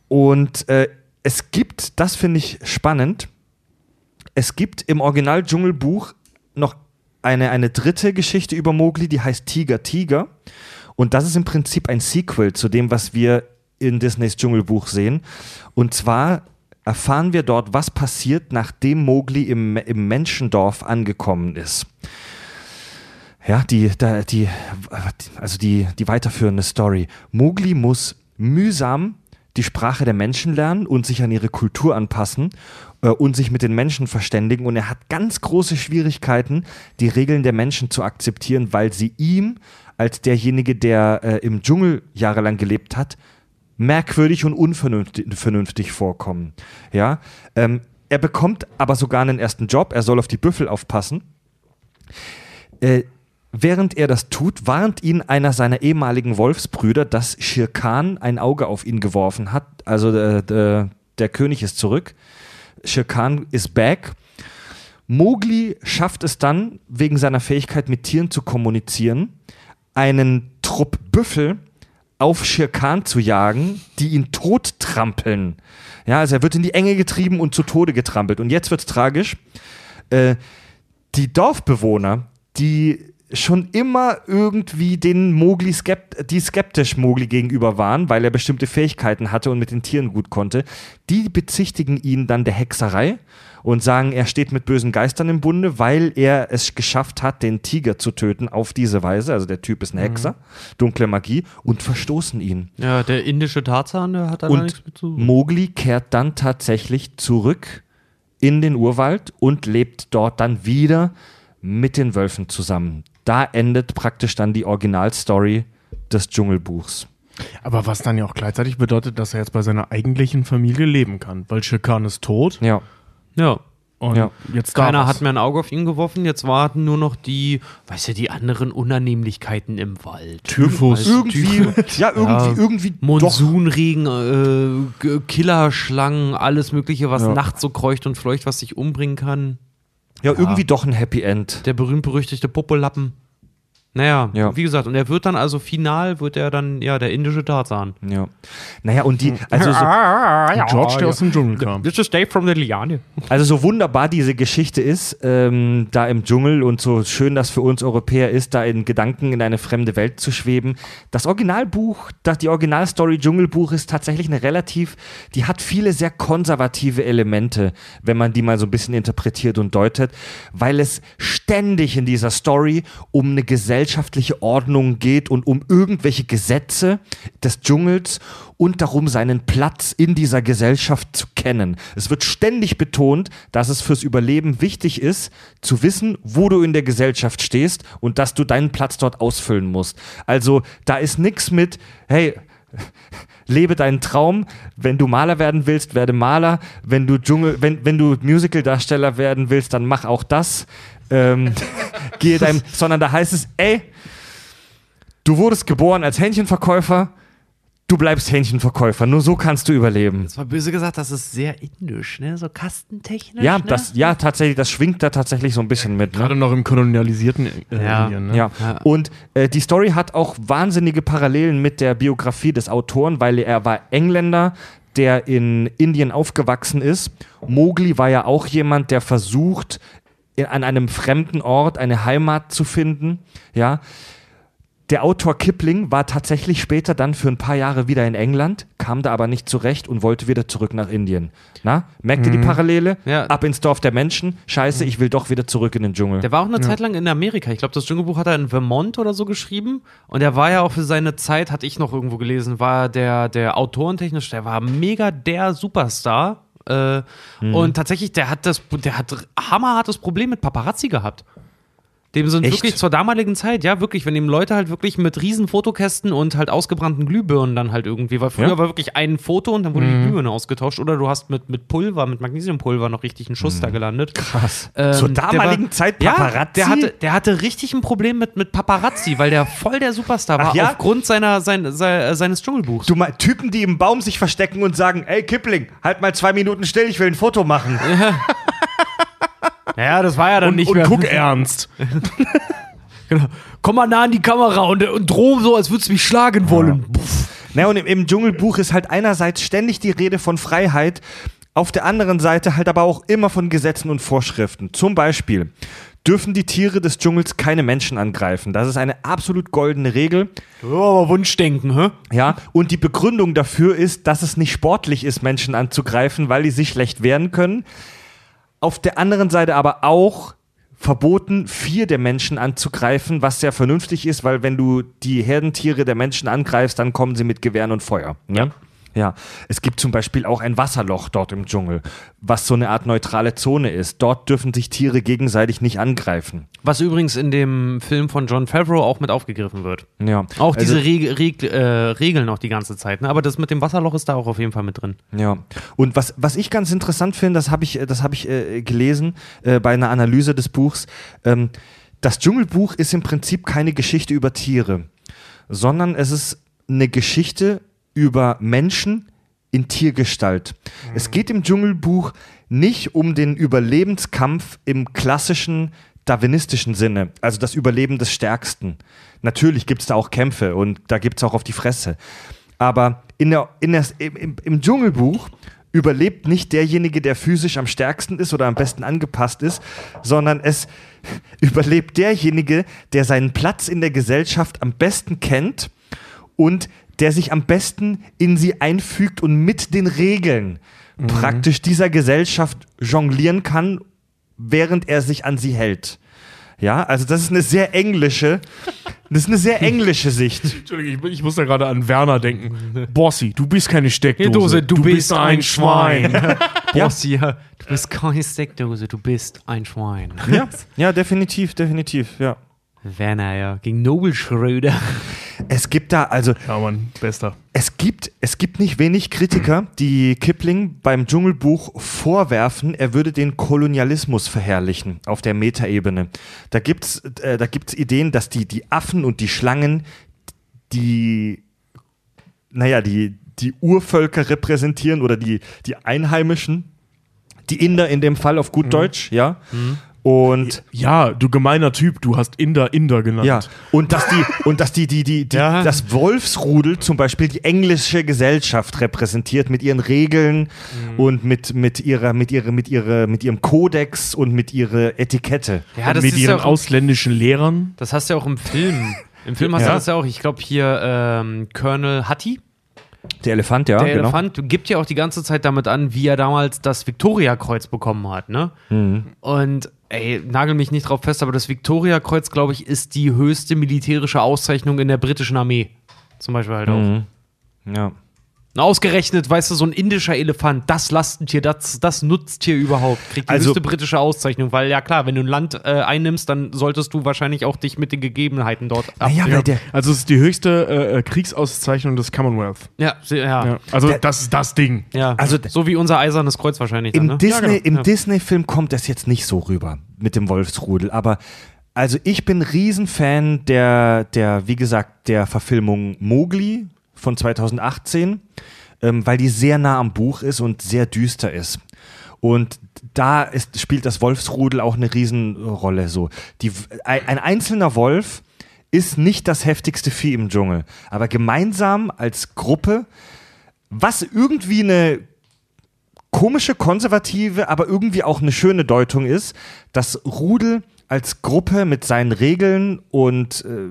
Und äh, es gibt, das finde ich spannend, es gibt im Original Dschungelbuch noch eine, eine dritte Geschichte über Mowgli, die heißt Tiger Tiger. Und das ist im Prinzip ein Sequel zu dem, was wir in Disneys Dschungelbuch sehen. Und zwar erfahren wir dort, was passiert, nachdem Mowgli im, im Menschendorf angekommen ist. Ja, die, da, die, also die, die weiterführende Story. Mowgli muss mühsam die Sprache der Menschen lernen und sich an ihre Kultur anpassen äh, und sich mit den Menschen verständigen. Und er hat ganz große Schwierigkeiten, die Regeln der Menschen zu akzeptieren, weil sie ihm als derjenige, der äh, im Dschungel jahrelang gelebt hat, merkwürdig und unvernünftig vernünftig vorkommen. Ja, ähm, er bekommt aber sogar einen ersten Job. Er soll auf die Büffel aufpassen. Äh, während er das tut, warnt ihn einer seiner ehemaligen Wolfsbrüder, dass Shere Khan ein Auge auf ihn geworfen hat. Also äh, der, der König ist zurück. Shere Khan ist back. Mowgli schafft es dann, wegen seiner Fähigkeit mit Tieren zu kommunizieren, einen Trupp Büffel auf Shere Khan zu jagen, die ihn tot trampeln. Ja, also er wird in die Enge getrieben und zu Tode getrampelt. Und jetzt wird's tragisch. Äh, die Dorfbewohner, die schon immer irgendwie den Mowgli skept die skeptisch Mowgli gegenüber waren, weil er bestimmte Fähigkeiten hatte und mit den Tieren gut konnte, die bezichtigen ihn dann der Hexerei und sagen, er steht mit bösen Geistern im Bunde, weil er es geschafft hat, den Tiger zu töten auf diese Weise. Also der Typ ist ein Hexer, dunkle Magie und verstoßen ihn. Ja, der indische Tarzan, der hat da Und nichts mit zu. Mowgli kehrt dann tatsächlich zurück in den Urwald und lebt dort dann wieder mit den Wölfen zusammen. Da endet praktisch dann die Originalstory des Dschungelbuchs. Aber was dann ja auch gleichzeitig bedeutet, dass er jetzt bei seiner eigentlichen Familie leben kann. Weil Shirkan ist tot Ja. Ja. und Ja. jetzt Keiner hat mehr ein Auge auf ihn geworfen, jetzt warten nur noch die, weißt du, die anderen Unannehmlichkeiten im Wald. Typhus. Irgendwie, ja, irgendwie, Ja. irgendwie. Monsunregen, äh, Killerschlangen, alles Mögliche, was Ja. nachts so kreucht und fleucht, was sich umbringen kann. Ja, irgendwie doch ein Happy End. Der berühmt-berüchtigte Popolappen. Naja, Ja. wie gesagt, und er wird dann also final, wird er dann, ja, der indische Tarzan. Ja. Naja, und die, also so, George, der aus dem Dschungel kam. This is Dave from the Liane. Also so wunderbar diese Geschichte ist, ähm, da im Dschungel und so schön das für uns Europäer ist, da in Gedanken in eine fremde Welt zu schweben. Das Originalbuch, das, die Originalstory Dschungelbuch ist tatsächlich eine relativ, die hat viele sehr konservative Elemente, wenn man die mal so ein bisschen interpretiert und deutet, weil es ständig in dieser Story um eine Gesellschaft gesellschaftliche Ordnung geht und um irgendwelche Gesetze des Dschungels und darum, seinen Platz in dieser Gesellschaft zu kennen. Es wird ständig betont, dass es fürs Überleben wichtig ist, zu wissen, wo du in der Gesellschaft stehst und dass du deinen Platz dort ausfüllen musst. Also da ist nichts mit, hey, lebe deinen Traum. Wenn du Maler werden willst, werde Maler. Wenn du Dschungel, wenn, wenn du Musicaldarsteller werden willst, dann mach auch das. Ähm, gehe deinem, sondern da heißt es, ey, du wurdest geboren als Hähnchenverkäufer, du bleibst Hähnchenverkäufer. Nur so kannst du überleben. Das war böse gesagt, das ist sehr indisch, ne? So kastentechnisch. Ja, ne? das, ja, tatsächlich, das schwingt da tatsächlich so ein bisschen mit. Ne? Gerade noch im kolonialisierten äh, Ja. Indien. Ne? Ja, und äh, die Story hat auch wahnsinnige Parallelen mit der Biografie des Autoren, weil er war Engländer, der in Indien aufgewachsen ist. Mowgli war ja auch jemand, der versucht, in, an einem fremden Ort eine Heimat zu finden. Ja. Der Autor Kipling war tatsächlich später dann für ein paar Jahre wieder in England, kam da aber nicht zurecht und wollte wieder zurück nach Indien. Na, merkt ihr die Parallele? Ja. Ab ins Dorf der Menschen. Scheiße, ich will doch wieder zurück in den Dschungel. Der war auch eine Zeit lang in Amerika. Ich glaube, das Dschungelbuch hat er in Vermont oder so geschrieben. Und er war ja auch für seine Zeit, hatte ich noch irgendwo gelesen, war der, der autorentechnisch, der war mega der Superstar. Äh, Und tatsächlich, der hat das, der hat hammerhartes Problem mit Paparazzi gehabt. Dem sind Echt? wirklich zur damaligen Zeit, ja, wirklich, wenn ihm Leute halt wirklich mit riesen Fotokästen und halt ausgebrannten Glühbirnen dann halt irgendwie, weil früher Ja. war wirklich ein Foto und dann wurde die Glühbirne ausgetauscht oder du hast mit, mit Pulver, mit Magnesiumpulver noch richtig einen Schuss da gelandet. Krass. Ähm, Zur der damaligen war- Zeit Ja, Paparazzi? der hatte, der hatte richtig ein Problem mit, mit Paparazzi, weil der voll der Superstar war ja? aufgrund seiner, sein, sei- seines Dschungelbuchs. Du mal Typen, die im Baum sich verstecken und sagen, ey Kipling, halt mal zwei Minuten still, ich will ein Foto machen. Ja, das war ja dann Und, nicht und mehr. guck ernst. genau. Komm mal nah an die Kamera und, und droh so, als würdest du mich schlagen wollen. Puff. Na, und im, im Dschungelbuch ist halt einerseits ständig die Rede von Freiheit, auf der anderen Seite halt aber auch immer von Gesetzen und Vorschriften. Zum Beispiel dürfen die Tiere des Dschungels keine Menschen angreifen. Das ist eine absolut goldene Regel. Oh, aber Wunschdenken, hä? Ja, und die Begründung dafür ist, dass es nicht sportlich ist, Menschen anzugreifen, weil die sich schlecht wehren können. Auf der anderen Seite aber auch verboten, vier der Menschen anzugreifen, was sehr vernünftig ist, weil wenn du die Herdentiere der Menschen angreifst, dann kommen sie mit Gewehren und Feuer. Ja. Ja, es gibt zum Beispiel auch ein Wasserloch dort im Dschungel, was so eine Art neutrale Zone ist. Dort dürfen sich Tiere gegenseitig nicht angreifen. Was übrigens in dem Film von John Favreau auch mit aufgegriffen wird. Ja. Auch Also- diese Reg Reg äh, Regeln auch die ganze Zeit. Ne? Aber das mit dem Wasserloch ist da auch auf jeden Fall mit drin. Ja, und was, was ich ganz interessant finde, das habe ich, äh, das hab ich äh, gelesen äh, bei einer Analyse des Buchs. Ähm, das Dschungelbuch ist im Prinzip keine Geschichte über Tiere, sondern es ist eine Geschichte über Menschen in Tiergestalt. Es geht im Dschungelbuch nicht um den Überlebenskampf im klassischen darwinistischen Sinne, also das Überleben des Stärksten. Natürlich gibt es da auch Kämpfe und da gibt es auch auf die Fresse. Aber in der, in der, im, im Dschungelbuch überlebt nicht derjenige, der physisch am stärksten ist oder am besten angepasst ist, sondern es überlebt derjenige, der seinen Platz in der Gesellschaft am besten kennt und der sich am besten in sie einfügt und mit den Regeln praktisch dieser Gesellschaft jonglieren kann, während er sich an sie hält. Ja, also das ist eine sehr englische, das ist eine sehr englische Sicht. Entschuldigung, ich, ich muss da gerade an Werner denken. Bossi, du bist keine Steckdose. Dose, du bist ein Schwein. Boss, ja. Du bist keine Steckdose, du bist ein Schwein. Ja, ja, definitiv, definitiv, ja. Werner, ja. Gegen Nobel Schröder. Es gibt da, also ja, Mann, bester. Es gibt, es gibt nicht wenig Kritiker, die Kipling beim Dschungelbuch vorwerfen, er würde den Kolonialismus verherrlichen auf der Metaebene. Da gibt's, äh, da gibt's Ideen, dass die, die Affen und die Schlangen die, naja, die, die Urvölker repräsentieren oder die, die Einheimischen, die Inder in dem Fall auf gut Deutsch, ja. Und Ja, du gemeiner Typ, du hast Inder Inder genannt. ja, und dass die, und dass die, die, die, die Ja. das Wolfsrudel zum Beispiel die englische Gesellschaft repräsentiert mit ihren Regeln und mit, mit ihrer, mit ihrer, mit ihrer, mit ihrem Kodex und mit ihrer Etikette. Ja, das mit ist ihren ja auch, ausländischen Lehrern. Das hast du ja auch im Film. Im Film hast Ja. du das ja auch. Ich glaube hier ähm, Colonel Hattie, Der Elefant, ja, der genau. Elefant, gibt ja auch die ganze Zeit damit an, wie er damals das Viktoriakreuz bekommen hat. Ne? Mhm. Und ey, nagel mich nicht drauf fest, aber das Victoria-Kreuz, glaube ich, ist die höchste militärische Auszeichnung in der britischen Armee. Zum Beispiel halt auch. Mhm. Ja. Und Ausgerechnet, weißt du, so ein indischer Elefant, das Lastentier, das, das Nutztier überhaupt, kriegt die Also- höchste britische Auszeichnung, weil ja klar, wenn du ein Land äh, einnimmst, dann solltest du wahrscheinlich auch dich mit den Gegebenheiten dort. Naja, weil der, Also es ist die höchste äh, äh, Kriegsauszeichnung des Commonwealth. ja, ja, ja. Ja. Also das ist das Ding. Also, Also- so wie unser eisernes Kreuz wahrscheinlich. Im dann, ne? Disney, Ja, genau. im Ja. Disney-Film kommt das jetzt nicht so rüber mit dem Wolfsrudel, aber also ich bin Riesenfan der, der, wie gesagt, der Verfilmung Mowgli von 2018, ähm, weil die sehr nah am Buch ist und sehr düster ist. Und da ist, spielt das Wolfsrudel auch eine Riesenrolle. So. Die, ein, ein einzelner Wolf ist nicht das heftigste Vieh im Dschungel, aber gemeinsam als Gruppe, was irgendwie eine komische, konservative, aber irgendwie auch eine schöne Deutung ist, dass Rudel als Gruppe mit seinen Regeln und äh,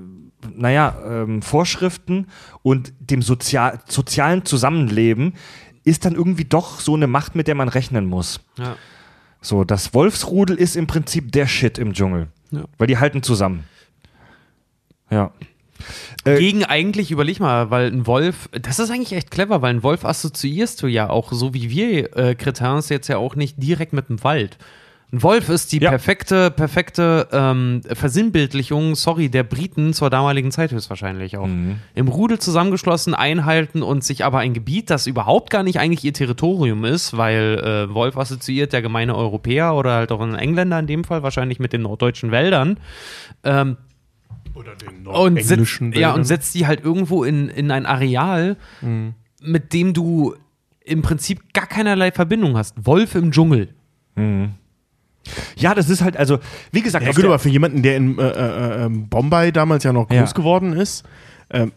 naja, ähm, Vorschriften und dem Sozial sozialen Zusammenleben ist dann irgendwie doch so eine Macht, mit der man rechnen muss. Ja. So, das Wolfsrudel ist im Prinzip der Shit im Dschungel. Ja. Weil die halten zusammen. Ja. Äh, Gegen eigentlich, überleg mal, weil ein Wolf, das ist eigentlich echt clever, weil ein Wolf assoziierst du ja auch, so wie wir äh, Cretins jetzt ja auch nicht direkt mit dem Wald. Ein Wolf ist die Ja. perfekte, perfekte ähm, Versinnbildlichung, sorry, der Briten zur damaligen Zeit höchstwahrscheinlich auch. Im Rudel zusammengeschlossen, einhalten und sich aber ein Gebiet, das überhaupt gar nicht eigentlich ihr Territorium ist, weil äh, Wolf assoziiert der gemeine Europäer oder halt auch ein Engländer in dem Fall, wahrscheinlich mit den norddeutschen Wäldern. Ähm, Oder den und, setzt, englischen ja, und setzt die halt irgendwo in, in ein Areal, mit dem du im Prinzip gar keinerlei Verbindung hast. Wolf im Dschungel. Ja, das ist halt, also, wie gesagt, Ja gut, der- aber für jemanden, der in äh, äh, ähm, Bombay damals ja noch groß Ja. geworden ist, ähm,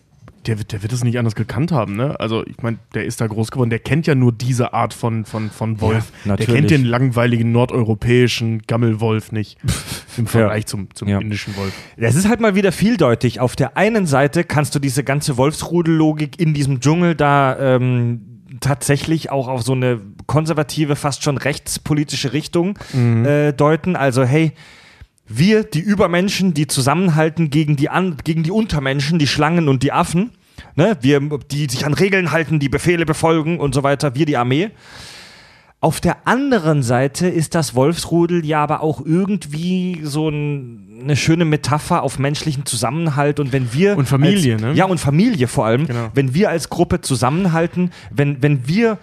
der, wird- der wird das nicht anders gekannt haben, ne? Also ich meine, der ist da groß geworden, der kennt ja nur diese Art von, von, von Wolf. der natürlich. kennt den langweiligen nordeuropäischen Gammelwolf nicht im Vergleich zum, zum Ja. indischen Wolf. Es ist halt mal wieder vieldeutig. Auf der einen Seite kannst du diese ganze Wolfsrudellogik in diesem Dschungel da ähm, tatsächlich auch auf so eine konservative, fast schon rechtspolitische Richtung äh, deuten. Also hey, wir, die Übermenschen, die zusammenhalten gegen die, An gegen die Untermenschen, die Schlangen und die Affen. Ne? Wir, die sich an Regeln halten, die Befehle befolgen und so weiter. Wir, die Armee. Auf der anderen Seite ist das Wolfsrudel ja aber auch irgendwie so ein, eine schöne Metapher auf menschlichen Zusammenhalt und wenn wir Und Familie, als, ne? Ja und Familie vor allem, Genau. wenn wir als Gruppe zusammenhalten, wenn wenn wir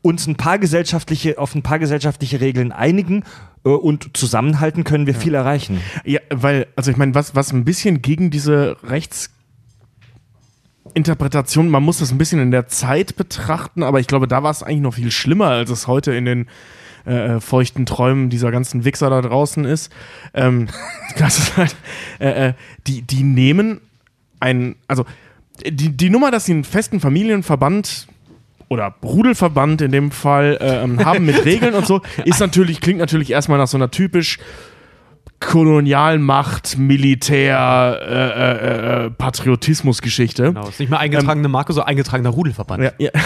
uns ein paar gesellschaftliche auf ein paar gesellschaftliche Regeln einigen äh, und zusammenhalten, können wir viel erreichen. Ja, weil, also ich meine, was, was ein bisschen gegen diese Rechtsinterpretation, man muss das ein bisschen in der Zeit betrachten, aber ich glaube, da war es eigentlich noch viel schlimmer, als es heute in den äh, feuchten Träumen dieser ganzen Wichser da draußen ist. Ähm, das ist halt, äh, äh, die, die nehmen ein, also die, die Nummer, dass sie einen festen Familienverband oder Rudelverband in dem Fall äh, ähm, haben mit Regeln und so, ist natürlich, klingt natürlich erstmal nach so einer typisch Kolonialmacht, Militär, äh, äh, äh, Patriotismusgeschichte. Genau. Ist nicht mehr eingetragene Marke, so eingetragener Rudelverband. Ja, ja.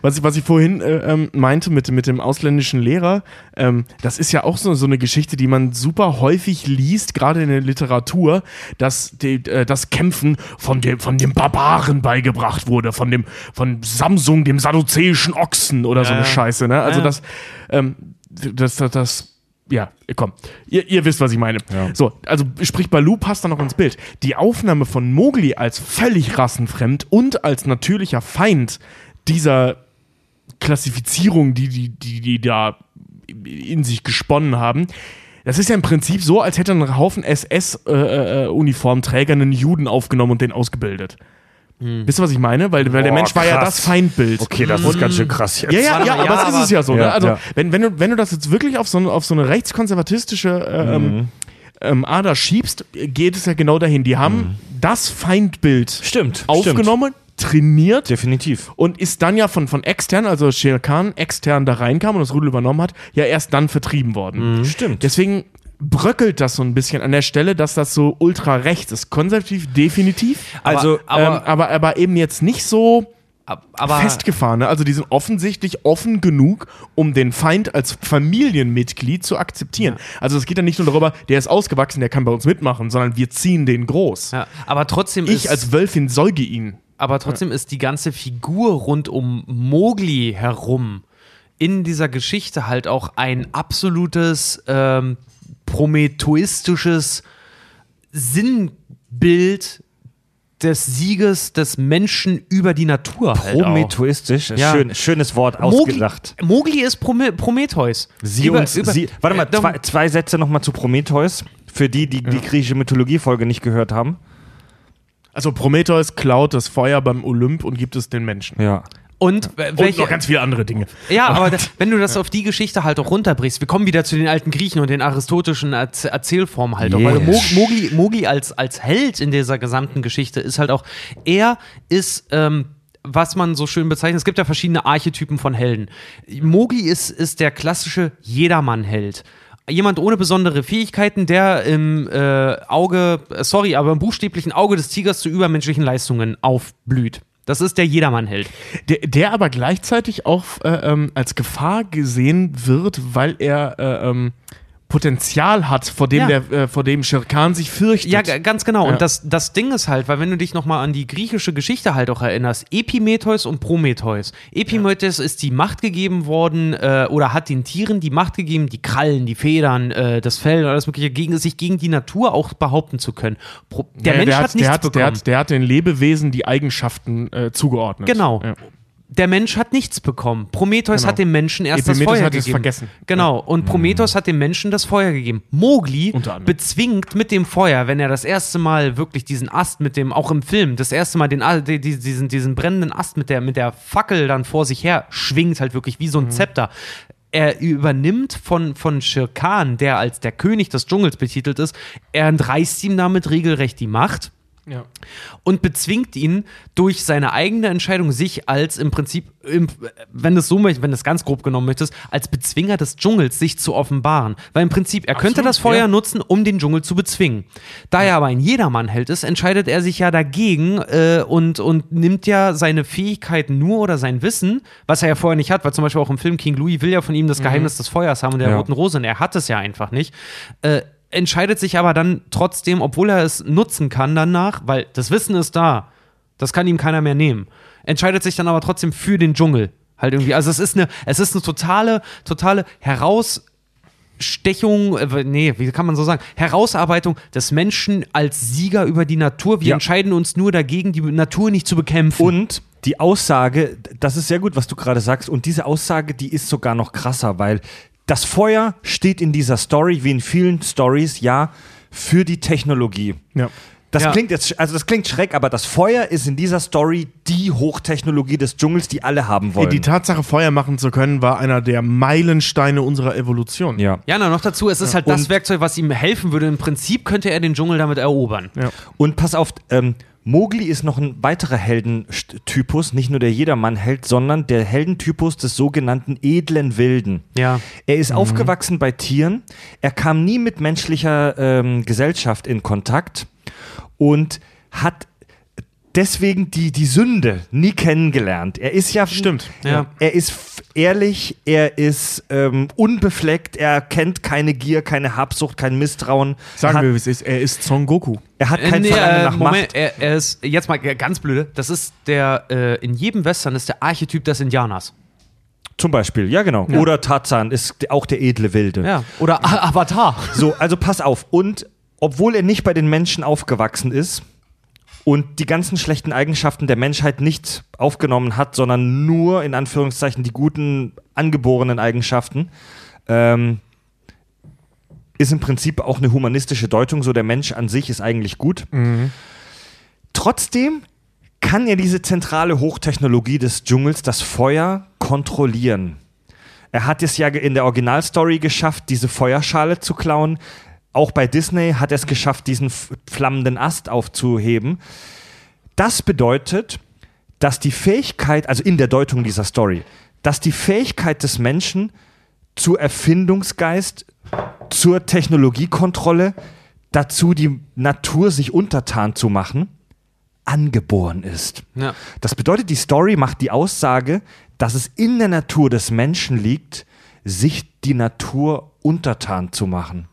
Was ich, was ich vorhin äh, ähm, meinte mit, mit dem ausländischen Lehrer, ähm, das ist ja auch so, so eine Geschichte, die man super häufig liest, gerade in der Literatur, dass die, äh, das Kämpfen von dem, von dem Barbaren beigebracht wurde, von dem von Samsung, dem sadduzäischen Ochsen oder so eine. Scheiße. Ne? Also Ja. das, ähm, das, das, das ja, komm, ihr, ihr wisst, was ich meine. So, also sprich, Baloo passt da noch ins Bild. Die Aufnahme von Mowgli als völlig rassenfremd und als natürlicher Feind dieser Klassifizierung, die die, die, die da in sich gesponnen haben, das ist ja im Prinzip so, als hätte ein Haufen SS-Uniformträger einen Juden aufgenommen und den ausgebildet. Wisst ihr, was ich meine? Weil, weil der Boah, Mensch war ja das Feindbild. Okay, das ist ganz schön krass jetzt. Ja, ja, ja, aber ja, es ist es ja so. Ja, ne? Also, ja. Wenn, wenn, du, wenn du das jetzt wirklich auf so, eine- auf so eine rechtskonservatistische äh, ähm, ähm, Ader schiebst, geht es ja genau dahin. Die haben das Feindbild Stimmt, aufgenommen, trainiert Definitiv. und ist dann ja von, von extern, also Shere Khan extern da reinkam und das Rudel übernommen hat, ja erst dann vertrieben worden. Stimmt. Deswegen bröckelt das so ein bisschen an der Stelle, dass das so ultra rechts ist. Konservativ definitiv. Also, aber- ähm, aber, aber eben jetzt nicht so Ab- aber festgefahrene. Also die sind offensichtlich offen genug, um den Feind als Familienmitglied zu akzeptieren. Also es geht ja nicht nur darüber, der ist ausgewachsen, der kann bei uns mitmachen, sondern wir ziehen den groß. ja, aber trotzdem Ich als Wölfin säuge ihn. aber trotzdem ist die ganze Figur rund um Mowgli herum in dieser Geschichte halt auch ein absolutes ähm, prometheustisches Sinnbild des Sieges des Menschen über die Natur. Halt. Prometheistisch, Ja. schön, schönes Wort ausgedacht. Mowgli ist Prome Prometheus. Sie Über- und über- sie. Warte mal, äh, zwei, zwei Sätze nochmal zu Prometheus. Für die, die die griechische Mythologie-Folge nicht gehört haben. Also Prometheus klaut das Feuer beim Olymp und gibt es den Menschen. Ja. Und, Und welche, noch ganz viele andere Dinge. Ja, aber wenn du das auf die Geschichte halt auch runterbrichst, wir kommen wieder zu den alten Griechen und den aristotischen Erz Erzählformen halt auch. Weil Yes. Mogi, Mogi als, als Held in dieser gesamten Geschichte ist halt auch, er ist, ähm, was man so schön bezeichnet, es gibt ja verschiedene Archetypen von Helden. Mogi ist, ist der klassische Jedermann-Held. Jemand ohne besondere Fähigkeiten, der im äh, Auge, äh, sorry, aber im buchstäblichen Auge des Tigers zu übermenschlichen Leistungen aufblüht. Das ist der Jedermann-Held. Der, der aber gleichzeitig auch äh, ähm, als Gefahr gesehen wird, weil er äh, ähm, Potenzial hat, vor dem, Ja. der, äh, vor dem Shere Khan sich fürchtet. Ja, ganz genau. Ja. Und das, das Ding ist halt, weil wenn du dich nochmal an die griechische Geschichte halt auch erinnerst, Epimetheus und Prometheus. Epimetheus ist die Macht gegeben worden äh, oder hat den Tieren die Macht gegeben, die Krallen, die Federn, äh, das Fell und alles mögliche, gegen, sich gegen die Natur auch behaupten zu können. Pro der Ja, Mensch der hat, hat, nichts der hat, bekommen. der, hat, der hat den Lebewesen die Eigenschaften äh, zugeordnet. Genau. Der Mensch hat nichts bekommen. Prometheus Genau. hat dem Menschen erst Epimetheus das Feuer hat es gegeben. vergessen. Genau. Und Prometheus hat dem Menschen das Feuer gegeben. Mowgli anderem. bezwingt mit dem Feuer, wenn er das erste Mal wirklich diesen Ast mit dem, auch im Film, das erste Mal den, diesen, diesen brennenden Ast mit der, mit der Fackel dann vor sich her schwingt, halt wirklich wie so Mhm. ein Zepter. Er übernimmt von, von Shere Khan, der als der König des Dschungels betitelt ist, er entreißt ihm damit regelrecht die Macht Ja. und bezwingt ihn durch seine eigene Entscheidung, sich als im Prinzip, im, wenn du es so möchtest, wenn du es ganz grob genommen möchtest, als Bezwinger des Dschungels sich zu offenbaren. Weil im Prinzip, er könnte Absolut, das Feuer ja. nutzen, um den Dschungel zu bezwingen. Da er aber ein Jedermannheld ist, entscheidet er sich ja dagegen äh, und, und nimmt ja seine Fähigkeiten nur oder sein Wissen, was er ja vorher nicht hat, weil zum Beispiel auch im Film King Louis will ja von ihm das Geheimnis des Feuers haben und der Ja. roten Rose und er hat es ja einfach nicht. Äh, entscheidet sich aber dann trotzdem, obwohl er es nutzen kann danach, weil das Wissen ist da, das kann ihm keiner mehr nehmen, entscheidet sich dann aber trotzdem für den Dschungel. Halt irgendwie, also es ist eine, es ist eine totale, totale Herausstechung, äh, nee, wie kann man so sagen, Herausarbeitung des Menschen als Sieger über die Natur. Wir Ja. entscheiden uns nur dagegen, die Natur nicht zu bekämpfen. Und die Aussage, das ist sehr gut, was du gerade sagst, und diese Aussage, die ist sogar noch krasser, weil das Feuer steht in dieser Story, wie in vielen Stories, ja, für die Technologie. Ja. Das Ja. klingt jetzt, also das klingt schreck, aber das Feuer ist in dieser Story die Hochtechnologie des Dschungels, die alle haben wollen. Die Tatsache, Feuer machen zu können, war einer der Meilensteine unserer Evolution. ja. ja, na, noch dazu, es ist halt das Und- Werkzeug, was ihm helfen würde. Im Prinzip könnte er den Dschungel damit erobern. Und pass auf, ähm, Mowgli ist noch ein weiterer Heldentypus, nicht nur der Jedermann-Held, sondern der Heldentypus des sogenannten edlen Wilden. Ja. Er ist aufgewachsen bei Tieren, er kam nie mit menschlicher ähm, Gesellschaft in Kontakt und hat deswegen die, die Sünde nie kennengelernt. Er ist ja. Stimmt. Ja. Er ist ehrlich, er ist ähm, unbefleckt, er kennt keine Gier, keine Habsucht, kein Misstrauen. Sagen er wir, hat, wie es ist. Er ist Son Goku. er hat kein Nee, Verlangen äh, nach Moment, Macht. er, er ist jetzt mal ganz blöde. Das ist der äh, in jedem Western ist der Archetyp des Indianers. Zum Beispiel, ja genau. Oder Tarzan ist auch der edle Wilde. Ja. Oder A Avatar. So, also pass auf. Und obwohl er nicht bei den Menschen aufgewachsen ist und die ganzen schlechten Eigenschaften der Menschheit nicht aufgenommen hat, sondern nur in Anführungszeichen die guten angeborenen Eigenschaften, ähm, ist im Prinzip auch eine humanistische Deutung. So der Mensch an sich ist eigentlich gut. Trotzdem kann er diese zentrale Hochtechnologie des Dschungels, das Feuer, kontrollieren. Er hat es ja in der Originalstory geschafft, diese Feuerschale zu klauen. Auch bei Disney hat er es geschafft, diesen flammenden Ast aufzuheben. Das bedeutet, dass die Fähigkeit, also in der Deutung dieser Story, dass die Fähigkeit des Menschen zu Erfindungsgeist, zur Technologiekontrolle, dazu die Natur sich untertan zu machen, angeboren ist. Ja. Das bedeutet, die Story macht die Aussage, dass es in der Natur des Menschen liegt, sich die Natur untertan zu machen.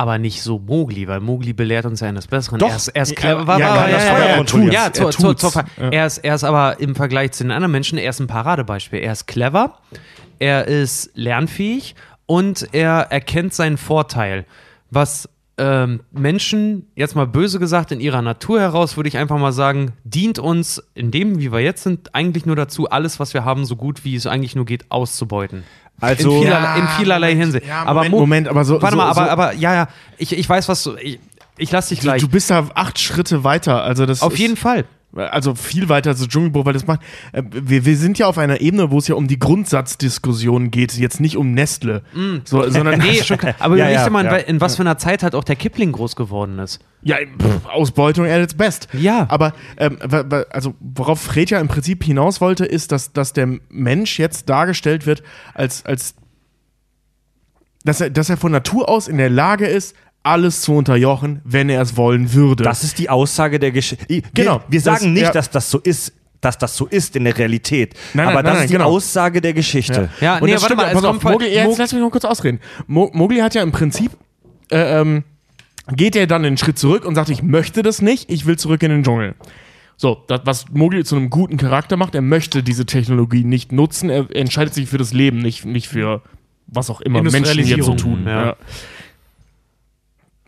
Aber nicht so Mowgli, weil Mowgli belehrt uns ja eines Besseren. Doch. Er ist, er ist Ja, clever. ja, war- ja, war- ja, ja, ja, Er zur, er, ist, er ist aber im Vergleich zu den anderen Menschen, er ist ein Paradebeispiel. Er ist clever, er ist lernfähig und er erkennt seinen Vorteil. Was ähm, Menschen, jetzt mal böse gesagt, in ihrer Natur heraus, würde ich einfach mal sagen, dient uns in dem, wie wir jetzt sind, eigentlich nur dazu, alles, was wir haben, so gut wie es eigentlich nur geht, auszubeuten. Also- in, vieler, Ja, in vielerlei Hinsicht. ja, aber Moment, Mo- Moment, aber so- Warte so- mal, aber, so- aber ja, ja, ich, ich weiß, was du. Ich, ich lass dich Du, gleich. du bist da acht Schritte weiter. Also das Auf ist, jeden Fall. Also viel weiter als das Dschungelbuch, weil das macht. äh, Wir, wir sind ja auf einer Ebene, wo es ja um die Grundsatzdiskussion geht, jetzt nicht um Nestle. So, sondern Mm. Nee, schon klar. Aber Ja, überleg ja, mal, in ja. in was für einer Zeit halt auch der Kipling groß geworden ist. Ja, pff, Ausbeutung at its best. Ja. Aber ähm, also worauf Fred ja im Prinzip hinaus wollte, ist, dass, dass der Mensch jetzt dargestellt wird als, als dass er, dass er von Natur aus in der Lage ist, alles zu unterjochen, wenn er es wollen würde. Das ist die Aussage der Geschichte. Genau. Wir, wir sagen Das- nicht, ja. dass das so ist, dass das so ist in der Realität. Nein, nein, aber das nein, ist die genau. Aussage der Geschichte. Ja, Und nee, das warte stimmt, mal, ja, es pass auf, kommt von- Mowgli, ja, Mo- jetzt lass mich mal kurz ausreden. Mo Mowgli hat ja im Prinzip, äh, ähm, geht er dann einen Schritt zurück und sagt, ich möchte das nicht, ich will zurück in den Dschungel. So, das, was Mowgli zu einem guten Charakter macht, er möchte diese Technologie nicht nutzen, er entscheidet sich für das Leben, nicht, nicht für was auch immer Menschen jetzt so tun. ja. Ja.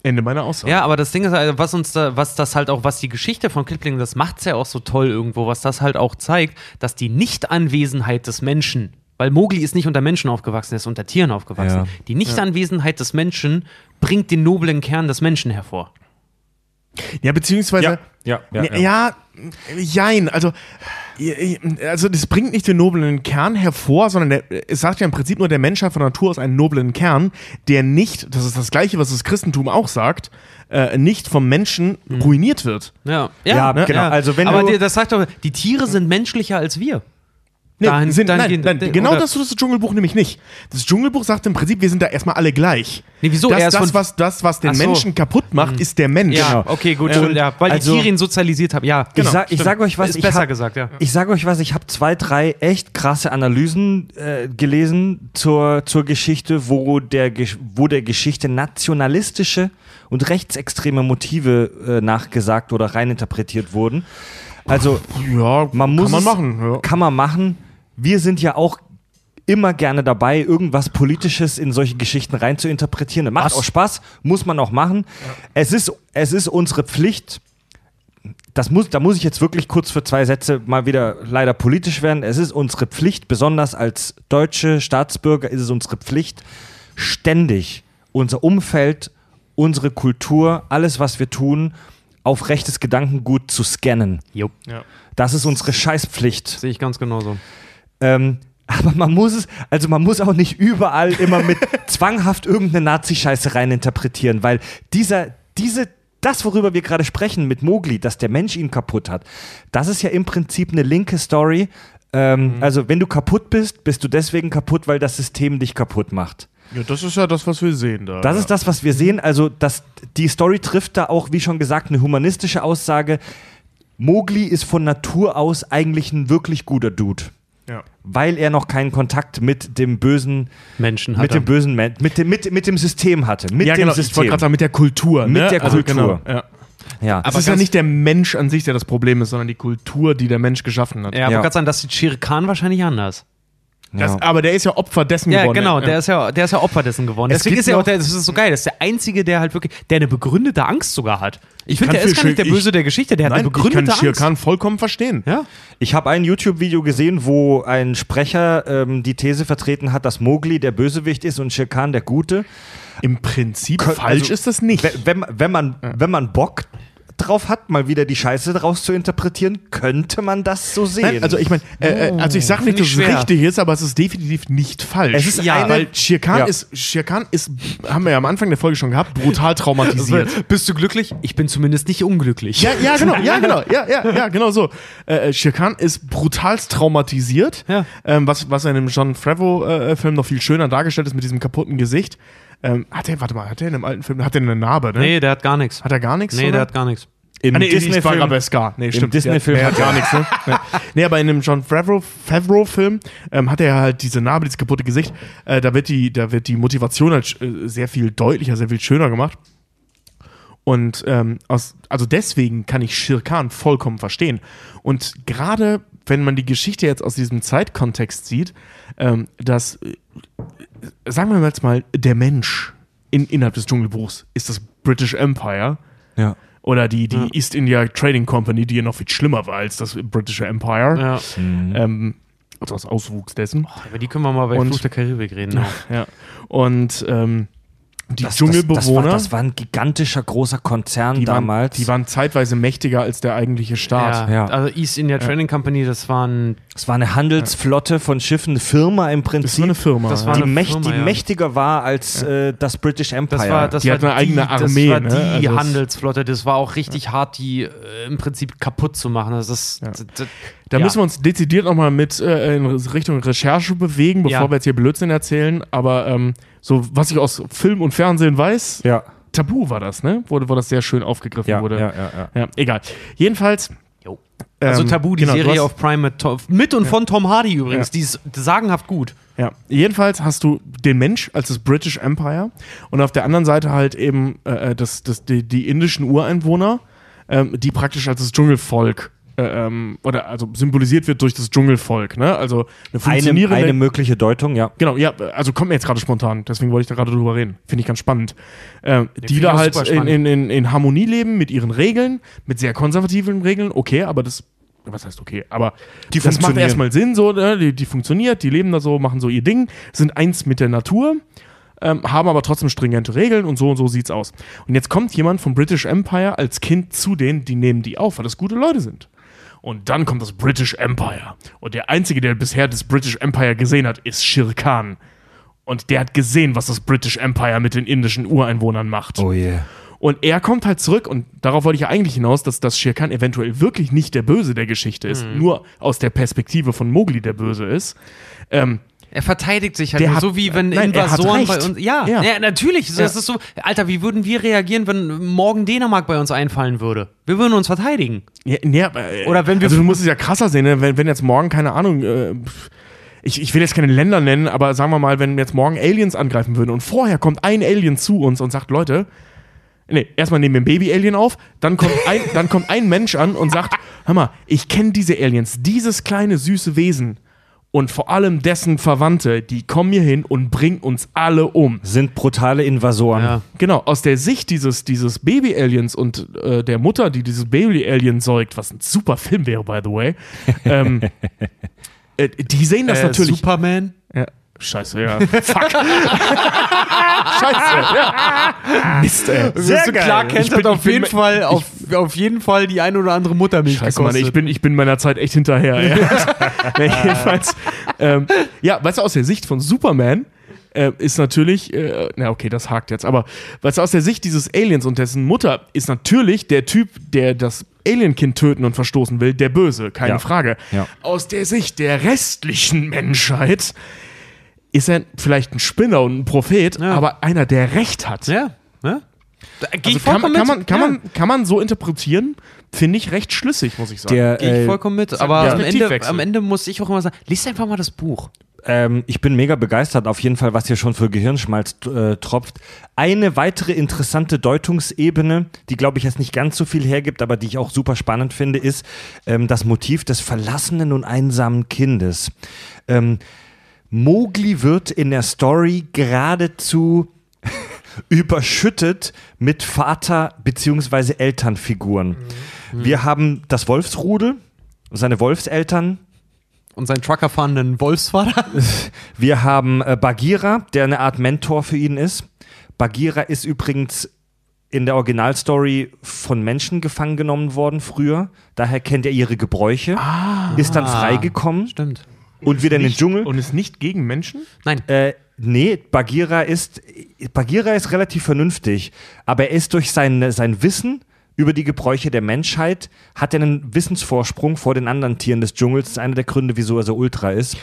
Ende meiner Aussage. Ja, aber das Ding ist, halt, was uns da, was das halt auch, was die Geschichte von Kipling, das macht's ja auch so toll irgendwo, was das halt auch zeigt, dass die Nichtanwesenheit des Menschen, weil Mowgli ist nicht unter Menschen aufgewachsen, er ist unter Tieren aufgewachsen. Ja. Die Nichtanwesenheit des Menschen bringt den noblen Kern des Menschen hervor. Ja, beziehungsweise. ja, Ja, ja, jein. Also, also das bringt nicht den noblen Kern hervor, sondern der, es sagt ja im Prinzip nur, der Mensch hat von Natur aus einen noblen Kern, der nicht, das ist das Gleiche, was das Christentum auch sagt, äh, nicht vom Menschen ruiniert wird. Ja, Ja, genau. Also wenn aber du- das sagt doch, die Tiere sind menschlicher als wir. Nee, Dahin- sind, nein, dahingehend- nein, genau das tut das Dschungelbuch nämlich nicht. Das Dschungelbuch sagt im Prinzip, wir sind da erstmal alle gleich. Nee, wieso? Das, Er ist das, was, das, was den so. Menschen kaputt macht, ist der Mensch. Ja, okay, gut, Ähm, ja, weil also- die Tiere ihn sozialisiert haben. Ja, Ich, genau, sag, ich sag euch was, Ist ich besser hab, gesagt, ja. Ich sage euch was, ich habe zwei, drei echt krasse Analysen äh, gelesen zur, zur Geschichte, wo der, wo der Geschichte nationalistische und rechtsextreme Motive äh, nachgesagt oder reininterpretiert wurden. Also Ja, man muss kann man machen. Ja. Kann man machen. Wir sind ja auch immer gerne dabei, irgendwas Politisches in solche Geschichten rein zu interpretieren. Das macht auch Spaß, muss man auch machen. Es, ist, es ist unsere Pflicht, das muss, da muss ich jetzt wirklich kurz für zwei Sätze mal wieder leider politisch werden. Es ist unsere Pflicht, besonders als deutsche Staatsbürger ist es unsere Pflicht, ständig unser Umfeld, unsere Kultur, alles, was wir tun, auf rechtes Gedankengut zu scannen. Jo, Das ist unsere Scheißpflicht. sehe ich ganz genauso. Ähm, aber man muss es, also man muss auch nicht überall immer mit zwanghaft irgendeine Nazi-Scheiße reininterpretieren, weil dieser, diese, das, worüber wir gerade sprechen mit Mowgli, dass der Mensch ihn kaputt hat, das ist ja im Prinzip eine linke Story. Ähm, Also, wenn du kaputt bist, bist du deswegen kaputt, weil das System dich kaputt macht. ja, das ist ja das, was wir sehen da. Das ist das, was wir sehen. Also, das, die Story trifft da auch, wie schon gesagt, eine humanistische Aussage. Mowgli ist von Natur aus eigentlich ein wirklich guter Dude ja. weil er noch keinen Kontakt mit dem bösen, Menschen hat mit dem bösen Men mit dem, mit, mit dem System hatte. Mit ja, dem genau. Ich System. wollte gerade sagen, mit der Kultur. Mit ne? der Also, Kultur. genau, ja. ja. Aber es ist ja nicht der Mensch an sich, der das Problem ist, sondern die Kultur, die der Mensch geschaffen hat. Ja, aber Ja. gerade sagen, das sieht Shere Khan wahrscheinlich anders. Das, ja. aber der ist ja Opfer dessen Ja, geworden. genau, der ist ja, der ist ja Opfer dessen geworden. Es Deswegen ist ja auch der, das ist so geil, das ist der Einzige, der halt wirklich, der eine begründete Angst sogar hat. Ich finde, kann der ist gar nicht der Böse der Geschichte, der hat Nein, eine ich kann begründete Angst. Khan vollkommen verstehen. Ja? Ich habe ein YouTube-Video gesehen, wo ein Sprecher ähm, die These vertreten hat, dass Mowgli der Bösewicht ist und Shere Khan der Gute. Im Prinzip Kön- falsch also, ist das nicht. Wenn, wenn, wenn, man, wenn man Bock drauf hat, mal wieder die Scheiße daraus zu interpretieren, könnte man das so sehen. Nein, also ich meine, äh, äh, also ich sage nicht, dass es richtig ist, aber es ist definitiv nicht falsch. Es ist ja, eine- weil Shere Khan Ja. ist, Shere Khan ist, haben wir ja am Anfang der Folge schon gehabt, brutal traumatisiert. Bist du glücklich? Ich bin zumindest nicht unglücklich. Ja, ja, genau, ja, genau, ja, ja, ja, genau so. Äh, äh, Shere Khan ist brutalst traumatisiert, Ja. ähm, was, was in dem John Favreau-Film noch viel schöner dargestellt ist mit diesem kaputten Gesicht. Ähm, hat er, warte mal, hat er in dem alten Film, hat er eine Narbe, ne? Nee, der hat gar nichts. Hat er gar nichts? Nee, oder? der hat gar nichts. Im Ah, nee, Disney-Film. Nee, stimmt. Disney-Film ja, hat er- gar nichts, ne? Nee. aber in dem John Favreau- Favreau-Film ähm, hat er halt diese Narbe, dieses kaputte Gesicht. Äh, da, wird die, da wird die Motivation halt äh, sehr viel deutlicher, sehr viel schöner gemacht. Und ähm, aus, also deswegen kann ich Shir Khan vollkommen verstehen. Und gerade wenn man die Geschichte jetzt aus diesem Zeitkontext sieht, ähm, dass, äh, sagen wir jetzt mal, der Mensch in, innerhalb des Dschungelbuchs ist das British Empire. Ja. Oder die, die East India Trading Company, die ja noch viel schlimmer war als das British Empire. Ja. Ähm, also das Auswuchs dessen. Über die können wir mal bei Und- Fluch der Karibik reden. Ja. Und ähm, die Das, Dschungelbewohner, Das, das, war, das war ein gigantischer, großer Konzern die, waren, damals. die waren zeitweise mächtiger als der eigentliche Staat. Ja. Ja. Also East India Trading Company, das waren es war eine Handelsflotte von Schiffen, eine Firma im Das ist Prinzip, so eine Firma. Das ja. war die, eine mächt, Firma, die ja. mächtiger war als äh, das British Empire. Das war, das Die war hatten eine eigene Armee, Das war ne? die Also das- Handelsflotte. Das war auch richtig hart, die äh, im Prinzip kaputt zu machen. Das ist, das, das, Da ja. müssen wir uns dezidiert nochmal mit äh, in Richtung Recherche bewegen, bevor Ja. wir jetzt hier Blödsinn erzählen. Aber ähm, so, was ich aus Film und Fernsehen weiß, ja, Tabu war das, ne? Wo, wo das sehr schön aufgegriffen ja, wurde. ja, ja, ja. Egal. Jedenfalls. Jo. Also ähm, Tabu, die genau, Serie hast- auf Prime mit, mit und von Tom Hardy übrigens. Die ist sagenhaft gut. Ja, jedenfalls hast du den Mensch als das British Empire und auf der anderen Seite halt eben äh, das, das, die, die indischen Ureinwohner, ähm, die praktisch als das Dschungelvolk äh, ähm, oder also symbolisiert wird durch das Dschungelvolk, ne? Also eine Eine, funktionierende eine mögliche Deutung, ja. Genau, ja, also kommt mir jetzt gerade spontan, deswegen wollte ich da gerade drüber reden. Finde ich ganz spannend. Ähm, die da halt in, in, in, in Harmonie leben mit ihren Regeln, mit sehr konservativen Regeln, okay, aber das, was heißt okay, aber Die das macht erstmal Sinn, so, ne? die, die funktioniert, die leben da so, machen so ihr Ding, sind eins mit der Natur, ähm, haben aber trotzdem stringente Regeln und so und so sieht's aus. Und jetzt kommt jemand vom British Empire als Kind zu denen, die nehmen die auf, weil das gute Leute sind. Und dann kommt das British Empire. Und der Einzige, der bisher das British Empire gesehen hat, ist Shir Khan. Und der hat gesehen, was das British Empire mit den indischen Ureinwohnern macht. Oh yeah. Und er kommt halt zurück, und darauf wollte ich ja eigentlich hinaus, dass das Shere Khan eventuell wirklich nicht der Böse der Geschichte ist, Mhm. nur aus der Perspektive von Mowgli der Böse ist. Ähm, Er verteidigt sich halt hat- so wie wenn nein, Invasoren bei uns. Ja, Ja. ja. natürlich. Das Ja. ist so, Alter, wie würden wir reagieren, wenn morgen Dänemark bei uns einfallen würde? Wir würden uns verteidigen. ja, ja, äh, Oder wenn wir- Also du musst es ja krasser sehen, ne? wenn, wenn jetzt morgen, keine Ahnung, äh, ich, ich will jetzt keine Länder nennen, aber sagen wir mal, wenn jetzt morgen Aliens angreifen würden und vorher kommt ein Alien zu uns und sagt, Leute, Nee, erstmal nehmen wir ein Baby-Alien auf, dann kommt, ein, dann kommt ein Mensch an und sagt, hör mal, ich kenne diese Aliens, dieses kleine süße Wesen und vor allem dessen Verwandte, die kommen hier hin und bringen uns alle um. Sind brutale Invasoren. Ja. Genau, aus der Sicht dieses, dieses Baby-Aliens und äh, der Mutter, die dieses Baby-Alien säugt, was ein super Film wäre, by the way, ähm, äh, die sehen das Äh, natürlich. Superman. Ja. Scheiße, ja. Fuck. Scheiße, ja. Mist, ey. Sehr so klar Ich kennt bin- auf ich bin- jeden Fall auf, auf jeden Fall die ein oder andere Muttermilch Scheiße, Mann, gekostet. ich bin, ich bin meiner Zeit echt hinterher. Ey. nee, jedenfalls, ähm, ja, weißt du, aus der Sicht von Superman äh, ist natürlich, äh, na okay, das hakt jetzt, aber weißt du, aus der Sicht dieses Aliens und dessen Mutter ist natürlich der Typ, der das Alienkind töten und verstoßen will, der Böse, keine Ja. Frage. Ja. Aus der Sicht der restlichen Menschheit ist er vielleicht ein Spinner und ein Prophet, Ja. aber einer, der Recht hat. ja, ne? Da geh Also ich kann, kann, man, mit. kann, Ja. man, kann man so interpretieren, finde ich recht schlüssig, muss ich sagen. Der, Gehe ich äh, vollkommen mit. Aber am, Ende, am Ende muss ich auch immer sagen, liest einfach mal das Buch. ähm, ich bin mega begeistert, auf jeden Fall, was hier schon für Gehirnschmalz äh, tropft. Eine weitere interessante Deutungsebene, die, glaube ich, jetzt nicht ganz so viel hergibt, aber die ich auch super spannend finde, ist ähm, das Motiv des verlassenen und einsamen Kindes. Ähm, Mowgli wird in der Story geradezu überschüttet mit Vater- bzw. Elternfiguren. Wir haben das Wolfsrudel, seine Wolfseltern, Und sein Trucker fahrenden Wolfsvater. wir haben äh, Bagheera, der eine Art Mentor für ihn ist. Bagheera ist übrigens in der Originalstory von Menschen gefangen genommen worden früher. Daher kennt er ihre Gebräuche. ist dann freigekommen Stimmt. Und wieder in den Dschungel. Und ist nicht gegen Menschen? Nein. Äh, nee, Bagheera ist, Bagheera ist relativ vernünftig, aber er ist durch sein, sein Wissen über die Gebräuche der Menschheit, hat er einen Wissensvorsprung vor den anderen Tieren des Dschungels. Das ist einer der Gründe, wieso er so ultra ist.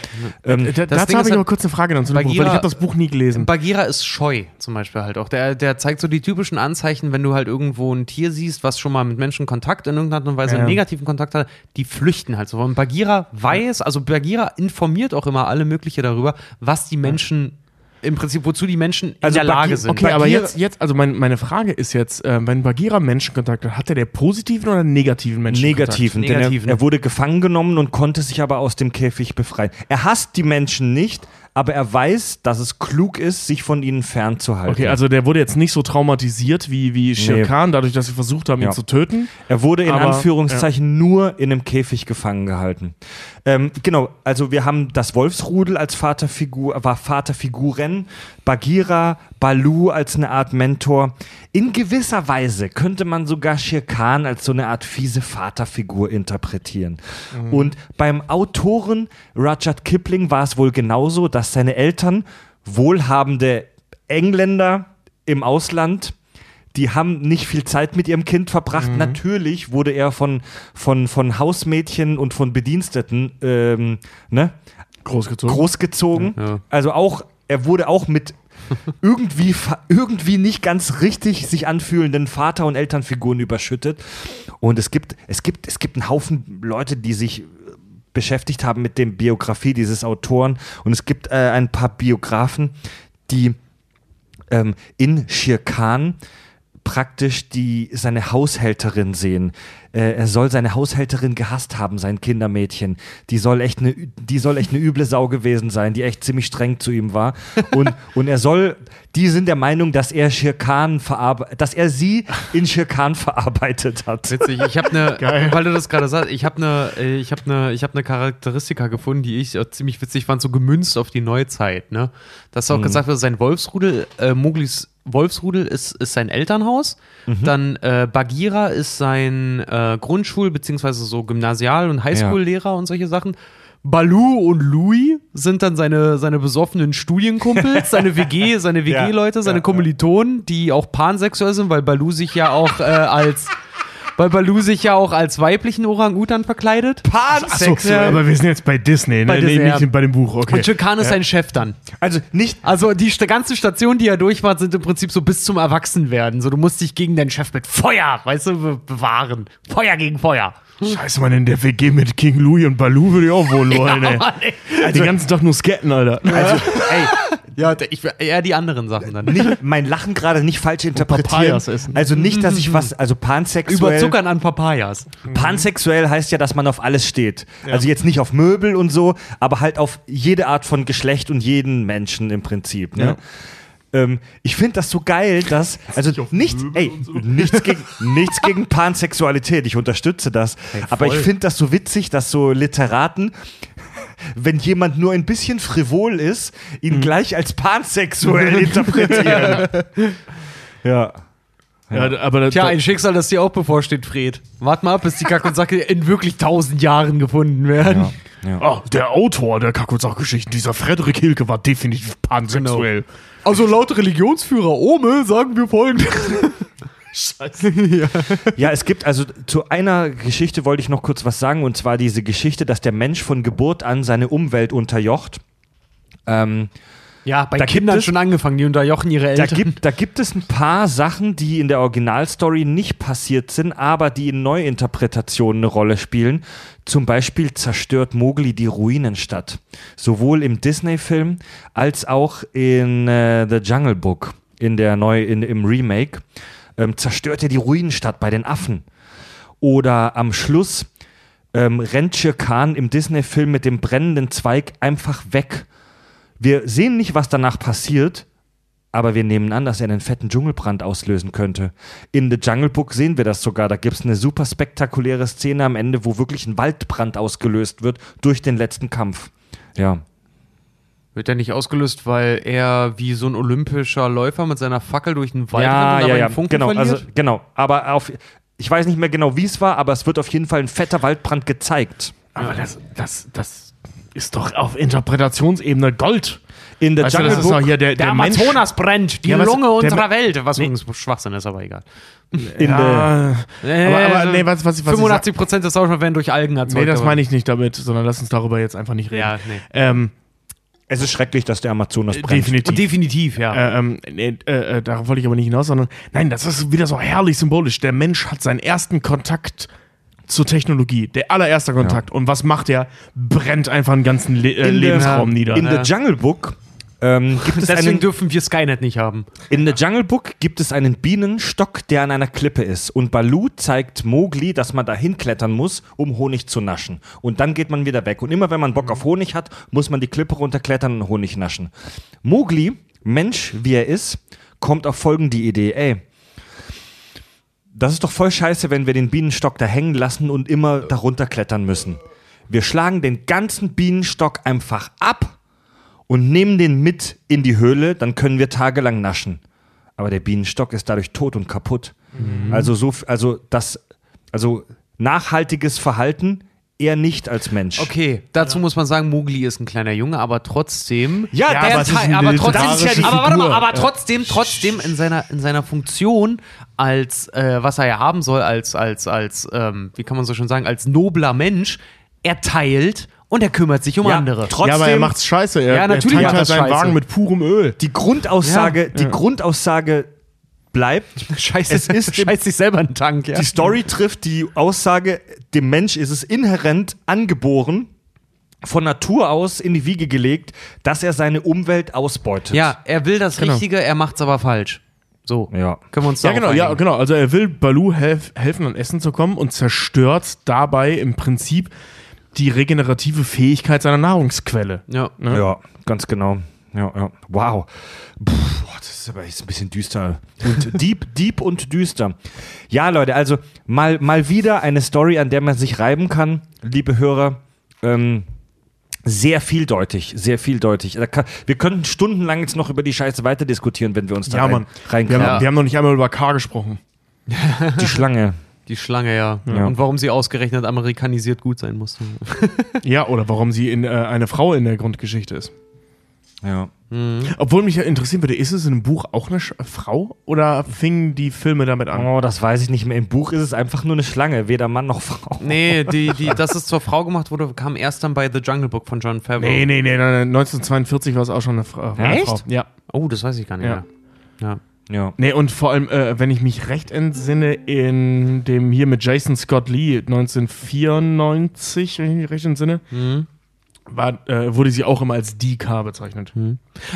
Ähm, Da, Das dazu Ding habe ich halt- aber kurz eine Frage dann zu dem Buch, weil ich habe das Buch nie gelesen. Bagheera ist scheu, zum Beispiel halt auch. Der, der zeigt so die typischen Anzeichen, wenn du halt irgendwo ein Tier siehst, was schon mal mit Menschen Kontakt in irgendeiner Art und Weise Ja. einen negativen Kontakt hat, die flüchten halt so. Und Bagheera weiß, also Bagheera informiert auch immer alle mögliche darüber, was die Menschen, im Prinzip, wozu die Menschen in Also der Lage sind. Okay, aber Bagheera- jetzt, jetzt also mein, meine Frage ist jetzt, äh, wenn Bagheera Menschenkontakt hat, hat er der positiven oder negativen Menschenkontakt? Negativen, denn er, Negativen. er wurde gefangen genommen und konnte sich aber aus dem Käfig befreien. Er hasst die Menschen nicht, aber er weiß, dass es klug ist, sich von ihnen fernzuhalten. Okay, also der wurde jetzt nicht so traumatisiert wie, wie Shere Nee. Khan, dadurch, dass sie versucht haben, Ja. ihn zu töten. Er wurde in Aber, Anführungszeichen nur in einem Käfig gefangen gehalten. Ähm, genau, also wir haben das Wolfsrudel als Vaterfigur, war Vaterfiguren, Bagheera, Balu als eine Art Mentor. In gewisser Weise könnte man sogar Shere Khan als so eine Art fiese Vaterfigur interpretieren. Und beim Autoren Rudyard Kipling war es wohl genauso, dass seine Eltern wohlhabende Engländer im Ausland die haben nicht viel Zeit mit ihrem Kind verbracht. Natürlich wurde er von, von, von Hausmädchen und von Bediensteten ähm, ne, Großgezogen. großgezogen. Ja. Also auch, er wurde auch mit irgendwie, irgendwie nicht ganz richtig sich anfühlenden Vater- und Elternfiguren überschüttet. Und es gibt, es gibt, es gibt einen Haufen Leute, die sich äh, beschäftigt haben mit dem Biografie dieses Autoren. Und es gibt äh, ein paar Biografen, die ähm, in Shir Khan praktisch die, seine Haushälterin sehen. Äh, er soll seine Haushälterin gehasst haben, sein Kindermädchen. Die soll echt eine, die soll echt eine üble Sau gewesen sein, die echt ziemlich streng zu ihm war. Und, und er soll, die sind der Meinung, dass er Shir Khan verarbeitet, dass er sie in Shir Khan verarbeitet hat. Witzig, ich habe eine, weil du das gerade sagst, ich habe eine, ich habe eine, ich habe eine Charakteristika gefunden, die ich ziemlich witzig fand, so gemünzt auf die Neuzeit, ne? Dass auch gesagt wird, sein Wolfsrudel, äh, Mowglis Wolfsrudel ist, ist sein Elternhaus, dann äh, Bagheera ist sein äh, Grundschul- beziehungsweise so Gymnasial- und Highschool-Lehrer und solche Sachen. Balu und Louis sind dann seine, seine besoffenen Studienkumpels, seine WG, seine WG-Leute, seine Kommilitonen, die auch pansexuell sind, weil Balu sich ja auch äh, als weil Balu sich ja auch als weiblichen Orang-Utan verkleidet. Achso, aber wir sind jetzt bei Disney, ne? Bei nee, Disney, nicht ja. bei dem Buch, okay. Und Chirkan ist sein Chef dann. Also nicht, Also die st ganze Station, die er durch war, sind im Prinzip so bis zum Erwachsenwerden. So, du musst dich gegen deinen Chef mit Feuer, weißt du, be bewahren. Feuer gegen Feuer. Scheiße, man, in der WG mit King Louis und Baloo würde ich auch wohl wollen, ey. Den ganzen Tag nur sketten, Alter. also, ey, Ja, ich eher die anderen Sachen dann. nicht, mein Lachen gerade nicht falsch interpretieren. Also nicht, dass ich was, also pansexuell. Überzuckern an Papayas. Pansexuell heißt ja, dass man auf alles steht. Also jetzt nicht auf Möbel und so, aber halt auf jede Art von Geschlecht und jeden Menschen im Prinzip. Ne? Ähm, ich finde das so geil, dass also nicht, ey, nichts gegen nichts gegen Pansexualität. Ich unterstütze das, aber ich finde das so witzig, dass so Literaten wenn jemand nur ein bisschen frivol ist, ihn gleich als pansexuell interpretieren. ja. Ja, aber Tja, ein Schicksal, das dir auch bevorsteht, Fred. Wart mal ab, bis die Kack und Sacke in wirklich tausend Jahren gefunden werden. Ah, der Autor der Kack- und Sachgeschichten, dieser Frederik Hilke, war definitiv pansexuell. Also laut Religionsführer Ome sagen wir folgendes. Ja, es gibt also zu einer Geschichte wollte ich noch kurz was sagen und zwar diese Geschichte, dass der Mensch von Geburt an seine Umwelt unterjocht. Ähm, Ja, bei Da Kindern es- schon angefangen, die unterjochen ihre da, Eltern. gibt, da gibt es ein paar Sachen, die in der Originalstory nicht passiert sind, aber die in Neuinterpretationen eine Rolle spielen. Zum Beispiel zerstört Mowgli die Ruinenstadt. Sowohl im Disney-Film als auch in äh, The Jungle Book, in der neu, in, im Remake, ähm, zerstört er die Ruinenstadt bei den Affen. Oder am Schluss ähm, rennt Shere Khan im Disney-Film mit dem brennenden Zweig einfach weg. Wir sehen nicht, was danach passiert, aber wir nehmen an, dass er einen fetten Dschungelbrand auslösen könnte. In The Jungle Book sehen wir das sogar. Da gibt es eine super spektakuläre Szene am Ende, wo wirklich ein Waldbrand ausgelöst wird durch den letzten Kampf. Ja. Wird er nicht ausgelöst, weil er wie so ein olympischer Läufer mit seiner Fackel durch den Wald ja, rennt und ja, dabei ja. Funken Genau, verliert? also, genau. Aber auf, ich weiß nicht mehr genau, wie es war, aber es wird auf jeden Fall ein fetter Waldbrand gezeigt. Aber das, das, das, ist doch auf Interpretationsebene Gold. In The Weißt du, Jungle das ist doch Book, hier der, Der, der, Mensch. Amazonas brennt, die Ja, was- Lunge der unserer Welt. Was Nee. übrigens Schwachsinn ist, aber egal. in Ja, aber, aber nee, was, was, was 85 Prozent des Sauerstoffs werden durch Algen erzeugt. Nee, das meine ich nicht damit, sondern lass uns darüber jetzt einfach nicht reden. Ja, nee. Ähm, der, es ist schrecklich, dass der Amazonas brennt. definitiv. Definitiv, ja. Äh, ähm, nee, äh, äh, darauf wollte ich aber nicht hinaus, sondern nein, das ist wieder so herrlich symbolisch. Der Mensch hat seinen ersten Kontakt zur Technologie, der allererste Kontakt. Und was macht er? Brennt einfach einen ganzen Le äh, In der- Lebensraum nieder. In The Jungle Book ähm, gibt es Deswegen einen, dürfen wir Skynet nicht haben. in The Jungle Book gibt es einen Bienenstock, der an einer Klippe ist. Und Baloo zeigt Mowgli, dass man da hinklettern muss, um Honig zu naschen. Und dann geht man wieder weg. Und immer wenn man Bock auf Honig hat, muss man die Klippe runterklettern und Honig naschen. Mowgli, Mensch wie er ist, kommt auf folgende Idee. Ey, das ist doch voll scheiße, wenn wir den Bienenstock da hängen lassen und immer darunter klettern müssen. Wir schlagen den ganzen Bienenstock einfach ab und nehmen den mit in die Höhle, dann können wir tagelang naschen. Aber der Bienenstock ist dadurch tot und kaputt. Also so, also das, also nachhaltiges Verhalten eher nicht als Mensch. Okay, dazu muss man sagen, Mowgli ist ein kleiner Junge, aber trotzdem. Ja, Ja, der aber Teil- aber trotzdem, literarische aber, warte mal, aber trotzdem, trotzdem in seiner, in seiner Funktion als, äh, was er ja haben soll, als, als, als, ähm, wie kann man so schon sagen, als nobler Mensch, er teilt und er kümmert sich um Ja, andere. trotzdem, ja, aber er macht's scheiße. Er, Ja, natürlich er macht tankt halt seinen scheiße. Wagen mit purem Öl. die Grundaussage, Ja. die Grundaussage bleibt, Scheiße, es ist scheißt sich selber in den Tank, ja. die Story trifft die Aussage, dem Mensch ist es inhärent angeboren, von Natur aus in die Wiege gelegt, dass er seine Umwelt ausbeutet. Ja, er will das Genau. Richtige, er macht's aber falsch. So. Ja. Können wir uns Ja, darauf genau, ja, genau. Also er will Baloo helf, helfen, an Essen zu kommen und zerstört dabei im Prinzip die regenerative Fähigkeit seiner Nahrungsquelle. Ja. Ne? Ja, ganz genau. Ja, ja. Wow. Puh, das ist aber jetzt ein bisschen düster. Und deep, deep und düster. Ja, Leute, also mal, mal wieder eine Story, an der man sich reiben kann, liebe Hörer. Ähm, sehr vieldeutig, sehr vieldeutig. Kann, wir könnten stundenlang jetzt noch über die Scheiße weiter diskutieren, wenn wir uns da Ja, rein, Mann. Wir reinkriegen. haben, wir haben noch nicht einmal über K gesprochen. Die Schlange. Die Schlange, ja. Ja. Und warum sie ausgerechnet amerikanisiert gut sein musste. Ja, oder warum sie in, äh, eine Frau in der Grundgeschichte ist. Ja. Obwohl mich ja interessieren würde, ist es in einem Buch auch eine Sch Frau oder fingen die Filme damit an? Oh, das weiß ich nicht mehr. Im Buch ist es einfach nur eine Schlange, weder Mann noch Frau. Nee, die, die, dass es zur Frau gemacht wurde, kam erst dann bei The Jungle Book von John Favreau. Nee, nee, nee, nein, nein, 1942 war es auch schon eine, Fra eine Echt? Frau. Ja. Oh, das weiß ich gar nicht Ja. mehr. Ja. Ja. Nee, und vor allem, äh, wenn ich mich recht entsinne, in dem hier mit Jason Scott Lee 1994, wenn ich mich recht entsinne, war, äh, wurde sie auch immer als DK bezeichnet.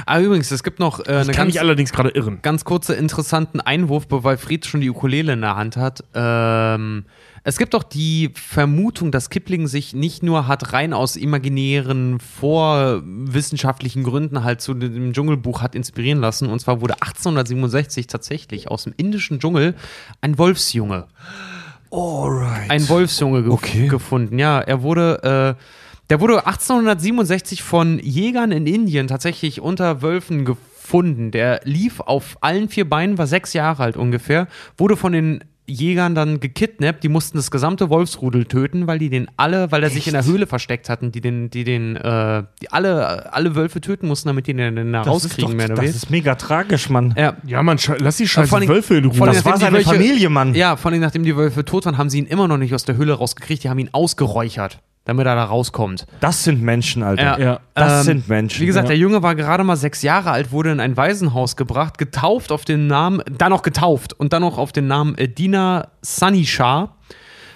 Ah, übrigens, es gibt noch äh, eine Ich kann ganz, mich allerdings gerade irren. ganz kurze interessanten Einwurf, weil Fried schon die Ukulele in der Hand hat. Ähm, es gibt doch die Vermutung, dass Kipling sich nicht nur hat rein aus imaginären, vorwissenschaftlichen Gründen halt zu dem Dschungelbuch hat inspirieren lassen. Und zwar wurde 1867 tatsächlich aus dem indischen Dschungel ein Wolfsjunge Alright. ein Wolfsjunge ge Okay. gefunden. Ja, er wurde, äh, der wurde 1867 von Jägern in Indien tatsächlich unter Wölfen gefunden. Der lief auf allen vier Beinen, war sechs Jahre alt ungefähr, wurde von den Jägern dann gekidnappt, die mussten das gesamte Wolfsrudel töten, weil die den alle, weil er sich in der Höhle versteckt hatten, die den, die den, äh, die alle, alle Wölfe töten mussten, damit die den, den da das ist, doch, rauskriegen, mehr oder das ist mega tragisch, Mann. Ja, Ja, man, sche- lass die scheiß vor allem- Wölfe in Ruhe. Das war seine Wölfe- Familie, Mann. Ja, vor allem nachdem die Wölfe tot waren, haben sie ihn immer noch nicht aus der Höhle rausgekriegt. Die haben ihn ausgeräuchert, damit er da rauskommt. Das sind Menschen, Alter. Ja. Das Ähm, sind Menschen. Wie gesagt, Ja. der Junge war gerade mal sechs Jahre alt, wurde in ein Waisenhaus gebracht, getauft auf den Namen, dann noch getauft und dann noch auf den Namen äh, Dina Sunny Shah.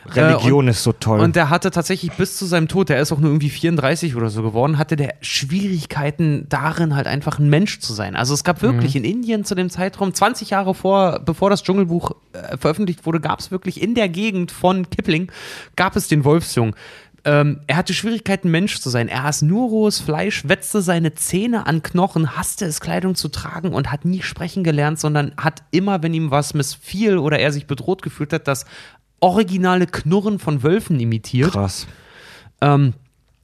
Religion ist so toll. Und der hatte tatsächlich bis zu seinem Tod, der ist auch nur irgendwie 34 oder so geworden, hatte der Schwierigkeiten darin, halt einfach ein Mensch zu sein. Also es gab wirklich in Indien zu dem Zeitraum, 20 Jahre vor, bevor das Dschungelbuch äh, veröffentlicht wurde, gab es wirklich in der Gegend von Kipling, gab es den Wolfsjungen. Ähm, er hatte Schwierigkeiten, Mensch zu sein. Er aß nur rohes Fleisch, wetzte seine Zähne an Knochen, hasste es, Kleidung zu tragen und hat nie sprechen gelernt, sondern hat immer, wenn ihm was missfiel oder er sich bedroht gefühlt hat, das originale Knurren von Wölfen imitiert. Krass. Ähm,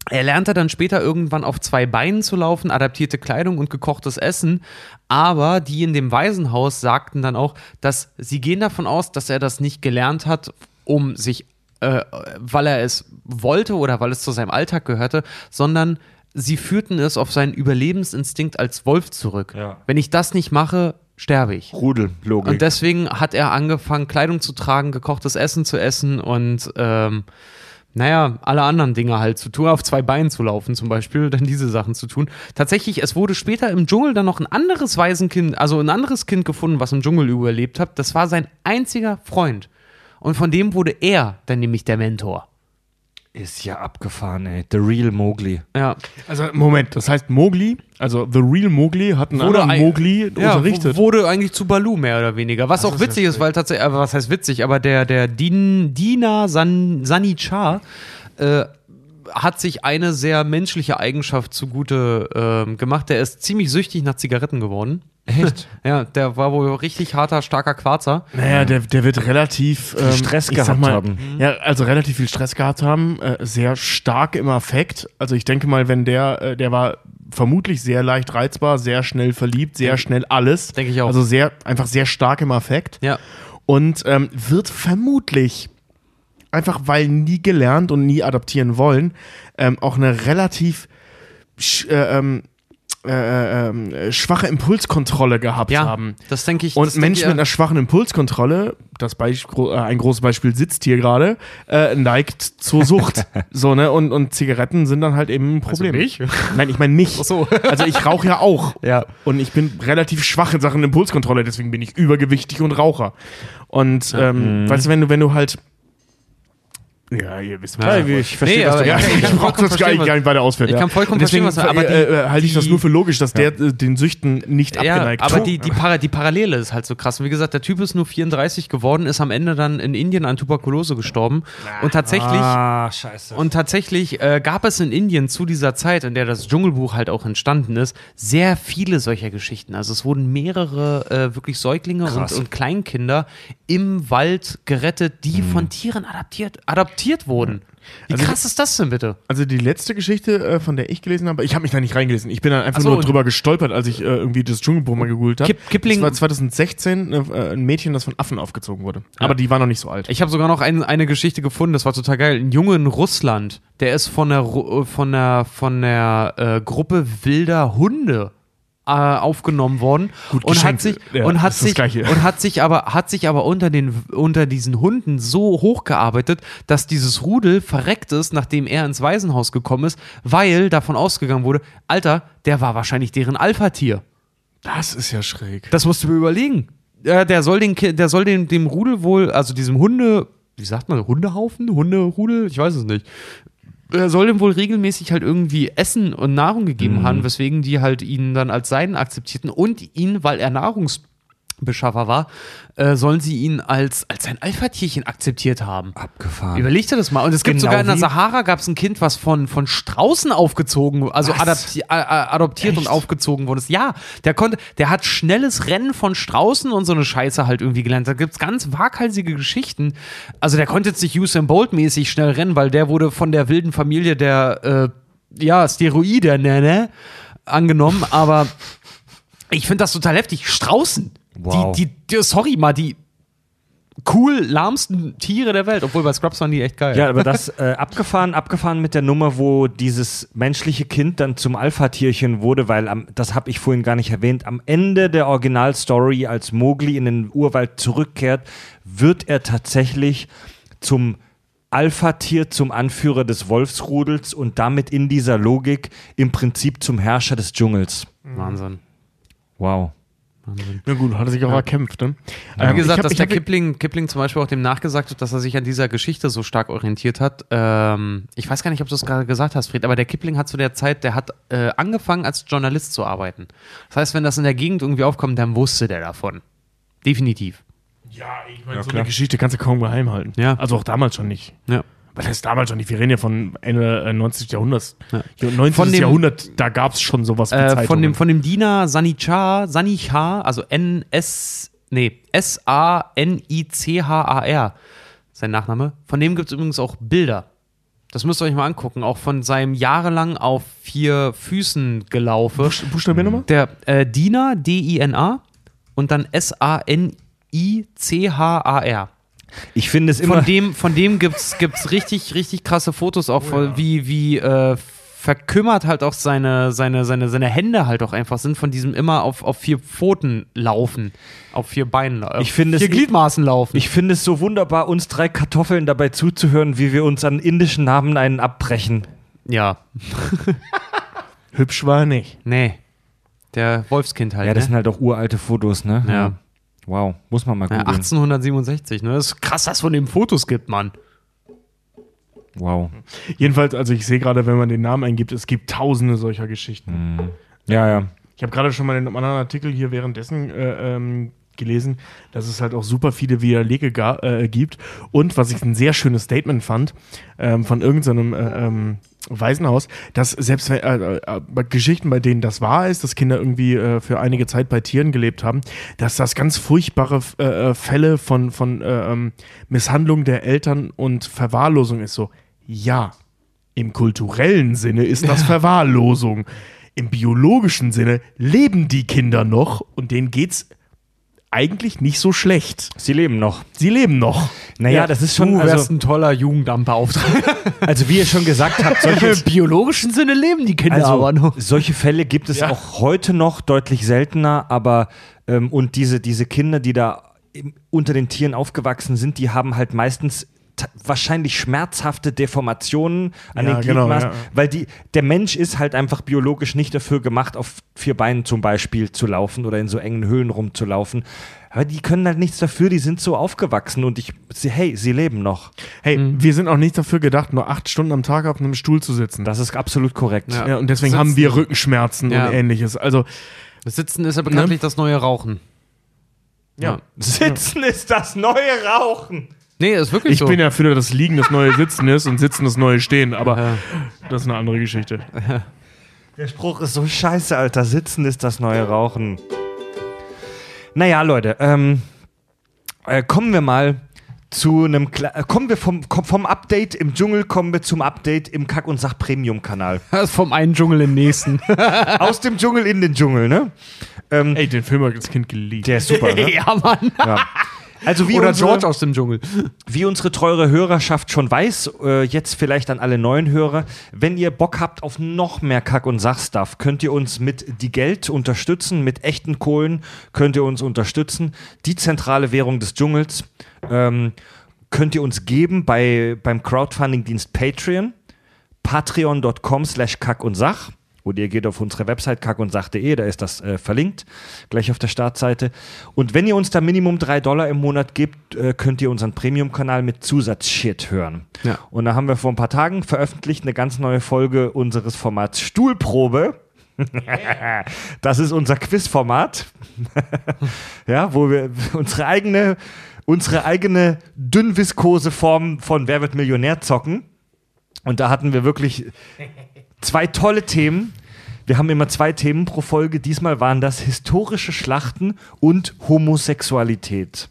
er lernte dann später irgendwann auf zwei Beinen zu laufen, adaptierte Kleidung und gekochtes Essen. Aber die in dem Waisenhaus sagten dann auch, dass sie gehen davon aus, dass er das nicht gelernt hat, um sich äh, weil er es wollte oder weil es zu seinem Alltag gehörte, sondern sie führten es auf seinen Überlebensinstinkt als Wolf zurück. Ja. Wenn ich das nicht mache, sterbe ich. Rudellogik. Und deswegen hat er angefangen, Kleidung zu tragen, gekochtes Essen zu essen und ähm, naja, alle anderen Dinge halt zu tun, auf zwei Beinen zu laufen zum Beispiel, dann diese Sachen zu tun. Tatsächlich, es wurde später im Dschungel dann noch ein anderes Waisenkind, also ein anderes Kind gefunden, was im Dschungel überlebt hat. Das war sein einziger Freund. Und von dem wurde er dann nämlich der Mentor. ist ja abgefahren, ey. The Real Mowgli. Ja, Also, Moment, das heißt Mowgli, also The Real Mowgli hat einen Wurde anderen Mowgli ja unterrichtet. wurde eigentlich zu Balu mehr oder weniger. Was auch ist witzig ist, weil tatsächlich, aber was heißt witzig, aber der, der Din, Dina San, Sanichar äh, hat sich eine sehr menschliche Eigenschaft zugute ähm, gemacht. Der ist ziemlich süchtig nach Zigaretten geworden. Echt? Ja, der war wohl richtig harter, starker Quarzer. Naja, der, der wird relativ ähm, Stress gehabt mal, haben. Ja, also relativ viel Stress gehabt haben, äh, sehr stark im Affekt. Also ich denke mal, wenn der, äh, der war vermutlich sehr leicht reizbar, sehr schnell verliebt, sehr schnell alles. Denke ich auch. Also sehr, einfach sehr stark im Affekt. Ja. Und ähm, wird vermutlich, einfach weil nie gelernt und nie adaptieren wollen, ähm, auch eine relativ sch äh, ähm, äh, ähm, schwache Impulskontrolle gehabt Ja, haben. das denke ich. Und Menschen ich, mit einer schwachen Impulskontrolle, das Beisp äh, ein großes Beispiel sitzt hier gerade, äh, neigt zur Sucht. so, ne? Und, und Zigaretten sind dann halt eben ein Problem. mich? Nein, ich meine mich. Ach so. Also ich rauche ja auch. Ja. Und ich bin relativ schwach in Sachen Impulskontrolle, deswegen bin ich übergewichtig und Raucher. Und ähm, weißt du, wenn du, wenn du halt. Ja, ihr wisst Ja, ja, ich verstehe, Nee, was aber du ja, ich- ich, brauche vollkommen das gar nicht, gar nicht weiter ausführen. ich ja. kann vollkommen deswegen verstehen, was- aber äh, halte ich das nur für logisch, dass der Ja. äh, den Süchten nicht Ja, abgeneigt aber die, die, Para, die Parallele ist halt so krass. Und wie gesagt, der Typ ist nur 34 geworden, ist am Ende dann in Indien an Tuberkulose gestorben. Und tatsächlich, Ah, scheiße. und tatsächlich äh, gab es in Indien zu dieser Zeit, in der das Dschungelbuch halt auch entstanden ist, sehr viele solcher Geschichten. Also es wurden mehrere äh, wirklich Säuglinge und, und Kleinkinder im Wald gerettet, die von Tieren adaptiert, adoptiert wurden. Wie Also- krass ist das denn bitte? Also die letzte Geschichte, äh, von der ich gelesen habe, ich habe mich da nicht reingelesen. Ich bin dann einfach Ach so, nur drüber gestolpert, als ich äh, irgendwie das Dschungelbuch mal gegoogelt habe. Kip- Kipling- Das war 2016 äh, ein Mädchen, das von Affen aufgezogen wurde. Aber die war noch nicht so alt. Ich habe sogar noch ein, eine Geschichte gefunden, das war total geil. Ein Junge in Russland, der ist von der, von der, von der äh, Gruppe wilder Hunde aufgenommen worden Gut und hat sich Ja, und hat sich und hat sich aber hat sich aber unter den unter diesen Hunden so hochgearbeitet, dass dieses Rudel verreckt ist, nachdem er ins Waisenhaus gekommen ist, weil davon ausgegangen wurde, Alter, der war wahrscheinlich deren Alpha-Tier. Das ist ja schräg. Das musst du mir überlegen. Der soll, den, der soll dem, dem Rudel wohl, also diesem Hunde, wie sagt man, Hundehaufen? Hunderudel? Ich weiß es nicht. Er soll dem wohl regelmäßig halt irgendwie Essen und Nahrung gegeben haben, weswegen die halt ihn dann als seinen akzeptierten und ihn, weil er Nahrungsbeschaffer war, äh, sollen sie ihn als, als sein Alpha-Tierchen akzeptiert haben. Abgefahren. Überleg dir das mal. Und es gibt Genau sogar in der Sahara gab es ein Kind, was von, von Straußen aufgezogen, also adapti adoptiert und aufgezogen wurde. Ja, der konnte, der hat schnelles Rennen von Straußen und so eine Scheiße halt irgendwie gelernt. Da gibt es ganz waghalsige Geschichten. Also der konnte jetzt nicht Usain Bolt mäßig schnell rennen, weil der wurde von der wilden Familie der äh, ja, Steroide ne, ne, angenommen, aber ich finde das total heftig. Straußen. Wow. Die, die, die, sorry mal, die cool lahmsten Tiere der Welt, obwohl bei Scrubs waren die echt geil. Ja, aber das äh, abgefahren, abgefahren mit der Nummer, wo dieses menschliche Kind dann zum Alpha-Tierchen wurde, weil am, das habe ich vorhin gar nicht erwähnt. Am Ende der Originalstory, als Mowgli in den Urwald zurückkehrt, wird er tatsächlich zum Alpha-Tier, zum Anführer des Wolfsrudels und damit in dieser Logik im Prinzip zum Herrscher des Dschungels. Wahnsinn. Wow. Na gut, hat er sich auch erkämpft, ne? Wie Ähm, gesagt, hab- dass der Kipling, Kipling zum Beispiel auch dem nachgesagt hat, dass er sich an dieser Geschichte so stark orientiert hat. Ähm, ich weiß gar nicht, ob du es gerade gesagt hast, Fred, aber der Kipling hat zu der Zeit, der hat äh, angefangen als Journalist zu arbeiten. Das heißt, wenn das in der Gegend irgendwie aufkommt, dann wusste der davon. Definitiv. Ja, ich meine, so eine Geschichte kannst du kaum geheim halten. Ja. Also auch damals schon nicht. Ja. Was heißt damals schon? Wir reden ja von Ende äh, 90. Jahrhunderts. Ja. Ja. 19. Von dem- Jahrhundert, da gab es schon sowas wie Äh, Zeitungen. von, dem, von dem Diener Sanichar, Sanichar, also N-S, nee, S-A-N-I-C-H-A-R, sein Nachname. Von dem gibt es übrigens auch Bilder. Das müsst ihr euch mal angucken. Auch von seinem jahrelang auf vier Füßen gelaufe. Buchst- Buchstabier nochmal? Der äh, Diener, D-I-N-A, und dann S-A-N-I-C-H-A-R. Ich finde es immer. Von dem, von dem gibt's, gibt's richtig, richtig krasse Fotos auch, von, wie, wie äh, verkümmert halt auch seine, seine, seine, seine Hände halt auch einfach sind, von diesem immer auf, auf vier Pfoten laufen, auf vier Beinen, auf Ich finde vier es- Gliedmaßen laufen. Ich finde es so wunderbar, uns drei Kartoffeln dabei zuzuhören, wie wir uns an indischen Namen einen abbrechen. ja, Hübsch war er nicht. nee. Der Wolfskind halt. Ja, das ne? sind halt auch uralte Fotos, ne? Ja. Wow, muss man mal ja, googeln. 1867, ne? Das ist krass, dass es von dem Fotos gibt, Mann. wow. Jedenfalls, also ich sehe gerade, wenn man den Namen eingibt, es gibt tausende solcher Geschichten. Ja, ja. Ich habe gerade schon mal den anderen Artikel hier währenddessen äh, ähm, gelesen, dass es halt auch super viele Widerlege äh, gibt. Und was ich ein sehr schönes Statement fand ähm, von irgendeinem äh, ähm, Waisenhaus, dass selbst äh, äh, bei Geschichten, bei denen das wahr ist, dass Kinder irgendwie äh, für einige Zeit bei Tieren gelebt haben, dass das ganz furchtbare äh, äh, Fälle von, von äh, ähm, Misshandlung der Eltern und Verwahrlosung ist so. Ja, im kulturellen Sinne ist das Verwahrlosung. Im biologischen Sinne leben die Kinder noch und denen geht's eigentlich nicht so schlecht. Sie leben noch. Sie leben noch. Naja, Ja, das ist schon, Du wärst also, ein toller Jugendamtbeauftragter. also wie ihr schon gesagt habt, solche, Im biologischen Sinne leben die Kinder aber also, noch. solche Fälle gibt es auch heute noch deutlich seltener, aber ähm, und diese, diese Kinder, die da im, unter den Tieren aufgewachsen sind, die haben halt meistens wahrscheinlich schmerzhafte Deformationen an Ja, den genau, Gliedmaßen, ja. weil die, der Mensch ist halt einfach biologisch nicht dafür gemacht, auf vier Beinen zum Beispiel zu laufen oder in so engen Höhlen rumzulaufen. Aber die können halt nichts dafür, die sind so aufgewachsen und ich, sie, hey, sie leben noch. Hey, wir sind auch nicht dafür gedacht, nur acht Stunden am Tag auf einem Stuhl zu sitzen. Das ist absolut korrekt. Ja. ja, und deswegen Sitzen. haben wir Rückenschmerzen Ja. und ähnliches. Also, Das Sitzen ist ja bekanntlich das neue Rauchen. ja. Sitzen ist das neue Rauchen. Nee, ist wirklich Ich so. bin ja für das Liegen das neue Sitzen ist und Sitzen das neue Stehen, aber Ja. das ist eine andere Geschichte. Der Spruch ist so scheiße, Alter. Sitzen ist das neue Rauchen. Naja, Leute, ähm, äh, kommen wir mal zu einem. Kle äh, kommen wir vom, vom Update im Dschungel, kommen wir zum Update im Kack- und Sach-Premium-Kanal. Das ist vom einen Dschungel in den nächsten. Aus dem Dschungel in den Dschungel, ne? Ähm, Ey, den Film habe ich als Kind geliebt. der ist super, ne? ja, Mann. Ja. Also wie Oder unsere, George aus dem Dschungel. Wie unsere treue Hörerschaft schon weiß, äh, jetzt vielleicht an alle neuen Hörer, wenn ihr Bock habt auf noch mehr Kack- und Sachstuff, könnt ihr uns mit die Geld unterstützen, mit echten Kohlen könnt ihr uns unterstützen. Die zentrale Währung des Dschungels ähm, könnt ihr uns geben bei, beim Crowdfunding-Dienst Patreon, patreon.com slash kack und sach. Oder ihr geht auf unsere Website kackundsach.de, da ist das äh, verlinkt, gleich auf der Startseite. Und wenn ihr uns da Minimum 3 Dollar im Monat gebt, äh, könnt ihr unseren Premium-Kanal mit Zusatzshit hören. Ja. Und da haben wir vor ein paar Tagen veröffentlicht eine ganz neue Folge unseres Formats Stuhlprobe. das ist unser Quizformat. ja, wo wir unsere eigene, unsere eigene dünnviskose Form von Wer wird Millionär zocken. Und da hatten wir wirklich zwei tolle Themen. Wir haben immer zwei Themen pro Folge. Diesmal waren das historische Schlachten und Homosexualität.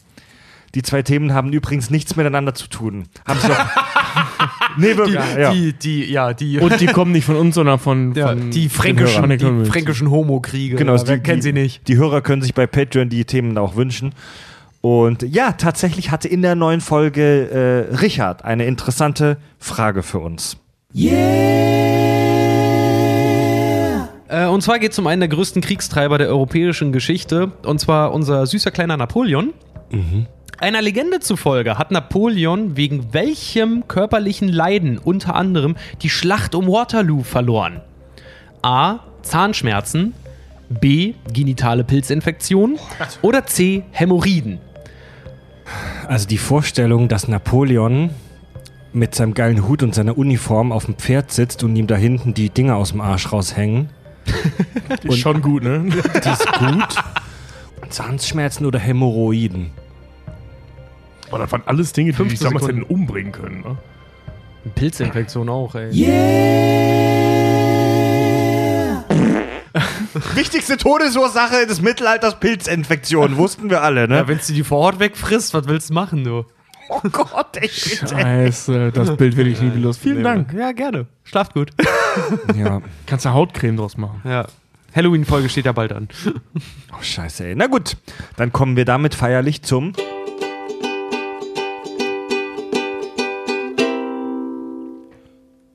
Die zwei Themen haben übrigens nichts miteinander zu tun. Haben sie doch. nee, wirklich. Die, ja. die, die, ja, die, Und die kommen nicht von uns, sondern von, ja, von die den fränkischen, die fränkischen Homo-Kriege. Genau, Oder wer die, kennt die, sie nicht. Die Hörer können sich bei Patreon die Themen auch wünschen. Und ja, tatsächlich hatte in der neuen Folge äh, Richard eine interessante Frage für uns. Äh, und zwar geht es um einen der größten Kriegstreiber der europäischen Geschichte. Und zwar unser süßer kleiner Napoleon. Einer Legende zufolge hat Napoleon wegen welchem körperlichen Leiden unter anderem die Schlacht um Waterloo verloren? A. Zahnschmerzen. B. Genitale Pilzinfektion. Oder C. Hämorrhoiden. Also die Vorstellung, dass Napoleon mit seinem geilen Hut und seiner Uniform auf dem Pferd sitzt und ihm da hinten die Dinger aus dem Arsch raushängen, Ist schon gut, ne? die ist gut. Zahnschmerzen oder Hämorrhoiden? Boah, das waren alles Dinge, die 15 dich damals Sekunden. hätten umbringen können. Ne? Pilzinfektion auch, ey. Wichtigste Todesursache des Mittelalters Pilzinfektion, wussten wir alle, ne? Ja, wenn sie die vor Ort wegfrisst, was willst du machen, du? Oh Gott, ich bin Scheiße, das Bild will ich nie los. Vielen nee, Dank. Ja, gerne. Schlaft gut. ja. Kannst du Hautcreme draus machen. Ja. Halloween-Folge steht ja bald an. Oh, scheiße, ey. Na gut, dann kommen wir damit feierlich zum.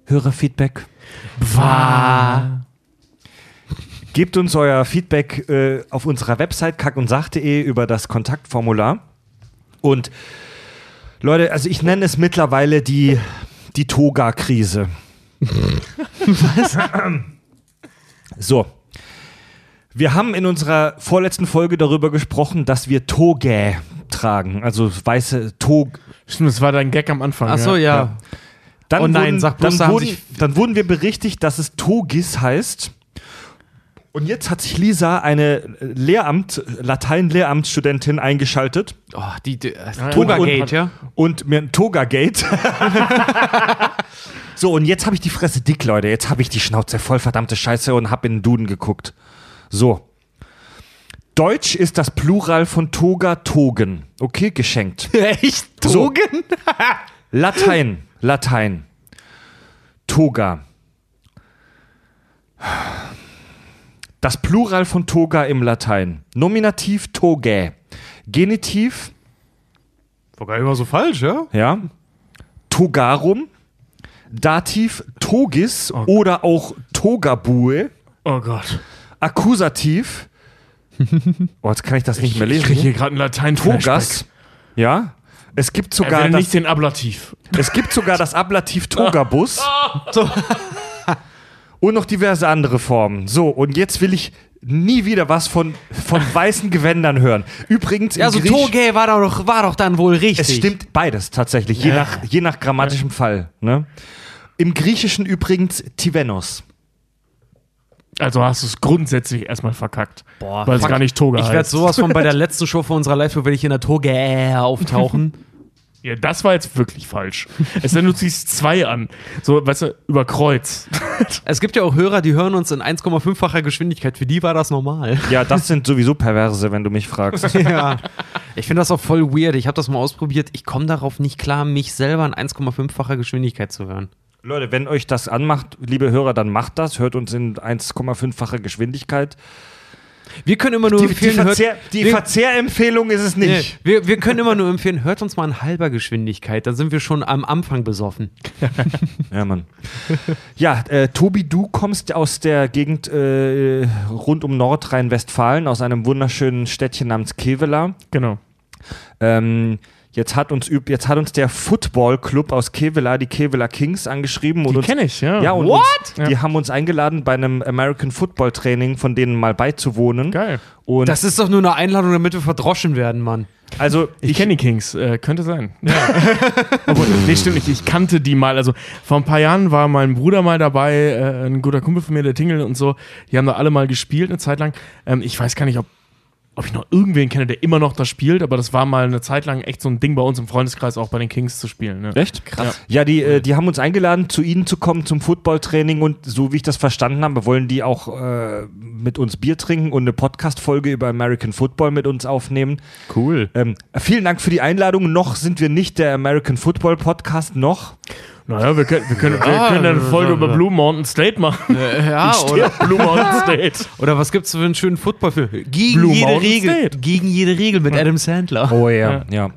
Hörerfeedback. Bah. Gebt uns euer Feedback äh, auf unserer Website kackundsach.de über das Kontaktformular. Und Leute, also ich nenne es mittlerweile die, die Toga-Krise. Was? so. Wir haben in unserer vorletzten Folge darüber gesprochen, dass wir Toge tragen, also weiße Tog. Stimmt, das war dein Gag am Anfang. Ach so, ja. Dann Oh nein, wurden, sag bloß, da dann, wurden, dann wurden wir berichtigt, dass es Togis heißt. Und jetzt hat sich Lisa, eine Lehramt, Latein-Lehramtsstudentin, eingeschaltet Oh, die, die äh, und- Toga-Gate, ja? und mir ein Toga-Gate. so, und jetzt habe ich die Fresse dick, Leute. Jetzt habe ich die Schnauze voll verdammte Scheiße und habe in den Duden geguckt. So. Deutsch ist das Plural von Toga, Togen. Okay, geschenkt. Echt? So. Togen? Latein, Latein. Toga. Das Plural von Toga im Latein. Nominativ Togae. Genitiv, War gar nicht mal so falsch, ja? ja. Togarum. Dativ Togis oder auch Togabue. Oh Gott. Akkusativ. Oh, jetzt kann ich das nicht mehr Ich lesen. kriege hier gerade einen latein Togas. Ja. Es gibt sogar Sogar das, nicht den Ablativ. Es gibt sogar das Ablativ Togabus. Und noch diverse andere Formen. So, und jetzt will ich nie wieder was von, von weißen Gewändern hören. Übrigens, im Ja, so Griech- Toge war doch, war doch dann wohl richtig. es stimmt beides tatsächlich, je, nach, je nach grammatischem Fall. Ne? Im Griechischen übrigens Tivenos. Also hast du es grundsätzlich erstmal verkackt. Boah, weil es gar nicht Toga Ich heißt. werde sowas von bei der letzten Show von unserer Live-Show, werde ich in der Toge auftauchen. Ja, das war jetzt wirklich falsch. es denn du ziehst zwei an. So, weißt du, über Kreuz. es gibt ja auch Hörer, die hören uns in 1,5-facher Geschwindigkeit. Für die war das normal. Ja, das sind sowieso Perverse, wenn du mich fragst. ja. Ich finde das auch voll weird. Ich habe das mal ausprobiert. Ich komme darauf nicht klar, mich selber in 1,5-facher Geschwindigkeit zu hören. Leute, wenn euch das anmacht, liebe Hörer, dann macht das. Hört uns in 1,5-facher Geschwindigkeit. Wir können immer nur Die, die, empfehlen, hört, Verzehr, die wir- Verzehrempfehlung ist es nee, nicht. wir, wir können immer nur empfehlen, hört uns mal in halber Geschwindigkeit. Da sind wir schon am Anfang besoffen. Ja, Mann. Ja, äh, Tobi, du kommst aus der Gegend äh, rund um Nordrhein-Westfalen, aus einem wunderschönen Städtchen namens Kevela. Genau. Ähm, jetzt, hat uns, jetzt hat uns der Football-Club aus Kevela, die Kevela Kings, angeschrieben. Und Die kenne ich, ja. Ja, und What? Uns, die haben uns eingeladen, bei einem American Football Training von denen mal beizuwohnen. Geil. Und Das ist doch nur eine Einladung, damit wir verdroschen werden, Mann. also Ich, kenne die Kings, äh, könnte sein. Ja. Obwohl, nee, stimmt nicht. Ich kannte die mal. Also vor ein paar Jahren war mein Bruder mal dabei, äh, ein guter Kumpel von mir, der Tingle und so. Die haben da alle mal gespielt eine Zeit lang. Ähm, ich weiß gar nicht, ob, ob ich noch irgendwen kenne, der immer noch da spielt, aber das war mal eine Zeit lang echt so ein Ding bei uns im Freundeskreis, auch bei den Kings zu spielen. Ne? Echt? Krass. Ja, die, äh, die haben uns eingeladen, zu ihnen zu kommen zum Footballtraining und so wie ich das verstanden habe, wollen die auch äh, mit uns Bier trinken und eine Podcast-Folge über American Football mit uns aufnehmen. Cool. Ähm, vielen Dank für die Einladung. Noch sind wir nicht der American Football Podcast, noch. Naja, wir können, wir können, wir können eine Folge über Blue Mountain State machen. Ja, oder, Blue Mountain State. oder was gibt's für einen schönen Footballfilm? Gegen Blue jede Mountain Regel. State. Gegen jede Regel mit Adam Sandler. Oh ja, ja.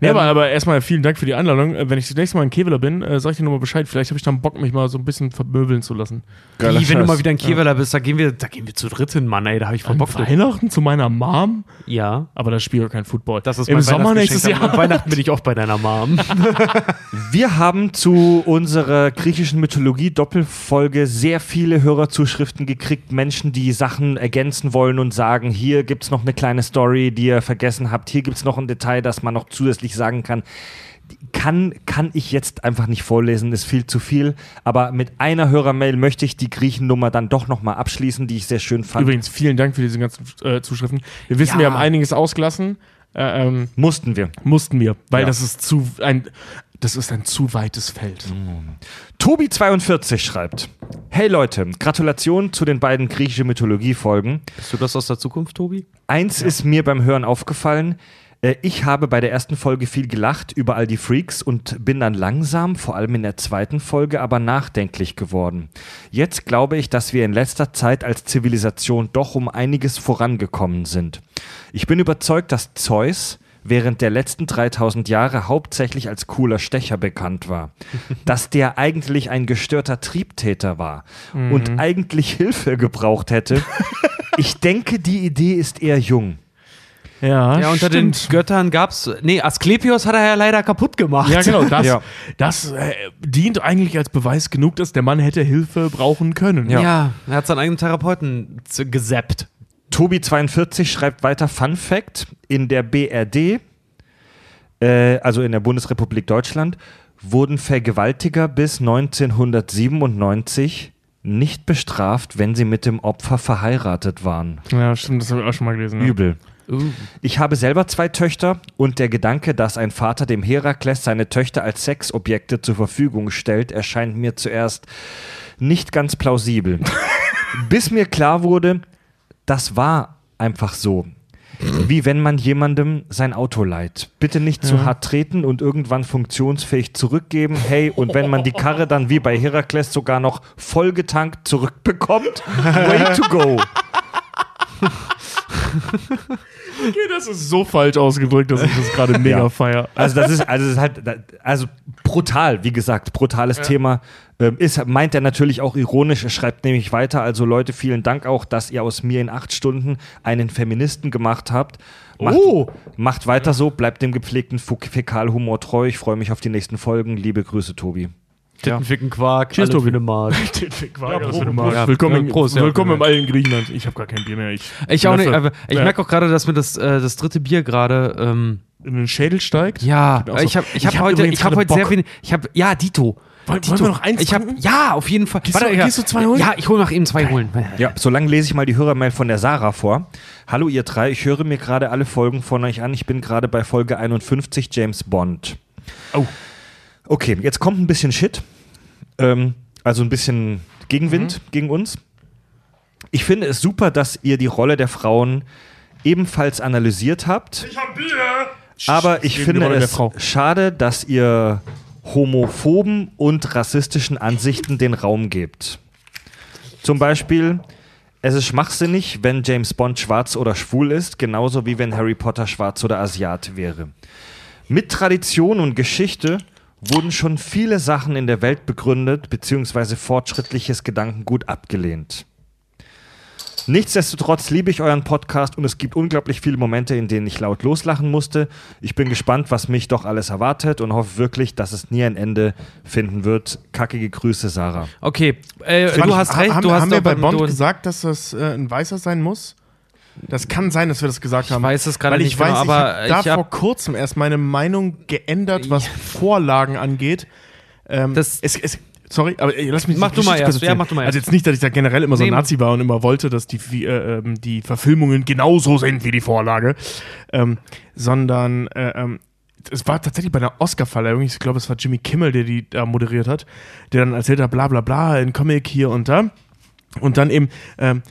Ja, aber, aber erstmal vielen Dank für die Einladung. Äh, Wenn ich das nächste Mal in Kevela bin, äh, sag ich dir nochmal Bescheid. Vielleicht habe ich dann Bock, mich mal so ein bisschen vermöbeln zu lassen. Wie, wenn du mal wieder in Kevela bist, da gehen wir, da gehen wir zu dritt hin, Mann, ey, da habe ich voll Bock drauf. Weihnachten zu meiner Mom? Ja. Aber das spielt kein Football. Das ist Im mein Sommer nächstes Jahr. Weihnachten bin ich auch bei deiner Mom. Wir haben zu unserer griechischen Mythologie-Doppelfolge sehr viele Hörerzuschriften gekriegt. Menschen, die Sachen ergänzen wollen und sagen, hier gibt es noch eine kleine Story, die ihr vergessen habt. Hier gibt es noch ein Detail, das man noch zusätzlich sagen kann. Kann, kann ich jetzt einfach nicht vorlesen, ist viel zu viel. Aber mit einer Hörermail möchte ich die Griechennummer dann doch nochmal abschließen, die ich sehr schön fand. Übrigens, vielen Dank für diese ganzen äh, Zuschriften. Wir wissen, Ja. wir haben einiges ausgelassen. Äh, ähm, Mussten wir. mussten wir, weil Ja. das ist zu ein das ist ein zu weites Feld. Tobi42 schreibt: Hey Leute, Gratulation zu den beiden griechische Mythologie-Folgen. Bist du das aus der Zukunft, Tobi? Eins ist mir beim Hören aufgefallen. Äh, Ich habe bei der ersten Folge viel gelacht über all die Freaks und bin dann langsam, vor allem in der zweiten Folge, aber nachdenklich geworden. Jetzt glaube ich, dass wir in letzter Zeit als Zivilisation doch um einiges vorangekommen sind. Ich bin überzeugt, dass Zeus, während der letzten 3000 Jahre hauptsächlich als cooler Stecher bekannt war. Dass der eigentlich ein gestörter Triebtäter war und eigentlich Hilfe gebraucht hätte. Ich denke, die Idee ist eher jung. Ja, Ja, unter stimmt. den Göttern gab's. Nee, Asklepios hat er ja leider kaputt gemacht. Ja, genau. Das, Ja. das äh, dient eigentlich als Beweis genug, dass der Mann hätte Hilfe brauchen können. Ja, er hat seinen eigenen Therapeuten gesappt. Tobi42 schreibt weiter Fun Fact: In der BRD, äh, also in der Bundesrepublik Deutschland, wurden Vergewaltiger bis 1997 nicht bestraft, wenn sie mit dem Opfer verheiratet waren. Ja, stimmt, das habe ich auch schon mal gelesen. Ja. Übel. Ich habe selber zwei Töchter und der Gedanke, dass ein Vater dem Herakles seine Töchter als Sexobjekte zur Verfügung stellt, erscheint mir zuerst nicht ganz plausibel. Bis mir klar wurde, das war einfach so. Wie wenn man jemandem sein Auto leiht. Bitte nicht zu hart treten und irgendwann funktionsfähig zurückgeben. Hey, und wenn man die Karre dann wie bei Herakles sogar noch vollgetankt zurückbekommt, way to go. Okay, das ist so falsch ausgedrückt, dass ich das gerade mega Ja. feier. Also das ist, also das ist halt, also brutal, wie gesagt, brutales Thema. Ähm, ist, meint er natürlich auch ironisch, er schreibt nämlich weiter, also Leute, vielen Dank auch, dass ihr aus mir in acht Stunden einen Feministen gemacht habt. Macht, Oh. macht weiter so, bleibt dem gepflegten Fäkalhumor treu. Ich freue mich auf die nächsten Folgen. Liebe Grüße, Tobi. Tittenficken Quark, Cheers, alles Tobi. wie eine Mark. Ja, willkommen, Ja, Prost, ja. willkommen im alten Griechenland. Ich habe gar kein Bier mehr. Ich, Ich auch nicht, aber ich Ja. merke auch gerade, dass mir das, äh, das dritte Bier gerade. Ähm, in den Schädel steigt. ja, ich habe ich Ich hab heute, ich hab heute sehr wenig. Ich habe ja Dito. Wollen- Dito. wollen wir noch eins ich hab? Ja, auf jeden Fall. Gehst du- gehst du zwei holen? Ja, ich hole nach eben zwei holen. Ja, solange lese ich mal die Hörermail von der Sarah vor. Hallo ihr drei, ich höre mir gerade alle Folgen von euch an. Ich bin gerade bei Folge 51 James Bond. Oh. Okay, jetzt kommt ein bisschen Shit. Ähm, also ein bisschen Gegenwind gegen uns. Ich finde es super, dass ihr die Rolle der Frauen ebenfalls analysiert habt. Ich hab Bier! Aber ich finde es schade, dass ihr homophoben und rassistischen Ansichten den Raum gebt. Zum Beispiel, es ist schwachsinnig, wenn James Bond schwarz oder schwul ist, genauso wie wenn Harry Potter schwarz oder Asiat wäre. Mit Tradition und Geschichte wurden schon viele Sachen in der Welt begründet, beziehungsweise fortschrittliches Gedankengut abgelehnt. Nichtsdestotrotz liebe ich euren Podcast und es gibt unglaublich viele Momente, in denen ich laut loslachen musste. Ich bin gespannt, was mich doch alles erwartet und hoffe wirklich, dass es nie ein Ende finden wird. Kackige Grüße, Sarah. Okay, äh, du hast ha- recht. Haben, du hast haben wir doch bei Bond gesagt, dass das äh, ein Weißer sein muss? Das kann sein, dass wir das gesagt haben. weiß es gerade Weil ich nicht genau, weiß, aber ich habe ich da vor kurzem erst meine Meinung geändert, was Vorlagen angeht. Ähm, Das- es, es, sorry, aber ey, lass mich Mach du mal erst. Ja, mach du mal Also erst. jetzt nicht, dass ich da generell immer so ein. Nazi war und immer wollte, dass die, äh, ähm, die Verfilmungen genauso sind wie die Vorlage, ähm, sondern äh, ähm, es war tatsächlich bei einer Oscar-Verleihung, ich glaube, es war Jimmy Kimmel, der die da moderiert hat, der dann erzählt hat, bla bla bla, ein Comic hier und da. Und dann eben, ähm,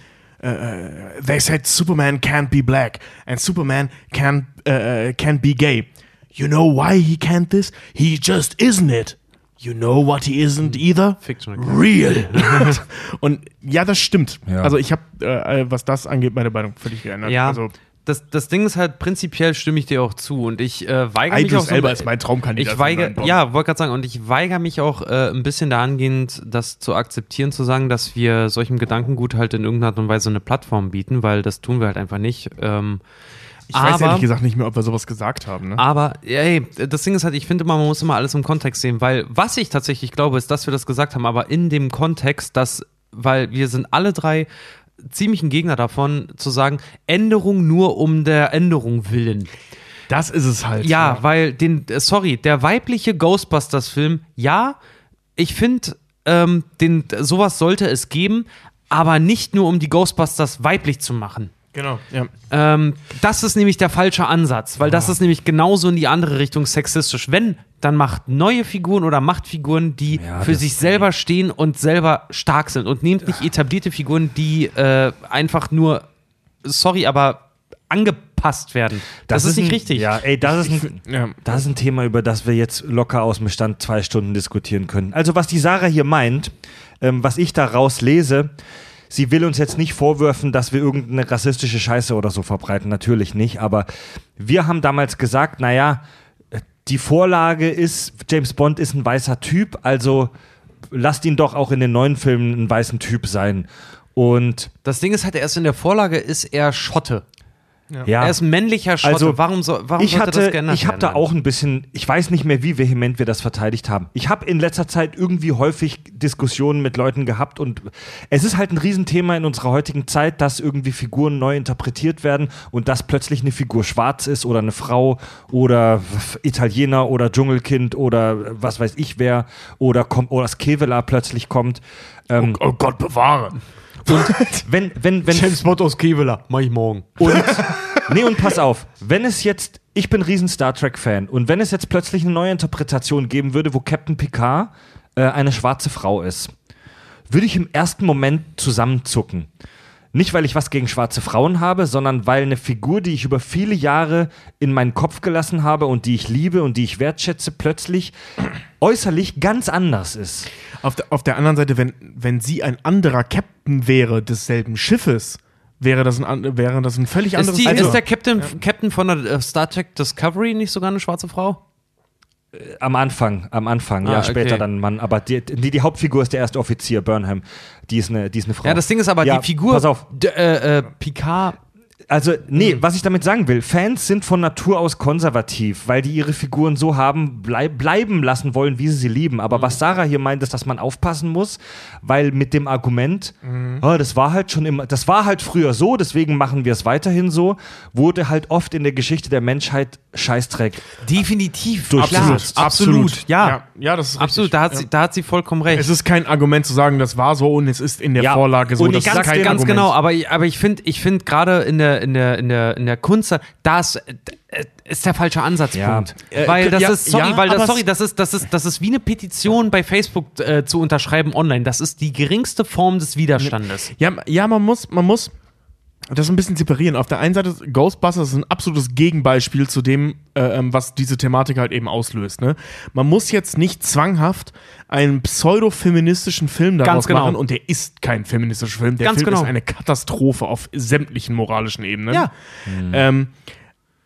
äh, they said Superman can't be black and Superman can't, äh, can't be gay. You know why he can't this? He just isn't it. You know what he isn't either? Fiction. Real. und ja, das stimmt. Ja. Also ich habe, äh, was das angeht, meine Meinung völlig geändert. Ja, Also das, das Ding ist halt, prinzipiell stimme ich dir auch zu und ich äh, weigere mich auch so, Elba ist mein Traumkandidat. ich Bond. ja, wollte gerade sagen, und ich weigere mich auch äh, ein bisschen dahingehend, das zu akzeptieren, zu sagen, dass wir solchem Gedankengut halt in irgendeiner Art und Weise eine Plattform bieten, weil das tun wir halt einfach nicht. Ähm, Ich weiß aber- ehrlich gesagt nicht mehr, ob wir sowas gesagt haben. Ne? Aber, ey, das Ding ist halt, ich finde immer, man muss immer alles im Kontext sehen, weil was ich tatsächlich glaube, ist, dass wir das gesagt haben, aber in dem Kontext, dass, weil wir sind alle drei ziemlich ein Gegner davon, zu sagen, Änderung nur um der Änderung willen. Das ist es halt. Ja, weil den, äh, sorry, der weibliche Ghostbusters-Film, ja, ich finde, ähm, den, sowas sollte es geben, aber nicht nur um die Ghostbusters weiblich zu machen. Genau. Ja. Ähm, das ist nämlich der falsche Ansatz, weil das ist nämlich genauso in die andere Richtung sexistisch. Wenn, dann macht neue Figuren oder macht Figuren, die Ja, für das- sich selber stehen und selber stark sind und nehmt nicht etablierte Figuren, die äh, einfach nur, sorry, aber angepasst werden. Das, ist nicht ein, richtig. Ja, ey, das ist ein, Ja. Das ist ein Thema, über das wir jetzt locker aus dem Stand zwei Stunden diskutieren können. Also was die Sarah hier meint, ähm, was ich daraus lese, sie will uns jetzt nicht vorwürfen, dass wir irgendeine rassistische Scheiße oder so verbreiten. Natürlich nicht. Aber wir haben damals gesagt, naja, die Vorlage ist, James Bond ist ein weißer Typ, also lasst ihn doch auch in den neuen Filmen ein weißen Typ sein. Und Das Ding ist halt, er ist in der Vorlage, ist er Schotte. Ja, Er ist ein männlicher Schotte. Also, warum so, warum ich sollte hatte, das geändert ich habe da auch ein bisschen, ich weiß nicht mehr, wie vehement wir das verteidigt haben. Ich habe in letzter Zeit irgendwie häufig Diskussionen mit Leuten gehabt und es ist halt ein Riesenthema in unserer heutigen Zeit, dass irgendwie Figuren neu interpretiert werden und dass plötzlich eine Figur schwarz ist oder eine Frau oder Italiener oder Dschungelkind oder was weiß ich wer oder kommt oder das Kevela plötzlich kommt. Ähm, Oh Gott, bewahre. Wenn, wenn, wenn, James Bond aus Kevela, mach ich morgen. Und, nee, und pass auf, wenn es jetzt, ich bin riesen Star Trek-Fan, und wenn es jetzt plötzlich eine neue Interpretation geben würde, wo Captain Picard äh, eine schwarze Frau ist, würde ich im ersten Moment zusammenzucken. Nicht, weil ich was gegen schwarze Frauen habe, sondern weil eine Figur, die ich über viele Jahre in meinen Kopf gelassen habe und die ich liebe und die ich wertschätze, plötzlich äußerlich ganz anders ist. Auf der, auf der anderen Seite, wenn, wenn sie ein anderer Captain wäre desselben Schiffes, wäre das ein, wäre das ein völlig Ist, anderes die, Thema. ist der Captain, Captain von der äh, Star Trek Discovery nicht sogar eine schwarze Frau? Am Anfang, am Anfang, Ah, ja, okay. später dann Mann. Aber die, die, die Hauptfigur ist der erste Offizier, Burnham. Die ist eine, die ist eine Frau. Ja, das Ding ist aber, Ja, die Figur. Pass auf. D äh, äh, Picard. Also, nee, was ich damit sagen will, Fans sind von Natur aus konservativ, weil die ihre Figuren so haben, bleib, bleiben lassen wollen, wie sie sie lieben. Aber was Sarah hier meint, ist, dass man aufpassen muss, weil mit dem Argument, oh, das war halt schon immer, das war halt früher so, deswegen machen wir es weiterhin so, wurde halt oft in der Geschichte der Menschheit Scheißdreck. Definitiv. Durchgesetzt. Klar, absolut. Ja. ja, ja, das ist Absolut, richtig. da hat, sie, da hat sie vollkommen recht. Es ist kein Argument zu sagen, das war so und es ist in der Ja, Vorlage so. und das ich ist ganz, sag's kein ganz Argument. genau, aber, ich- aber ich finde ich find gerade in der, in, der, in, der, in der Kunst, das äh, ist der falsche Ansatzpunkt. Ja. Weil Äh, das ja, ist, sorry, ja, weil das, sorry, das ist, das ist, das ist wie eine Petition bei Facebook äh, zu unterschreiben online. Das ist die geringste Form des Widerstandes. Ja, ja, man muss, man muss das ein bisschen separieren. Auf der einen Seite, ist Ghostbusters ist ein absolutes Gegenbeispiel zu dem, äh, ähm, was diese Thematik halt eben auslöst. Ne? Man muss jetzt nicht zwanghaft einen pseudo-feministischen Film daraus genau. machen und der ist kein feministischer Film. Der Ganz Film genau. ist eine Katastrophe auf sämtlichen moralischen Ebenen. Ja. Ähm,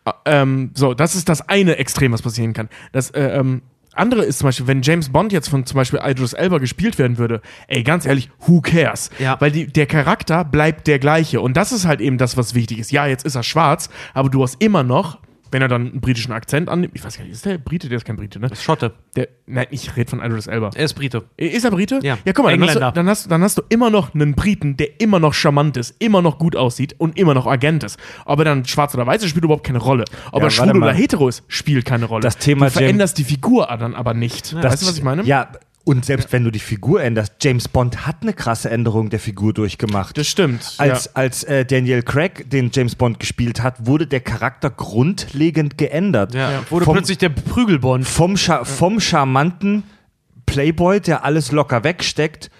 äh, ähm, so, das ist das eine Extrem, was passieren kann. Das äh, ähm, andere ist zum Beispiel, wenn James Bond jetzt von zum Beispiel Idris Elba gespielt werden würde, ey, ganz ehrlich, who cares? Ja. Weil die, der Charakter bleibt der gleiche. Und das ist halt eben das, was wichtig ist. Ja, jetzt ist er schwarz, aber du hast immer noch, wenn er dann einen britischen Akzent annimmt, ich weiß gar nicht, ist der Brite? Der ist kein Brite, ne? Schotte. Der, nein, ich rede von Idris Elba. Er ist Brite. Ist er Brite? Ja. Ja, guck mal, dann hast, du, dann, hast, dann hast du immer noch einen Briten, der immer noch charmant ist, immer noch gut aussieht und immer noch Agent ist. Ob er dann schwarz oder weiß ist, spielt überhaupt keine Rolle. Ob Ja, er schwul oder hetero ist, spielt keine Rolle. Das Thema du veränderst die Figur dann aber nicht. weißt du, was ich meine? Ja, und selbst wenn du die Figur änderst, James Bond hat eine krasse Änderung der Figur durchgemacht. Das stimmt. Als, ja. als äh, Daniel Craig den James Bond gespielt hat, wurde der Charakter grundlegend geändert. Ja. Wurde Vom- plötzlich der Prügelbond. Vom, Scha vom charmanten Playboy, der alles locker wegsteckt,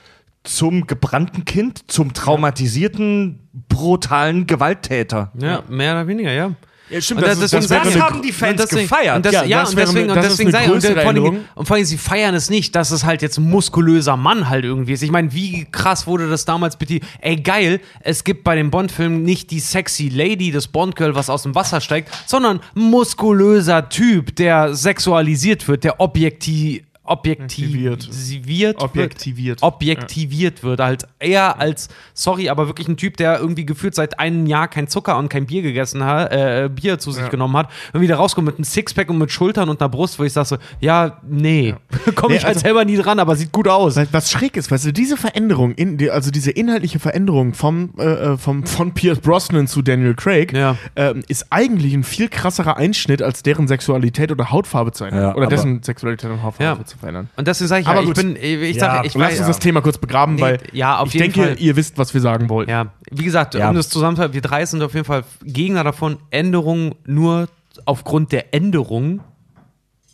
zum gebrannten Kind, zum traumatisierten, brutalen Gewalttäter. Ja, mehr oder weniger, ja. Ja, stimmt. Und das, deswegen- ist, das, das haben die Fans und deswegen, gefeiert. Und das, Ja, ja, das und deswegen, eine- und das deswegen sagen, und, vor Änderung. und vor allem, sie feiern es nicht, dass es halt jetzt ein muskulöser Mann halt irgendwie ist. Ich meine, wie krass wurde das damals bitte? Ey, geil, es gibt bei dem Bond-Film nicht die sexy Lady, das Bond-Girl, was aus dem Wasser steigt, sondern muskulöser Typ, der sexualisiert wird, der objektiv objektiviert wird, Objektiviert. objektiviert wird, halt eher als, sorry, aber wirklich ein Typ, der irgendwie gefühlt seit einem Jahr kein Zucker und kein Bier gegessen hat, äh, Bier zu sich genommen hat, und wieder rauskommt mit einem Sixpack und mit Schultern und einer Brust, wo ich sage so, ja, nee, komme ich Nee, halt also- selber nie dran, aber sieht gut aus. Was schräg ist, weißt du, diese Veränderung, in, also diese inhaltliche Veränderung vom, äh, äh, vom, von Pierce Brosnan zu Daniel Craig, Ja. ähm, ist eigentlich ein viel krasserer Einschnitt, als deren Sexualität oder Hautfarbe zu ändern. Ja, oder dessen Sexualität und Hautfarbe Ja. zu verändern. Und deswegen sage ich, Aber ja, ich gut. bin, ich Ja, sage, ich Lass weiß, uns das Thema kurz begraben, Nee, weil ja, auf ich jeden denke, Fall. ihr wisst, was wir sagen wollen. Ja, wie gesagt, Ja. um das zusammenzufassen, wir drei sind auf jeden Fall Gegner davon. Änderungen nur aufgrund der Änderung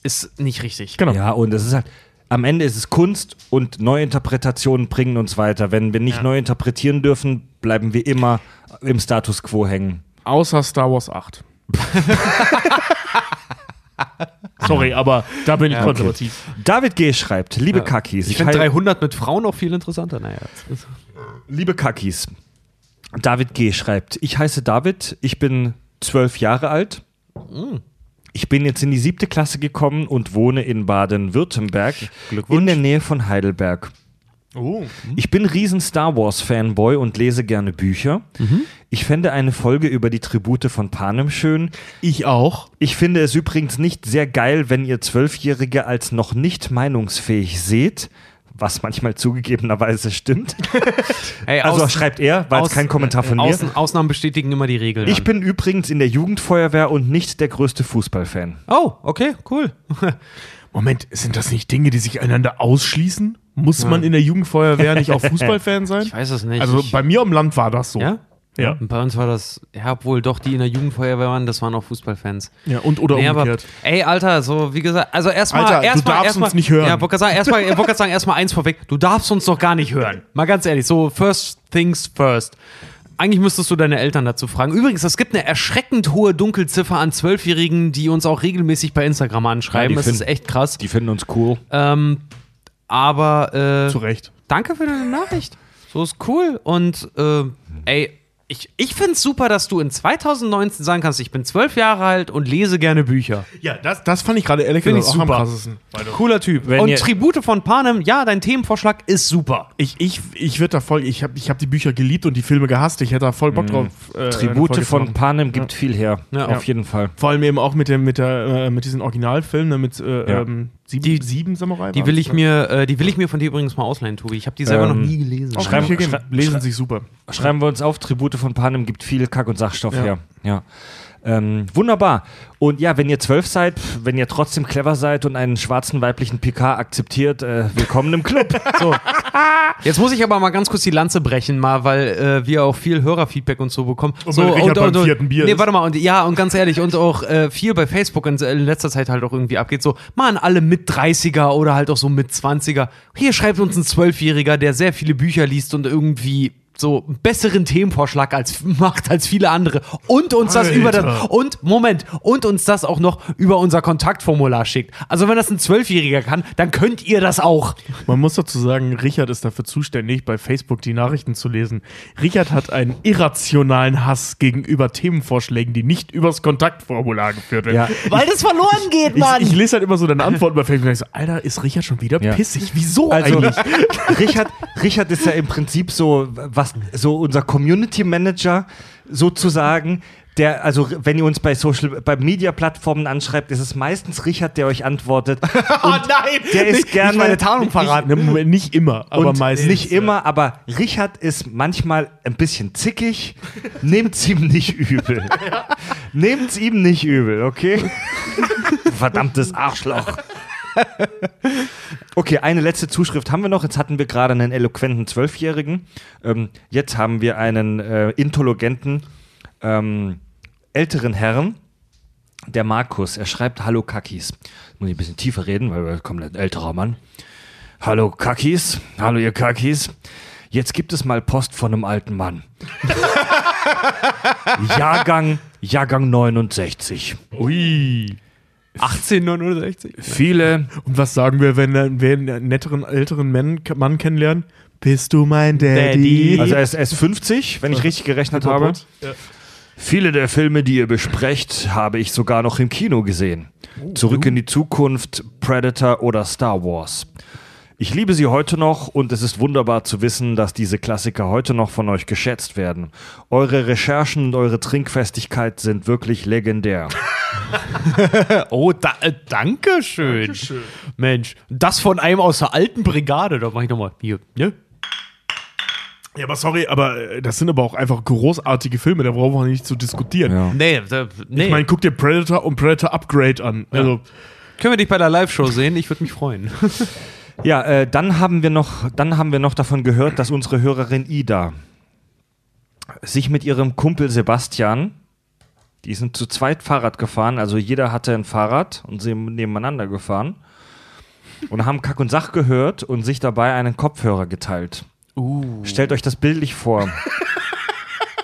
ist nicht richtig. Genau. Ja, und es ist halt, am Ende ist es Kunst und Neuinterpretationen bringen uns weiter. Wenn wir nicht neu interpretieren dürfen, bleiben wir immer im Status quo hängen. Außer Star Wars 8. Sorry, aber da bin ich konservativ. David G. schreibt, liebe Kakis, Ich finde halte- 300 mit Frauen auch viel interessanter. Naja. Liebe Kakis, David G. schreibt, ich heiße David, ich bin zwölf Jahre alt. Ich bin jetzt in die siebte Klasse gekommen und wohne in Baden-Württemberg in der Nähe von Heidelberg. Oh. Ich bin riesen Star Wars Fanboy und lese gerne Bücher. Ich fände eine Folge über die Tribute von Panem schön. Ich auch. Ich finde es übrigens nicht sehr geil, wenn ihr Zwölfjährige als noch nicht meinungsfähig seht, was manchmal zugegebenerweise stimmt. Ey, Also Aus- schreibt er, war jetzt kein Kommentar von mir. Außen, Ausnahmen bestätigen immer die Regeln. Ich bin übrigens in der Jugendfeuerwehr und nicht der größte Fußballfan. Oh, okay, cool. Moment, sind das nicht Dinge, die sich einander ausschließen? Muss man in der Jugendfeuerwehr nicht auch Fußballfan sein? Ich weiß es nicht. Also ich, bei mir am Land war das so. ja? Ja. Und bei uns war das, ja, obwohl doch die in der Jugendfeuerwehr waren, das waren auch Fußballfans. ja und oder Nee, aber, umgekehrt. ey, Alter, so wie gesagt, also erstmal. Alter, du erstmal, darfst erstmal, uns nicht hören. Ja, wollte gerade sagen, erstmal, ich wollte gerade sagen, erstmal eins vorweg. Du darfst uns doch gar nicht hören. Mal ganz ehrlich, so first things first. Eigentlich müsstest du deine Eltern dazu fragen. Übrigens, es gibt eine erschreckend hohe Dunkelziffer an Zwölfjährigen, die uns auch regelmäßig bei Instagram anschreiben. Ja, das ist finden- echt krass. Die finden uns cool. Ähm, aber äh, Zu Recht. danke für deine Nachricht. So ist cool. Und äh, ey, ich, ich finde es super, dass du in 2019 sagen kannst, ich bin zwölf Jahre alt und lese gerne Bücher. Ja, das, das fand ich gerade ehrlich gesagt ich auch am super. krassesten. Cooler Typ. Wenn und ihr- Tribute von Panem, ja, dein Themenvorschlag ist super. Ich, ich, ich würde da voll, ich habe ich hab die Bücher geliebt und die Filme gehasst. Ich hätte da voll Bock drauf. äh, eine Tribute Folge zu von. Panem gibt viel her. Ja. Auf jeden Fall. Vor allem eben auch mit, dem, mit, der, äh, mit diesen Originalfilmen, ne, mit äh, Ja. ähm, sieben, Die- sieben Samurai. Die will ich ne? mir, äh, die will ich mir von dir übrigens mal ausleihen, Tobi. Ich habe die selber Ähm, noch nie gelesen. Auch Schreiben- schrei- lesen sich super. Schreiben wir uns auf, Tribute von Panem gibt viel Kack- und Sachstoff Ja. her. Ja. Ähm, wunderbar. Und ja, wenn ihr zwölf seid, wenn ihr trotzdem clever seid und einen schwarzen weiblichen PK akzeptiert, äh, willkommen im Club. So. Jetzt muss ich aber mal ganz kurz die Lanze brechen, mal, weil äh, wir auch viel Hörerfeedback und so bekommen. Und so, Richard beim vierten Bier Nee, warte mal, und ja, und ganz ehrlich, und auch äh, viel bei Facebook in, in letzter Zeit halt auch irgendwie abgeht, so, man, alle mit 30er oder halt auch so mit 20er. Hier schreibt uns ein Zwölfjähriger, der sehr viele Bücher liest und irgendwie so einen besseren Themenvorschlag als macht als viele andere und uns das über das und Moment und uns das auch noch über unser Kontaktformular schickt. Also wenn das ein Zwölfjähriger kann, dann könnt ihr das auch. Man muss dazu sagen, Richard ist dafür zuständig, bei Facebook die Nachrichten zu lesen. Richard hat einen irrationalen Hass gegenüber Themenvorschlägen, die nicht übers Kontaktformular geführt werden. Ja. Weil das verloren geht, Ich, Mann. ich lese halt immer so deine Antworten bei Facebook und ich so, Alter, ist Richard schon wieder Ja. pissig? Wieso Also, eigentlich? Richard, Richard ist ja im Prinzip so, was, so unser Community Manager sozusagen. Der, also wenn ihr uns bei Social, bei Media-Plattformen anschreibt, ist es meistens Richard, der euch antwortet. oh nein, Der ist nicht, gerne nicht meine Tarnung verraten. Ne, Moment, nicht immer, aber und meistens. nicht immer, aber Richard ist manchmal ein bisschen zickig. Nehmt's ihm nicht übel. Nehmt's ihm nicht übel, okay? Verdammtes Arschloch. Okay, eine letzte Zuschrift haben wir noch. Jetzt hatten wir gerade einen eloquenten Zwölfjährigen. Ähm, jetzt haben wir einen äh, intelligenten ähm, älteren Herrn. Der Markus, er schreibt Hallo Kakis. Muss ich ein bisschen tiefer reden, weil er kommt ein älterer Mann. Hallo Kakis, hallo ihr Kakis. Jetzt gibt es mal Post von einem alten Mann. Jahrgang, Jahrgang 69. Ui. 1869. Viele, Und was sagen wir, wenn wir einen netteren, älteren Mann, Mann kennenlernen? Bist du mein Daddy? also er ist, er ist 50, wenn ich richtig gerechnet habe. Viele der Filme, die ihr besprecht, habe ich sogar noch im Kino gesehen. Zurück in die Zukunft, Predator oder Star Wars. Ich liebe sie heute noch und es ist wunderbar zu wissen, dass diese Klassiker heute noch von euch geschätzt werden. Eure Recherchen und eure Trinkfestigkeit sind wirklich legendär. Oh, da, äh, danke schön. Mensch, das von einem aus der alten Brigade. Da mach ich nochmal hier. Ne? Ja, aber sorry, aber äh, das sind aber auch einfach großartige Filme, da brauchen wir nicht zu diskutieren. Ja. Nee, da, nee. Ich meine, guck dir Predator und Predator Upgrade an. Also, können wir dich bei der Live-Show sehen? Ich würde mich freuen. Ja, äh, dann haben wir noch, dann haben wir noch davon gehört, dass unsere Hörerin Ida sich mit ihrem Kumpel Sebastian, die sind zu zweit Fahrrad gefahren, also jeder hatte ein Fahrrad und sind nebeneinander gefahren und haben Kack und Sach gehört und sich dabei einen Kopfhörer geteilt. Stellt euch das bildlich vor.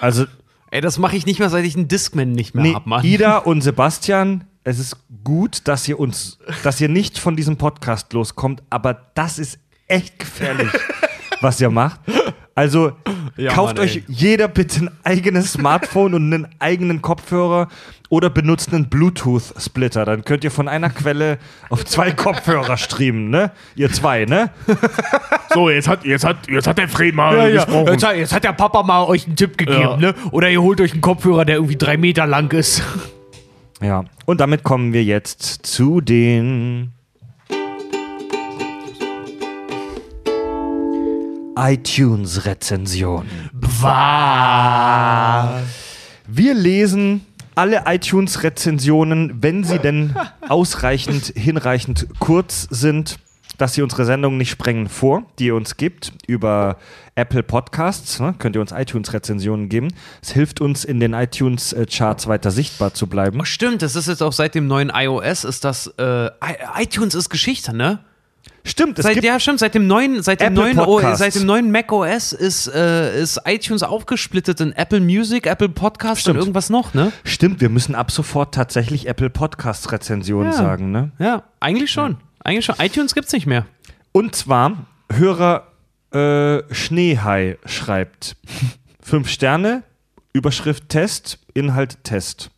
Also Ey, das mache ich nicht mehr, seit ich einen Discman nicht mehr Nee, hab, Mann. Ida und Sebastian, es ist gut, dass ihr uns, dass ihr nicht von diesem Podcast loskommt, aber das ist echt gefährlich, was ihr macht. Also Ja, kauft Mann, euch jeder bitte ein eigenes Smartphone und einen eigenen Kopfhörer oder benutzt einen Bluetooth-Splitter. Dann könnt ihr von einer Quelle auf zwei Kopfhörer streamen, ne? Ihr zwei, ne? So, jetzt hat, jetzt hat, jetzt hat der Fred mal gesprochen. Jetzt, hat, jetzt hat der Papa mal euch einen Tipp gegeben, Ja. ne? Oder ihr holt euch einen Kopfhörer, der irgendwie drei Meter lang ist. Ja. Und damit kommen wir jetzt zu den iTunes-Rezensionen. Wir lesen alle iTunes-Rezensionen, wenn sie denn ausreichend, hinreichend kurz sind, dass sie unsere Sendung nicht sprengen, vor, die ihr uns gibt über Apple Podcasts. Ne? Könnt ihr uns iTunes-Rezensionen geben. Es hilft uns, in den iTunes-Charts weiter sichtbar zu bleiben. Oh, stimmt, das ist jetzt auch seit dem neuen iOS, ist das, äh, iTunes ist Geschichte, ne? Stimmt, es Seit, gibt ja, stimmt, seit dem neuen, seit dem Apple neuen, o, seit dem neuen Mac OS ist, äh, ist iTunes aufgesplittet in Apple Music, Apple Podcasts Stimmt. und irgendwas noch, ne? Stimmt, wir müssen ab sofort tatsächlich Apple Podcast Rezensionen Ja. sagen, ne? Ja, eigentlich schon. Eigentlich schon. iTunes gibt's nicht mehr. Und zwar Hörer äh, Schneehai schreibt fünf Sterne, Überschrift Test, Inhalt Test.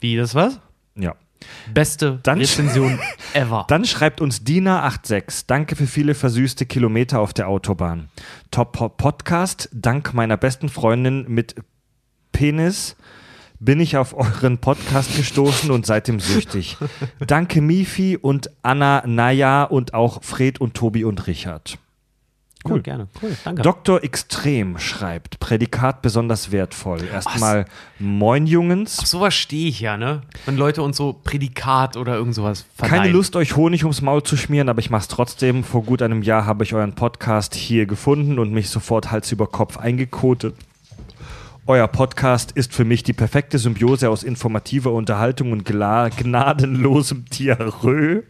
Wie, das was? Ja. Beste Dann- Rezension ever. Dann schreibt uns Dina86. Danke für viele versüßte Kilometer auf der Autobahn. Top Po- Podcast. Dank meiner besten Freundin mit Penis bin ich auf euren Podcast gestoßen und seitdem süchtig. Danke Mifi und Anna Naya und auch Fred und Tobi und Richard. cool, gerne. Cool, danke. Dr. Extrem schreibt, Prädikat besonders wertvoll. Erstmal Moin Jungens. Auf sowas stehe ich ja, ne? Wenn Leute uns so Prädikat oder irgend sowas verleihen. Keine Lust, euch Honig ums Maul zu schmieren, aber ich mach's trotzdem. Vor gut einem Jahr habe ich euren Podcast hier gefunden und mich sofort Hals über Kopf eingekotet. Euer Podcast ist für mich die perfekte Symbiose aus informativer Unterhaltung und gnadenlosem Diarrhoe.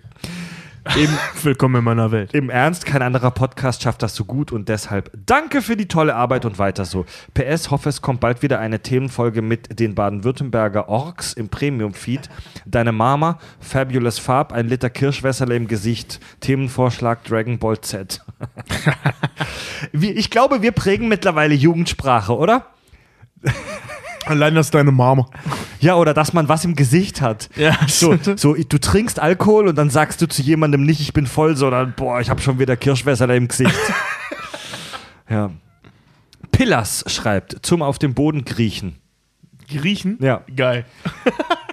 Im, Willkommen in meiner Welt. Im Ernst, kein anderer Podcast schafft das so gut und deshalb danke für die tolle Arbeit und weiter so. PS, hoffe, es kommt bald wieder eine Themenfolge mit den Baden-Württemberger Orks im Premium-Feed. Deine Mama, Fabulous Farb, ein Liter Kirschwässerle im Gesicht. Themenvorschlag Dragon Ball Z. Ich glaube, wir prägen mittlerweile Jugendsprache, oder? Allein das ist deine Mama. Ja, oder dass man was im Gesicht hat. Ja, So, so, du trinkst Alkohol und dann sagst du zu jemandem nicht, ich bin voll, sondern boah, ich habe schon wieder Kirschwässer im Gesicht. ja. Pillas schreibt, zum auf dem Boden kriechen. Griechen? Ja. Geil.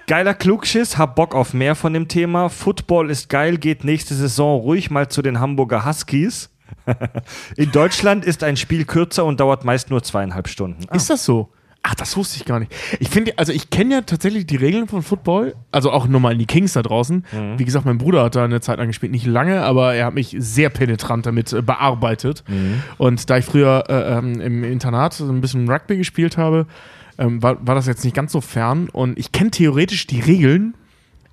Geiler Klugschiss, hab Bock auf mehr von dem Thema. Football ist geil, geht nächste Saison ruhig mal zu den Hamburger Huskies. In Deutschland ist ein Spiel kürzer und dauert meist nur zweieinhalb Stunden. Ist das so? Ach, das wusste ich gar nicht. Ich finde, also ich kenne ja tatsächlich die Regeln von Football, also auch nochmal in die Kings da draußen. Wie gesagt, mein Bruder hat da eine Zeit lang gespielt, nicht lange, aber er hat mich sehr penetrant damit äh, bearbeitet. Und da ich früher äh, ähm, im Internat so ein bisschen Rugby gespielt habe, ähm, war, war das jetzt nicht ganz so fern. Und ich kenne theoretisch die Regeln.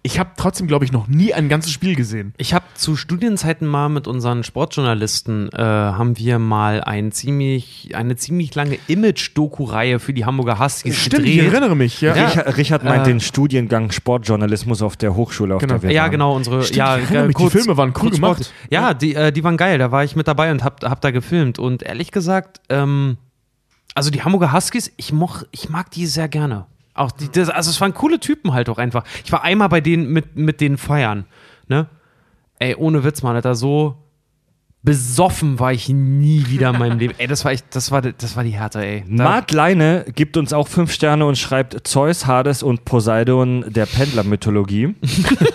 Ich habe trotzdem, glaube ich, noch nie ein ganzes Spiel gesehen. Ich habe zu Studienzeiten mal mit unseren Sportjournalisten äh, haben wir mal ein ziemlich, eine ziemlich lange Image-Doku-Reihe für die Hamburger Huskies Stimmt, ich gedreht. erinnere mich. Ja. Richard, Richard meint Äh, den Studiengang Sportjournalismus auf der Hochschule, auf Genau. der wir Ja, genau, unsere. Stimmt, ja, ich erinnere mich, die kurz- Filme waren cool gemacht. Ja, die, äh, die waren geil. Da war ich mit dabei und hab, hab da gefilmt. Und ehrlich gesagt, ähm, also die Hamburger Huskies, ich, moch, ich mag die sehr gerne. Auch die, das, also es waren coole Typen halt auch einfach. Ich war einmal bei denen mit, mit den Feiern. Ne? Ey, ohne Witz, Mann, Alter, so besoffen war ich nie wieder in meinem Leben. Ey, das war echt, das war, das war die Härte, ey. Da, Mart Leine gibt uns auch fünf Sterne und schreibt Zeus, Hades und Poseidon der Pendlermythologie.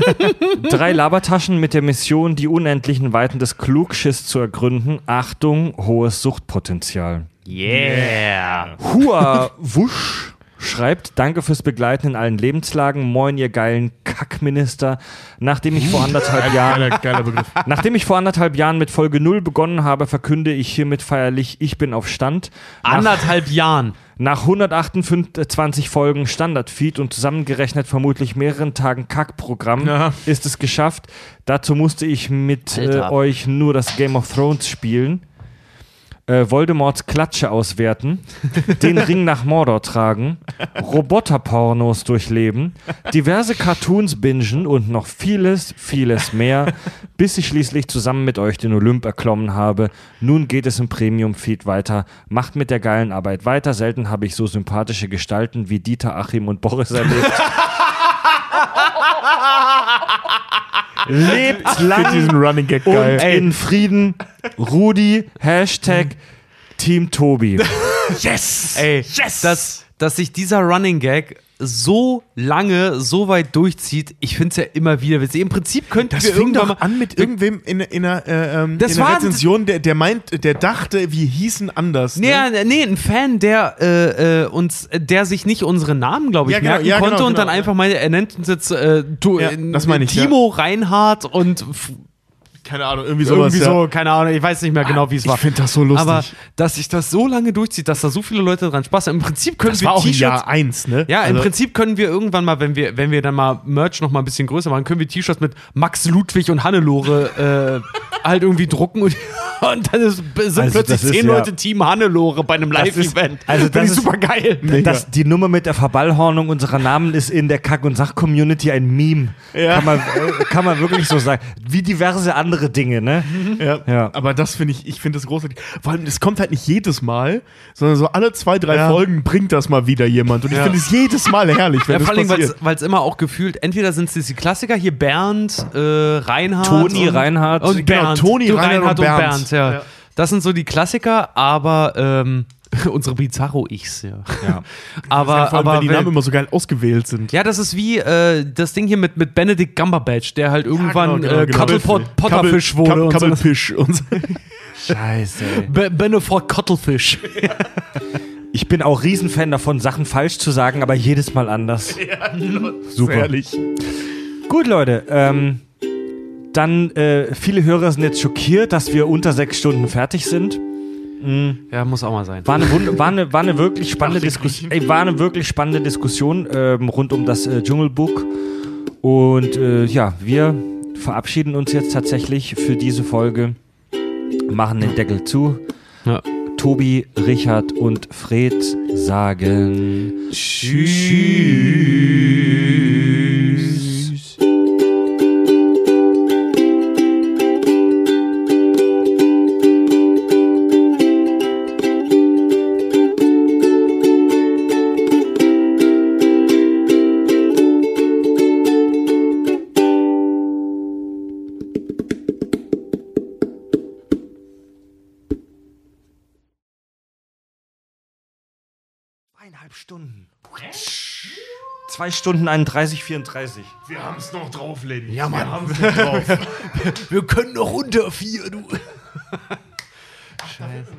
Drei Labertaschen mit der Mission, die unendlichen Weiten des Klugschiss zu ergründen. Achtung, hohes Suchtpotenzial. yeah. Hua Wusch schreibt, danke fürs Begleiten in allen Lebenslagen. Moin, ihr geilen Kackminister. Nachdem ich vor anderthalb Jahren Geiler, geiler. Nachdem ich vor anderthalb Jahren mit Folge 0 begonnen habe, verkünde ich hiermit feierlich, ich bin auf Stand. Nach, Anderthalb Jahren. nach 128 Folgen Standardfeed und zusammengerechnet vermutlich mehreren Tagen Kackprogramm Ja. ist es geschafft. Dazu musste ich mit äh, euch nur das Game of Thrones spielen. Äh, Voldemorts Klatsche auswerten, den Ring nach Mordor tragen, Roboterpornos durchleben, diverse Cartoons bingen und noch vieles, vieles mehr, bis ich schließlich zusammen mit euch den Olymp erklommen habe. Nun geht es im Premium-Feed weiter. Macht mit der geilen Arbeit weiter. Selten habe ich so sympathische Gestalten wie Dieter, Achim und Boris erlebt. Lebt lang diesen Running Gag und geil. in Frieden. Rudi, Hashtag Team Tobi. Yes! Ey, dass, dass sich dieser Running Gag so lange, so weit durchzieht, ich finde es ja immer wieder witzig. Im Prinzip könnten Das wir fing irgendwann doch mal. an mit irgendwem in, in einer, äh, ähm, Das in einer Rezension, der, der meint, der dachte, wir hießen anders. Nee, ne? ja, nee, ein Fan, der äh, äh, uns, der sich nicht unsere Namen, glaube ich, Ja, genau, merken ja, konnte genau, und dann genau, einfach meinte, er nennt uns jetzt äh, du, Ja, äh, das meine ich, Timo Reinhardt und Keine Ahnung, irgendwie sowas. irgendwie ja. so, keine Ahnung, ich weiß nicht mehr genau, wie es Ich war. finde das so lustig. Aber dass sich das so lange durchzieht, dass da so viele Leute dran Spaß haben. Im Prinzip können das wir im T-Shirts Jahr 1, ne? Ja, im Also- Prinzip können wir irgendwann mal, wenn wir, wenn wir dann mal Merch noch mal ein bisschen größer machen, können wir T-Shirts mit Max Ludwig und Hannelore äh, halt irgendwie drucken und, und dann ist, sind Also plötzlich zehn ja- Leute Team Hannelore bei einem Live-Event. also das ich ist- super geil. Das, die Nummer mit der Verballhornung unserer Namen ist in der Kack- und Sach-Community ein Meme. Kann, man, äh, kann man wirklich so sagen. Wie diverse andere Dinge, ne? Ja. Ja. Aber das finde ich, ich finde das großartig. Vor allem, es kommt halt nicht jedes Mal, sondern so alle zwei, drei Ja. Folgen bringt das mal wieder jemand. Und ich finde es jedes Mal herrlich, wenn Ja, das vor allem, passiert. weil es immer auch gefühlt, entweder sind es die Klassiker, hier Bernd, äh, Reinhard. Toni und, Reinhardt. Und Genau, Bernd. Toni, Du, Reinhard und Bernd. ja. Ja. Das sind so die Klassiker, aber ähm, unsere Bizarro-Ichs, ja. Ja. Aber, Vor allem, aber weil die Namen immer so geil ausgewählt sind. Ja, das ist wie äh, das Ding hier mit, mit Benedict Cumberbatch, der halt irgendwann genau, genau, äh, genau. Potterfisch wurde. und so. Kabbelfisch und so. Scheiße. Be Benefort Cuttlefish. Ich bin auch Riesenfan davon, Sachen falsch zu sagen, aber jedes Mal anders. Super. Herrlich. Gut, Leute. Ähm, dann, äh, viele Hörer sind jetzt schockiert, dass wir unter sechs Stunden fertig sind. Ja, muss auch mal sein. War eine, Wund war eine, war eine wirklich spannende Diskussion. Ey, war eine wirklich spannende Diskussion ähm, rund um das äh, Dschungelbuch. Und äh, ja, wir verabschieden uns jetzt tatsächlich für diese Folge, machen den Deckel zu. Ja. Tobi, Richard und Fred sagen Tschüss. Stunden. Zwei Stunden 31, 34. Wir haben es noch drauf, Lenny. Ja, Mann. Wir haben es noch drauf. Wir können noch unter vier, du. Scheiße.